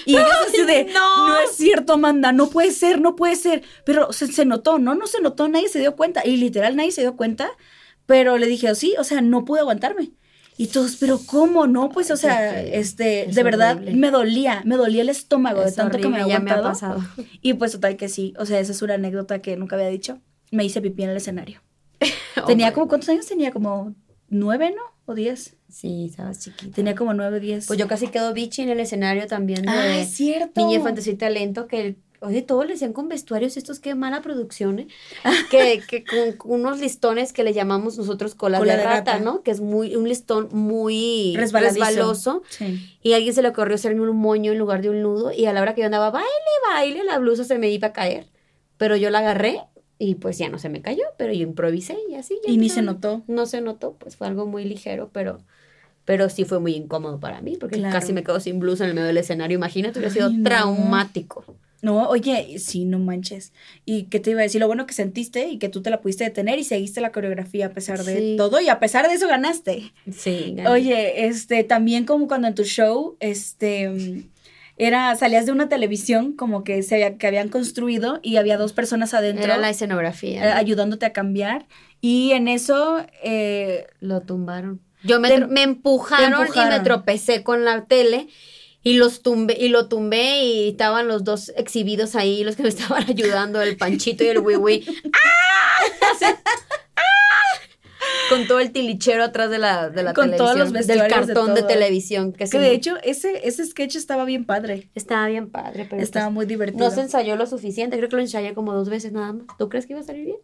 Y ellos [LAUGHS] así de,
no.
no. es cierto, Amanda, no puede ser, no puede ser. Pero se, se notó, ¿no? No se notó, nadie se dio cuenta. Y literal, nadie se dio cuenta. Pero le dije, oh, sí, o sea, no pude aguantarme. Y todos, pero ¿cómo no? Pues, o sea, este, de verdad me dolía, me dolía el estómago de tanto que me había aguantado. Me ha pasado. [LAUGHS] Y pues total que sí, o sea, esa es una anécdota que nunca había dicho. Me hice pipí en el escenario. [LAUGHS] tenía como, ¿cuántos años tenía? Como nueve, ¿no? ¿O diez?
Sí, estabas chiquita.
Tenía como nueve o diez.
Pues yo casi quedo bichi en el escenario también de
ah, es cierto.
Niña Fantasía y Talento, que Oye, todo le decían con vestuarios, estos qué mala producción, ¿eh? que, [LAUGHS] que con, unos listones que le llamamos nosotros cola, de, rata, ¿no? Que es muy, un listón muy resbaloso. Y a alguien se le ocurrió hacer un moño en lugar de un nudo. Y a la hora que yo andaba, baile, baile, la blusa se me iba a caer. Pero yo la agarré y pues ya no se me cayó, pero yo improvisé y así.
y ni se notó.
No se notó, pues fue algo muy ligero, pero pero sí fue muy incómodo para mí, porque casi me quedo sin blusa en el medio del escenario. Imagínate, hubiera sido traumático.
No, oye, sí, no manches. ¿Y qué te iba a decir? Lo bueno que sentiste y que tú te la pudiste detener y seguiste la coreografía a pesar de todo y a pesar de eso ganaste.
Sí.
Oye, este, también como cuando en tu show, este, era, salías de una televisión como que se había, que habían construido y había dos personas adentro.
Era la escenografía.
Ayudándote a cambiar y en eso... Eh,
Lo tumbaron. Yo me, me empujaron y me tropecé con la tele y los tumbé, y lo tumbé y estaban los dos exhibidos ahí, los que me [LAUGHS] estaban ayudando, el Panchito y el Wiwi. ¡Ah! [LAUGHS] Con todo el tilichero atrás de la, de la Con televisión. Todos los del cartón de, televisión.
Que, de hecho, ese, ese sketch estaba bien padre.
Estaba bien padre, pero.
Estaba pues muy divertido.
No se ensayó lo suficiente. Creo que lo ensayé como dos veces nada más. ¿Tú crees que iba a salir bien?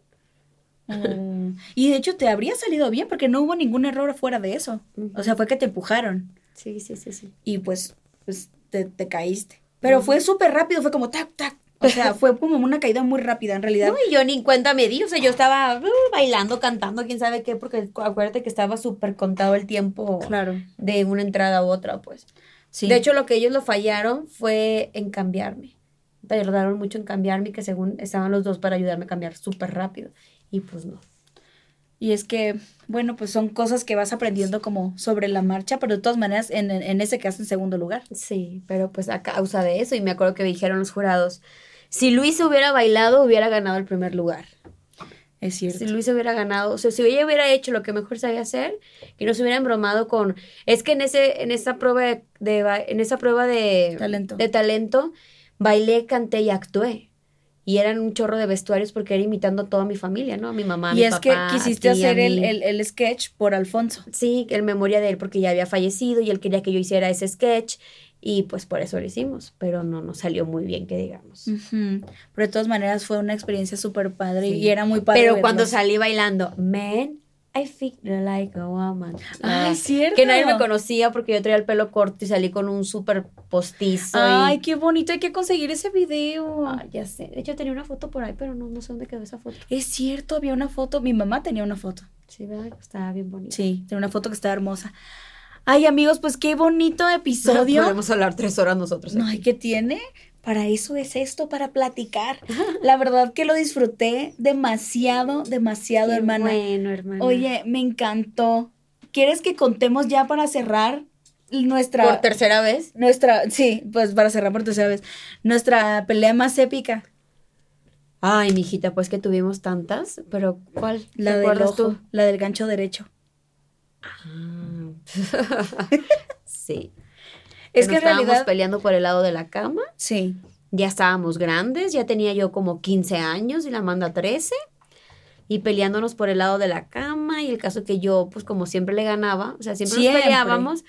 Mm. y de hecho te habría salido bien porque no hubo ningún error fuera de eso. O sea, fue que te empujaron.
Sí, sí, sí, sí.
Y pues pues te, te caíste. Pero fue súper rápido, fue como tac, tac. O sea, fue como una caída muy rápida en realidad.
No, y yo ni cuenta me di, o sea, yo estaba uh, bailando, cantando, quién sabe qué, porque acuérdate que estaba súper contado el tiempo
claro.
de una entrada u otra, pues. Sí. De hecho, lo que ellos lo fallaron fue en cambiarme. Tardaron mucho en cambiarme, que según estaban los dos para ayudarme a cambiar súper rápido. Y pues no.
Y es que, bueno, pues son cosas que vas aprendiendo como sobre la marcha, pero de todas maneras en, en ese caso en segundo lugar.
Sí, pero pues a causa de eso, y me acuerdo que dijeron los jurados, si Luis hubiera bailado, hubiera ganado el primer lugar.
Es cierto.
Si Luis hubiera ganado, o sea, si ella hubiera hecho lo que mejor sabía hacer, que no se hubiera embromado con, es que en ese, en esa prueba de, de en esa prueba de
talento.
de talento, bailé, canté y actué y eran un chorro de vestuarios porque era imitando a toda mi familia, ¿no? Mi mamá,
y
mi
papá. Y es que quisiste hacer el, el, sketch por Alfonso.
Sí, en memoria de él porque ya había fallecido y él quería que yo hiciera ese sketch y pues por eso lo hicimos, pero no nos salió muy bien, que digamos.
Pero de todas maneras fue una experiencia súper padre y era muy padre.
Pero cuando salí bailando, man, I feel like a woman.
Ay, cierto.
Que nadie me conocía porque yo traía el pelo corto y salí con un súper postizo.
Ay, qué bonito. Hay que conseguir ese video.
Ay, ya sé. De hecho, tenía una foto por ahí, pero no, no sé dónde quedó esa foto.
Es cierto, había una foto. Mi mamá tenía una foto.
Sí, ¿verdad? Estaba bien bonita.
Sí, tenía una foto que estaba hermosa. Ay, amigos, pues qué bonito episodio. [LAUGHS]
Podemos hablar tres horas nosotros.
No, ¿y qué tiene? Para eso es esto, para platicar. La verdad que lo disfruté demasiado, demasiado, hermana.
Bueno, hermana.
Oye, me encantó. ¿Quieres que contemos ya para cerrar nuestra...
¿Por tercera vez?
Nuestra, sí, pues para cerrar por tercera vez. Nuestra pelea más épica.
Ay, mijita, pues que tuvimos tantas, pero ¿cuál?
La del ojo, tú? la del gancho derecho.
Ah. [LAUGHS] sí.
Es que, en estábamos
peleando por el lado de la cama.
Sí.
Ya estábamos grandes, ya tenía yo como 15 años y la manda 13. Y peleándonos por el lado de la cama. Y el caso que yo, pues como siempre le ganaba, o sea, siempre, nos peleábamos,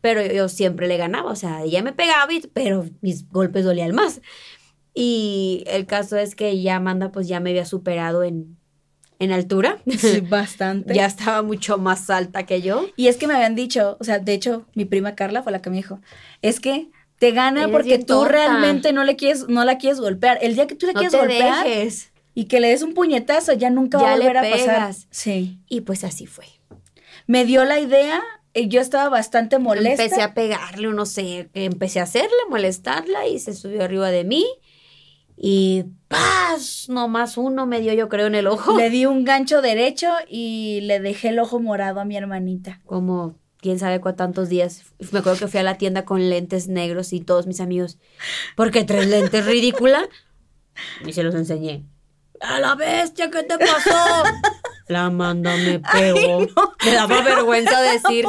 pero yo, siempre le ganaba. O sea, ella me pegaba, pero mis golpes dolían más. Y el caso es que ya Amanda, pues ya me había superado en, en altura.
Sí, [LAUGHS] bastante.
ya estaba mucho más alta que yo.
Y es que me habían dicho, o sea, de hecho, mi prima Carla fue la que me dijo, es que te gana porque tú realmente no le quieres, no la quieres golpear. El día que tú le quieres golpear y que le des un puñetazo, ya nunca va a volver a pasar.
Sí. Y pues así fue.
Me dio la idea, y yo estaba bastante molesta.
Empecé a pegarle, no sé, empecé a hacerle, molestarla y se subió arriba de mí y ¡paz! Nomás uno me dio, yo creo, en el ojo.
Le di un gancho derecho y le dejé el ojo morado a mi hermanita.
Como quién sabe cuántos días. Me acuerdo que fui a la tienda con lentes negros y todos mis amigos, ¿por qué tres lentes ridícula? Y se los enseñé. ¡A la bestia! ¿Qué te pasó? La manda me pegó. Me daba vergüenza [LAUGHS] decir.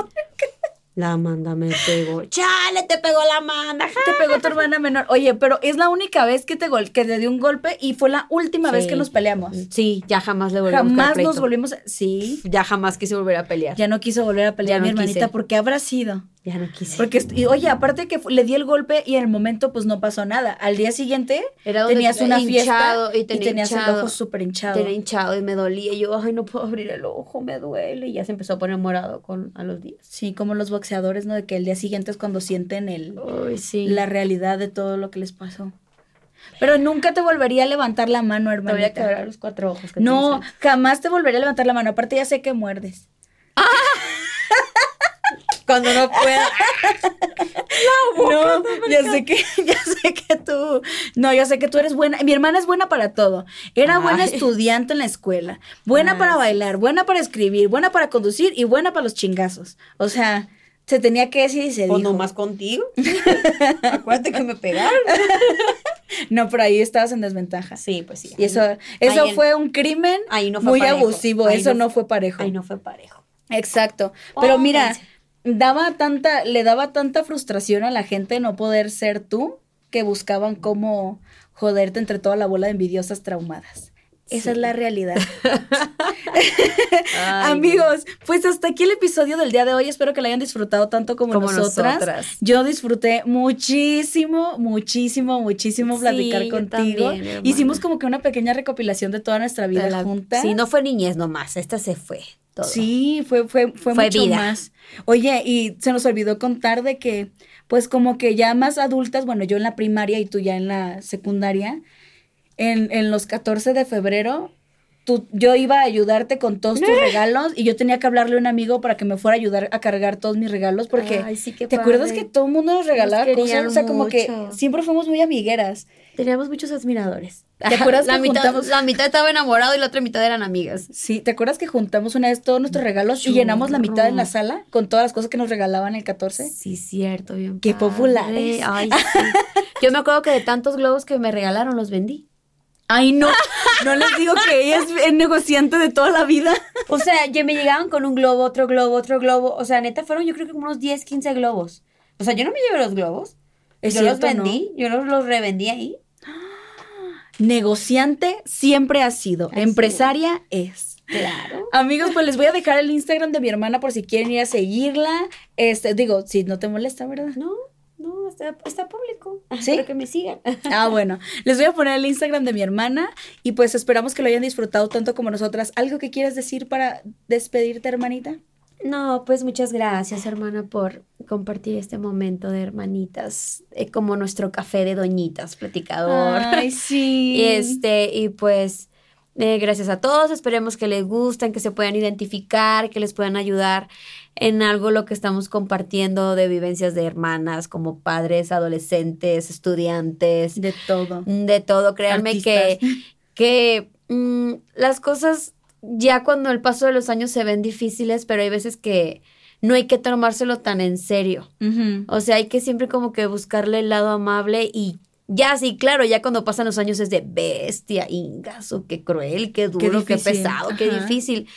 La Amanda me pegó. ¡Chale, te pegó la Amanda! [LAUGHS]
Te pegó tu hermana menor. Oye, pero es la única vez que te, gol que te dio un golpe y fue la última vez que nos peleamos.
Sí, ya jamás le volvimos
Jamás nos volvimos. Sí.
Ya jamás quise volver a pelear.
Ya no quiso volver a pelear mi hermanita porque habrá sido.
Ya no quise.
Porque, y, oye, aparte que le di el golpe y en el momento pues no pasó nada. Al día siguiente tenías una fiesta y, tenías el ojo súper hinchado.
Tenía hinchado y me dolía. Y yo, ay, no puedo abrir el ojo, me duele. Y ya se empezó a poner morado con, a los días.
Sí, como los boxeadores, ¿no? De que el día siguiente es cuando sienten el,
sí.
la realidad de todo lo que les pasó. Pero nunca te volvería a levantar la mano, hermanita.
Te voy a quebrar los cuatro ojos.
Que no, jamás te volvería a levantar la mano. Aparte ya sé que muerdes. ¡Ah!
Cuando no pueda.
no, ya sé que, [LAUGHS] ya sé que tú, no, yo sé que tú eres buena. Mi hermana es buena para todo. Era buena estudiante en la escuela, buena para bailar, buena para escribir, buena para conducir y buena para los chingazos. O sea, se tenía que decir y se
o nomás contigo. [LAUGHS] Acuérdate que me pegaron. [LAUGHS]
no, pero ahí estabas en desventaja.
Sí, pues sí.
Y eso, eso fue un crimen muy abusivo. eso no, fue parejo.
Ahí no fue parejo.
Exacto. Pero mira, daba tanta, le daba tanta frustración a la gente no poder ser tú que buscaban cómo joderte entre toda la bola de envidiosas traumadas. Esa es la realidad. [LAUGHS] Amigos, pues hasta aquí el episodio del día de hoy. Espero que lo hayan disfrutado tanto como, nosotras. Yo disfruté muchísimo, muchísimo, muchísimo platicar contigo. Hicimos como que una pequeña recopilación de toda nuestra vida junta.
Sí, no fue niñez nomás, esta se fue.
Sí, fue, fue, fue, mucho más. Oye, y se nos olvidó contar de que, pues como que ya más adultas, bueno, yo en la primaria y tú ya en la secundaria, en, en los 14 de febrero, tú, yo iba a ayudarte con todos tus [LAUGHS] regalos y yo tenía que hablarle a un amigo para que me fuera a ayudar a cargar todos mis regalos porque
Ay, sí,
¿te acuerdas que todo el mundo nos regalaba cosas? O sea, como que siempre fuimos muy amigueras.
Teníamos muchos admiradores.
¿Te acuerdas
la mitad, La mitad estaba enamorado y la otra mitad eran amigas.
Sí, ¿te acuerdas que juntamos una vez todos nuestros regalos y llenamos la mitad en la sala con todas las cosas que nos regalaban el 14?
Sí, cierto, bien.
Qué populares.
Ay, [LAUGHS] sí. Yo me acuerdo que de tantos globos que me regalaron los vendí.
Ay, no, no les digo que ella es negociante de toda la vida.
O sea, ya me llegaban con un globo, otro globo, otro globo. O sea, neta, fueron yo creo que como unos 10, 15 globos. O sea, yo no me llevé los globos. yo los vendí, yo los, los revendí ahí.
Negociante siempre ha sido, empresaria es.
Claro.
Amigos, pues les voy a dejar el Instagram de mi hermana por si quieren ir a seguirla. Este, digo, si no te molesta, ¿verdad?
No, no, está, público.
¿Sí?
Espero que me sigan.
Ah, bueno. Les voy a poner el Instagram de mi hermana y pues esperamos que lo hayan disfrutado tanto como nosotras. ¿Algo que quieras decir para despedirte, hermanita?
No, pues muchas gracias, hermana, por compartir este momento de hermanitas, eh, como nuestro café de doñitas, platicador.
Ay, [LAUGHS] sí.
y este, y pues, eh, gracias a todos. Esperemos que les gusten, que se puedan identificar, que les puedan ayudar en algo lo que estamos compartiendo de vivencias de hermanas, como padres, adolescentes, estudiantes.
De todo.
De todo. Créanme que, [LAUGHS] que mm, las cosas ya cuando el paso de los años se ven difíciles, pero hay veces que no hay que tomárselo tan en serio. O sea, hay que siempre como que buscarle el lado amable y ya sí, claro, ya cuando pasan los años es de bestia, ingaso, qué cruel, qué duro, qué, pesado, qué difícil.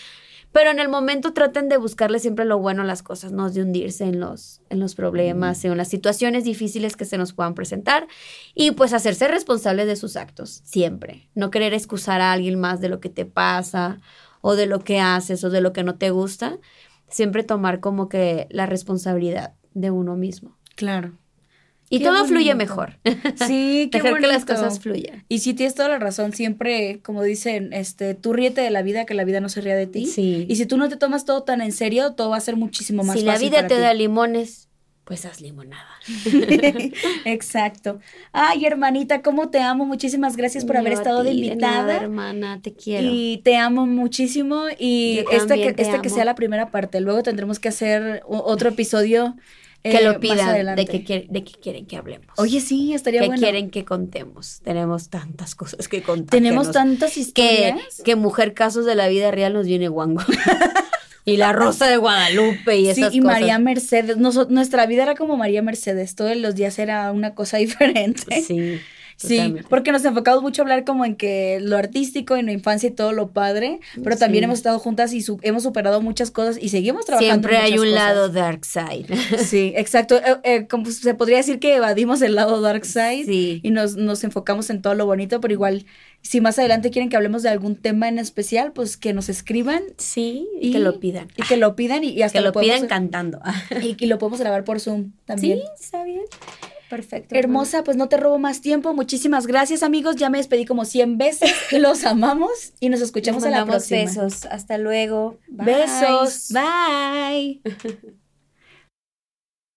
Pero en el momento traten de buscarle siempre lo bueno a las cosas, no de hundirse en los, en los problemas, en las situaciones difíciles que se nos puedan presentar y pues hacerse responsable de sus actos, siempre. No querer excusar a alguien más de lo que te pasa o de lo que haces o de lo que no te gusta. Siempre tomar como que la responsabilidad de uno mismo.
Claro.
Y todo fluye mejor.
Sí, [LAUGHS] qué
Dejar que las cosas fluyan.
Y sí, tienes toda la razón. Siempre, como dicen, este, tú ríete de la vida, que la vida no se ría de ti.
Sí.
Y si tú no te tomas todo tan en serio, todo va a ser muchísimo más
fácil.
Si
la vida te da limones, pues haz limonada. [LAUGHS]
Exacto. Ay, hermanita, cómo te amo. Muchísimas gracias por haber estado de invitada.
hermana, te quiero.
Y te amo muchísimo. Y esta que, esta que sea la primera parte. Luego tendremos que hacer otro episodio
que lo eh, pidan de que, de que quieren que hablemos.
Oye, sí, estaría
bueno. Que quieren que contemos. Tenemos tantas cosas que contar.
Tenemos tantas historias.
Que, que Mujer Casos de la Vida Real nos viene guango. [LAUGHS] y la Rosa de Guadalupe y esas
sí, y María Mercedes. nuestra vida era como María Mercedes. Todos los días era una cosa [LAUGHS] diferente.
Sí.
Sí, porque nos enfocamos mucho a hablar como en que lo artístico, en la infancia y todo lo padre, pero también hemos estado juntas y hemos superado muchas cosas y seguimos trabajando.
Siempre hay un lado dark side. [LAUGHS]
Sí, exacto. Eh, eh, como se podría decir que evadimos el lado dark side y nos, nos enfocamos en todo lo bonito, pero igual si más adelante quieren que hablemos de algún tema en especial, pues que nos escriban.
Sí, y, que lo pidan.
Y que lo pidan y, hasta
que lo, pidan cantando.
Y, que lo podemos grabar por Zoom también.
Sí, está bien. Perfecto.
Hermosa, pues no te robo más tiempo. Muchísimas gracias, amigos. Ya me despedí como 100 veces. [LAUGHS] Los amamos y nos escuchamos en la próxima.
Besos. Hasta luego.
Besos. Bye. [LAUGHS]